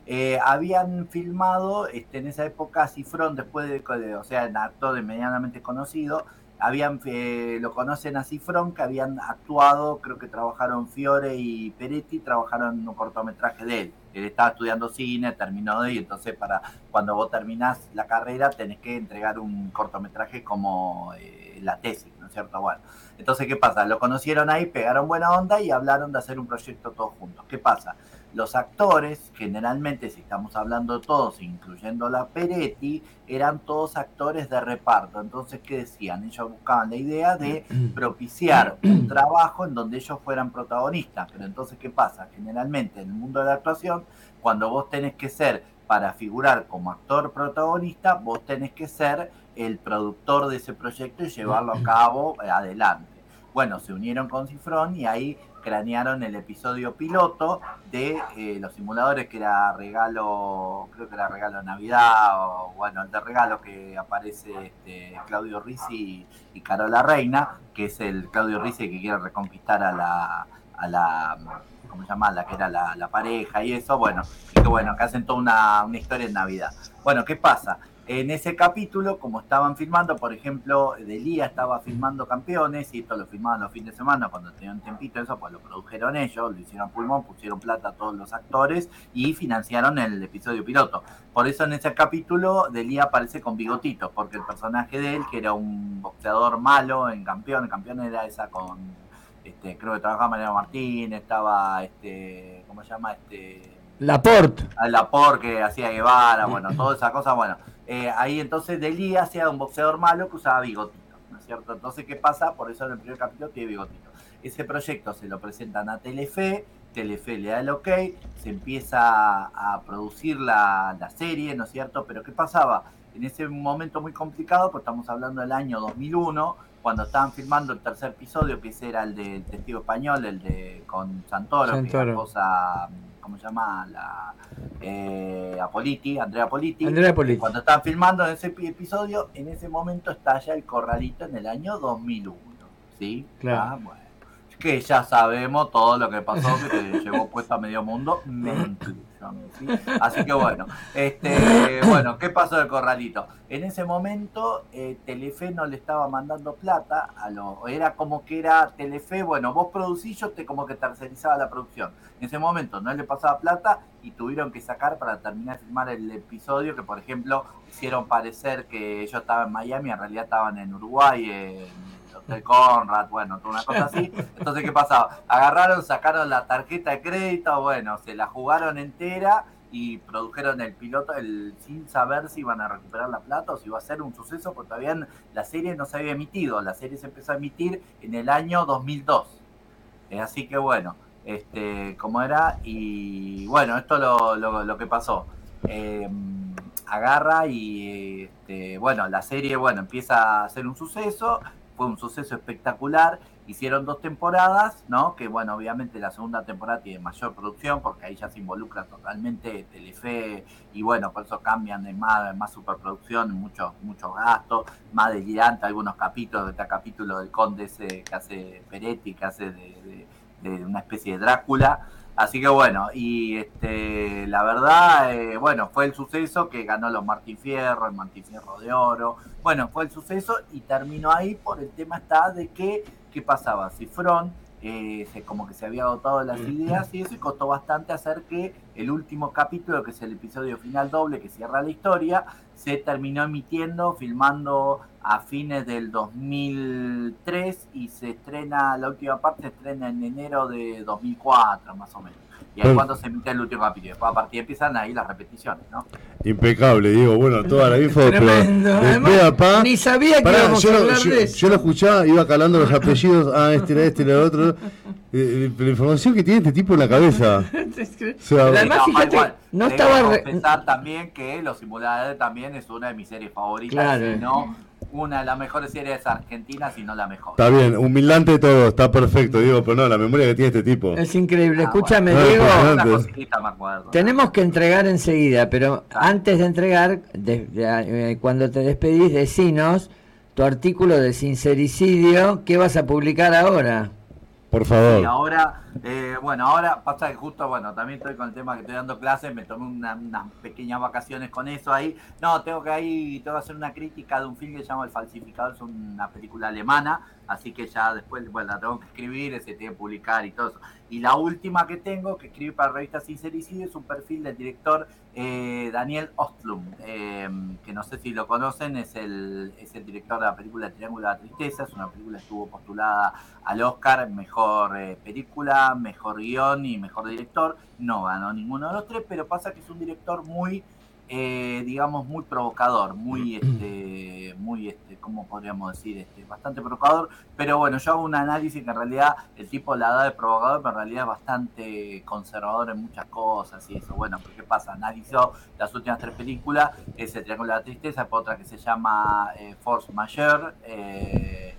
Eh, habían filmado este, en esa época Cifrón, después de, o sea, un actor medianamente conocido, habían, eh, lo conocen a Cifrón, que habían actuado, creo que trabajaron Fiore y Peretti, trabajaron un cortometraje de él. Él estaba estudiando cine, terminó de y entonces para cuando vos terminás la carrera tenés que entregar un cortometraje como eh, la tesis, ¿no es cierto? Bueno, entonces, ¿qué pasa? Lo conocieron ahí, pegaron buena onda y hablaron de hacer un proyecto todos juntos. ¿Qué pasa? Los actores, generalmente, si estamos hablando todos, incluyendo la Peretti, eran todos actores de reparto. Entonces, ¿qué decían? Ellos buscaban la idea de propiciar un trabajo en donde ellos fueran protagonistas. Pero entonces, ¿qué pasa? Generalmente en el mundo de la actuación, cuando vos tenés que ser, para figurar como actor protagonista, vos tenés que ser el productor de ese proyecto y llevarlo a cabo eh, adelante. Bueno, se unieron con Cifrón y ahí cranearon el episodio piloto de eh, los simuladores que era regalo, creo que era regalo Navidad, o bueno, el de regalo que aparece este, Claudio Rizzi y, y Carola Reina, que es el Claudio Rizzi que quiere reconquistar a la, a la ¿cómo se llama? La que era la, la pareja y eso, bueno, que bueno, que hacen toda una, una historia en Navidad. Bueno, ¿qué pasa? En ese capítulo, como estaban filmando, por ejemplo, Delía estaba filmando campeones y esto lo filmaban los fines de semana cuando tenían tiempito, eso pues lo produjeron ellos, lo hicieron pulmón, pusieron plata a todos los actores y financiaron el episodio piloto. Por eso en ese capítulo Delía aparece con bigotito, porque el personaje de él, que era un boxeador malo en campeón, el campeón era esa con, este, creo que trabajaba Mariano Martín, estaba, este, ¿cómo se llama? Este, Laporte. al Lapor que hacía Guevara, bueno, toda esa cosa, bueno. Eh, ahí entonces Delía hacía un boxeador malo que usaba bigotito, ¿no es cierto? Entonces, ¿qué pasa? Por eso en el primer capítulo tiene bigotito. Ese proyecto se lo presentan a Telefe, Telefe le da el ok, se empieza a producir la, la serie, ¿no es cierto? Pero ¿qué pasaba? en ese momento muy complicado, pues estamos hablando del año 2001, cuando estaban filmando el tercer episodio, que ese era el del testigo español, el de con Santoro, que Santoro. la cosa, ¿cómo se llama? La, eh, Apoliti, Andrea Politi. Andrea Politi. Cuando estaban filmando ese epi- episodio, en ese momento estalla el corralito en el año 2001, ¿sí? Claro. Ah, bueno. Que ya sabemos todo lo que pasó, que te llevó puesto a medio mundo, me incluyo, ¿sí? Así que bueno, este, bueno, ¿qué pasó del corralito? En ese momento eh, Telefe no le estaba mandando plata, a lo, era como que era Telefe, bueno, vos producís, yo te como que tercerizaba la producción. En ese momento no le pasaba plata y tuvieron que sacar para terminar de filmar el episodio que, por ejemplo, hicieron parecer que ellos estaban en Miami, en realidad estaban en Uruguay, en el Hotel Conrad, bueno, una cosa así. Entonces, ¿qué pasaba? Agarraron, sacaron la tarjeta de crédito, bueno, se la jugaron entera y produjeron el piloto el, sin saber si iban a recuperar la plata o si iba a ser un suceso, porque todavía la serie no se había emitido. La serie se empezó a emitir en el año 2002. Eh, así que bueno, este, como era, y bueno, esto lo, lo que pasó. Eh, agarra y este, bueno, la serie bueno empieza a ser un suceso, fue un suceso espectacular, hicieron dos temporadas, ¿no? Que bueno, obviamente la segunda temporada tiene mayor producción porque ahí ya se involucra totalmente Telefe y bueno, por eso cambian de más, más superproducción, muchos muchos gastos, más delirante algunos capítulos, este capítulo del conde ese que hace Peretti, que hace de, de, de una especie de Drácula. Así que bueno, y este, la verdad, eh, bueno, fue el suceso que ganó los Martín Fierro, el Martín Fierro de Oro. Bueno, fue el suceso y terminó ahí por el tema está de que, ¿qué pasaba? Cifrón, eh, se, como que se había agotado las ideas y eso y costó bastante hacer que el último capítulo, que es el episodio final doble que cierra la historia, se terminó emitiendo, filmando a fines del 2003 y se estrena, la última parte se estrena en enero de 2004 más o menos. Y ahí Pero- cuando se emite el último capítulo. Después a partir empiezan ahí las repeticiones, ¿no? Impecable, digo, bueno, toda la info, pero Tremendo. de Además, a pa- ni sabía que Pará, íbamos yo, a hablar yo- de eso. yo lo escuchaba, iba calando los apellidos, ah, este era este, era el otro. Eh, eh, la información que tiene este tipo en la cabeza. O sea, Pero además, No, fíjate, igual, no tengo estaba que re- también que Los Simuladores también es una de mis series favoritas, Claro. si no una de las mejores series argentinas, si no la mejor. está bien, humildante todo, está perfecto, digo, pero no, la memoria que tiene este tipo. Es increíble. Ah, Escúchame, bueno. Diego. No, Una antes. cosita me acuerdo. Tenemos que entregar enseguida, pero antes de entregar, de- de- eh, cuando te despedís, decinos tu artículo de sincericidio, ¿qué vas a publicar ahora? Por Y favor. ahora, eh, bueno, ahora pasa que justo, bueno, también estoy con el tema que estoy dando clases, me tomé una- unas pequeñas vacaciones con eso ahí. No, tengo que ahí, tengo que hacer una crítica de un film que se llama El Falsificador, es una película alemana, así que ya después, bueno, la tengo que escribir, se tiene que publicar y todo eso. Y la última que tengo, que escribí para la revista Sincericidio, es un perfil del director eh, Daniel Ostlum, eh, que no sé si lo conocen, es el, es el director de la película Triángulo de la Tristeza, es una película que estuvo postulada al Oscar, mejor eh, película, mejor guion y mejor director. No ganó ninguno de los tres, pero pasa que es un director muy, eh, digamos, muy provocador, muy, este, muy, este, ¿cómo podríamos decir? Este, bastante provocador. Pero bueno, yo hago un análisis que en realidad el tipo la da de provocador, pero en realidad es bastante conservador en muchas cosas y eso. Bueno, ¿por qué pasa? Analizó las últimas tres películas, es el Triángulo de la Tristeza, después otra que se llama eh, Force Majeure, eh,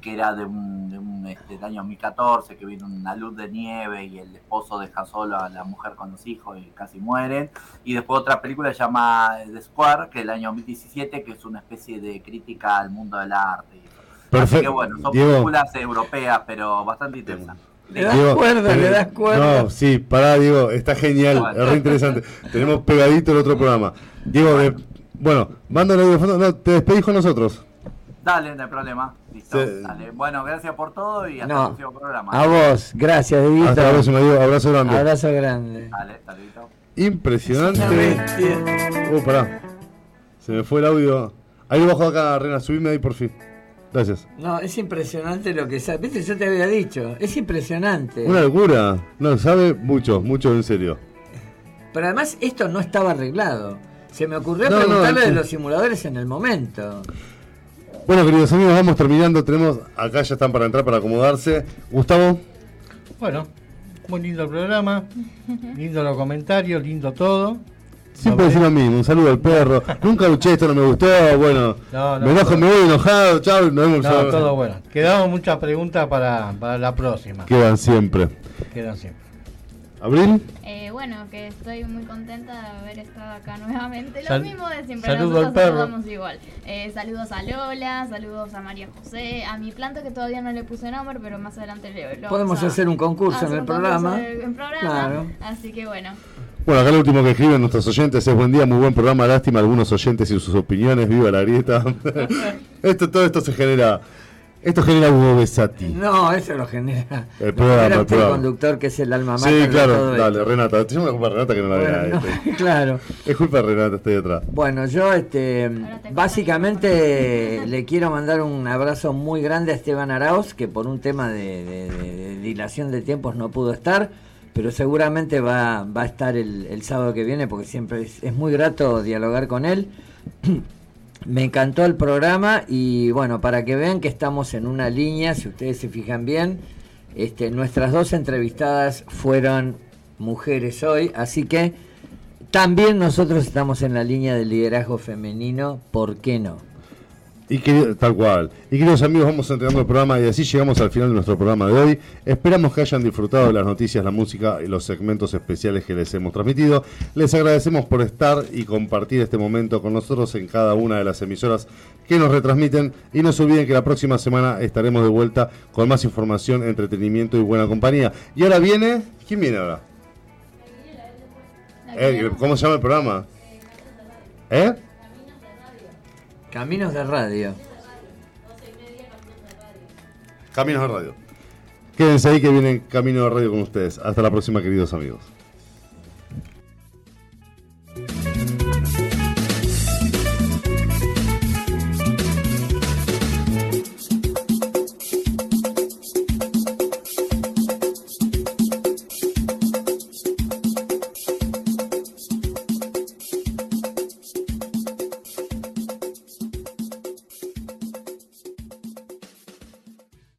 que era de un, de un, este, del año 2014, que viene una luz de nieve y el esposo deja solo a la mujer con los hijos y casi mueren. Y después otra película se llama The Square, que es del año 2017, que es una especie de crítica al mundo del arte. y eso. Así Perfecto. que bueno, son Diego. películas europeas, pero bastante interesantes. Le das Diego, cuerda, le das cuerda. No, sí, pará, Diego, está genial, es re interesante. Tenemos pegadito el otro programa. Diego, de- bueno, manda el audio de fondo. No, te despedís con nosotros. Dale, no hay problema. Listo. Sí. Dale. Bueno, gracias por todo y hasta No. el próximo programa. A vos, gracias, Dieguito. Hasta la próxima, Diego. Abrazo grande. Abrazo grande. Dale, saludito. Impresionante. Oh, pará. Se me fue el audio. Ahí bajo acá, Rena, subime ahí por fin. Gracias. No, es impresionante lo que sabe. Viste, yo te había dicho, es impresionante. Una locura. No, sabe mucho, mucho en serio. Pero además esto no estaba arreglado. Se me ocurrió No, no, preguntarle de los simuladores en el momento. Bueno, queridos amigos, vamos terminando. Tenemos, acá ya están para entrar, para acomodarse. Gustavo, Bueno, muy lindo el programa, lindo los comentarios, lindo todo. Siempre decir lo mismo, un saludo al perro. Nunca luché, esto no me gustó, bueno, No, no, me enojo, no. me voy enojado, chao, nos vemos. No, todo bueno. Quedamos muchas preguntas para, para la próxima. Quedan siempre. Quedan siempre. ¿Abril? Eh, bueno, que estoy muy contenta de haber estado acá nuevamente. Lo Sal- mismo de siempre, saludo nosotros al perro. saludamos igual. Eh, saludos a Lola, saludos a María José, a mi planta que todavía no le puse nombre, pero más adelante le lo Podemos a- hacer un concurso hacer en el un programa. en el- en programa. Claro. Así que bueno. Bueno, acá lo último que escriben nuestros oyentes es buen día, muy buen programa, lástima algunos oyentes y sus opiniones, viva la grieta. esto, todo esto se genera, esto genera Hugo Besati. No, eso lo genera. El programa, genera el programa. conductor, que es el alma mater Sí, claro, dale, esto. Renata, te llamo la culpa de Renata que no la vea. Este. claro. Es culpa de Renata, estoy detrás. Bueno, yo este, básicamente le quiero mandar un abrazo muy grande a Esteban Arauz, que por un tema de, de- de- de dilación de tiempos no pudo estar, pero seguramente va, va a estar el, el sábado que viene, porque siempre es, es muy grato dialogar con él. Me encantó el programa y bueno, para que vean que estamos en una línea, si ustedes se fijan bien, este, nuestras dos entrevistadas fueron mujeres hoy, así que también nosotros estamos en la línea del liderazgo femenino, ¿por qué no? Y tal cual. Y queridos amigos, vamos entregando el programa y así llegamos al final de nuestro programa de hoy. Esperamos que hayan disfrutado de las noticias, la música y los segmentos especiales que les hemos transmitido. Les agradecemos por estar y compartir este momento con nosotros en cada una de las emisoras que nos retransmiten. Y no se olviden que la próxima semana estaremos de vuelta con más información, entretenimiento y buena compañía. Y ahora viene... ¿Quién viene ahora? Eh, ¿Cómo se llama el programa? ¿Eh? Caminos de Radio. Caminos de Radio. Quédense ahí que vienen Camino de Radio con ustedes. Hasta la próxima, queridos amigos.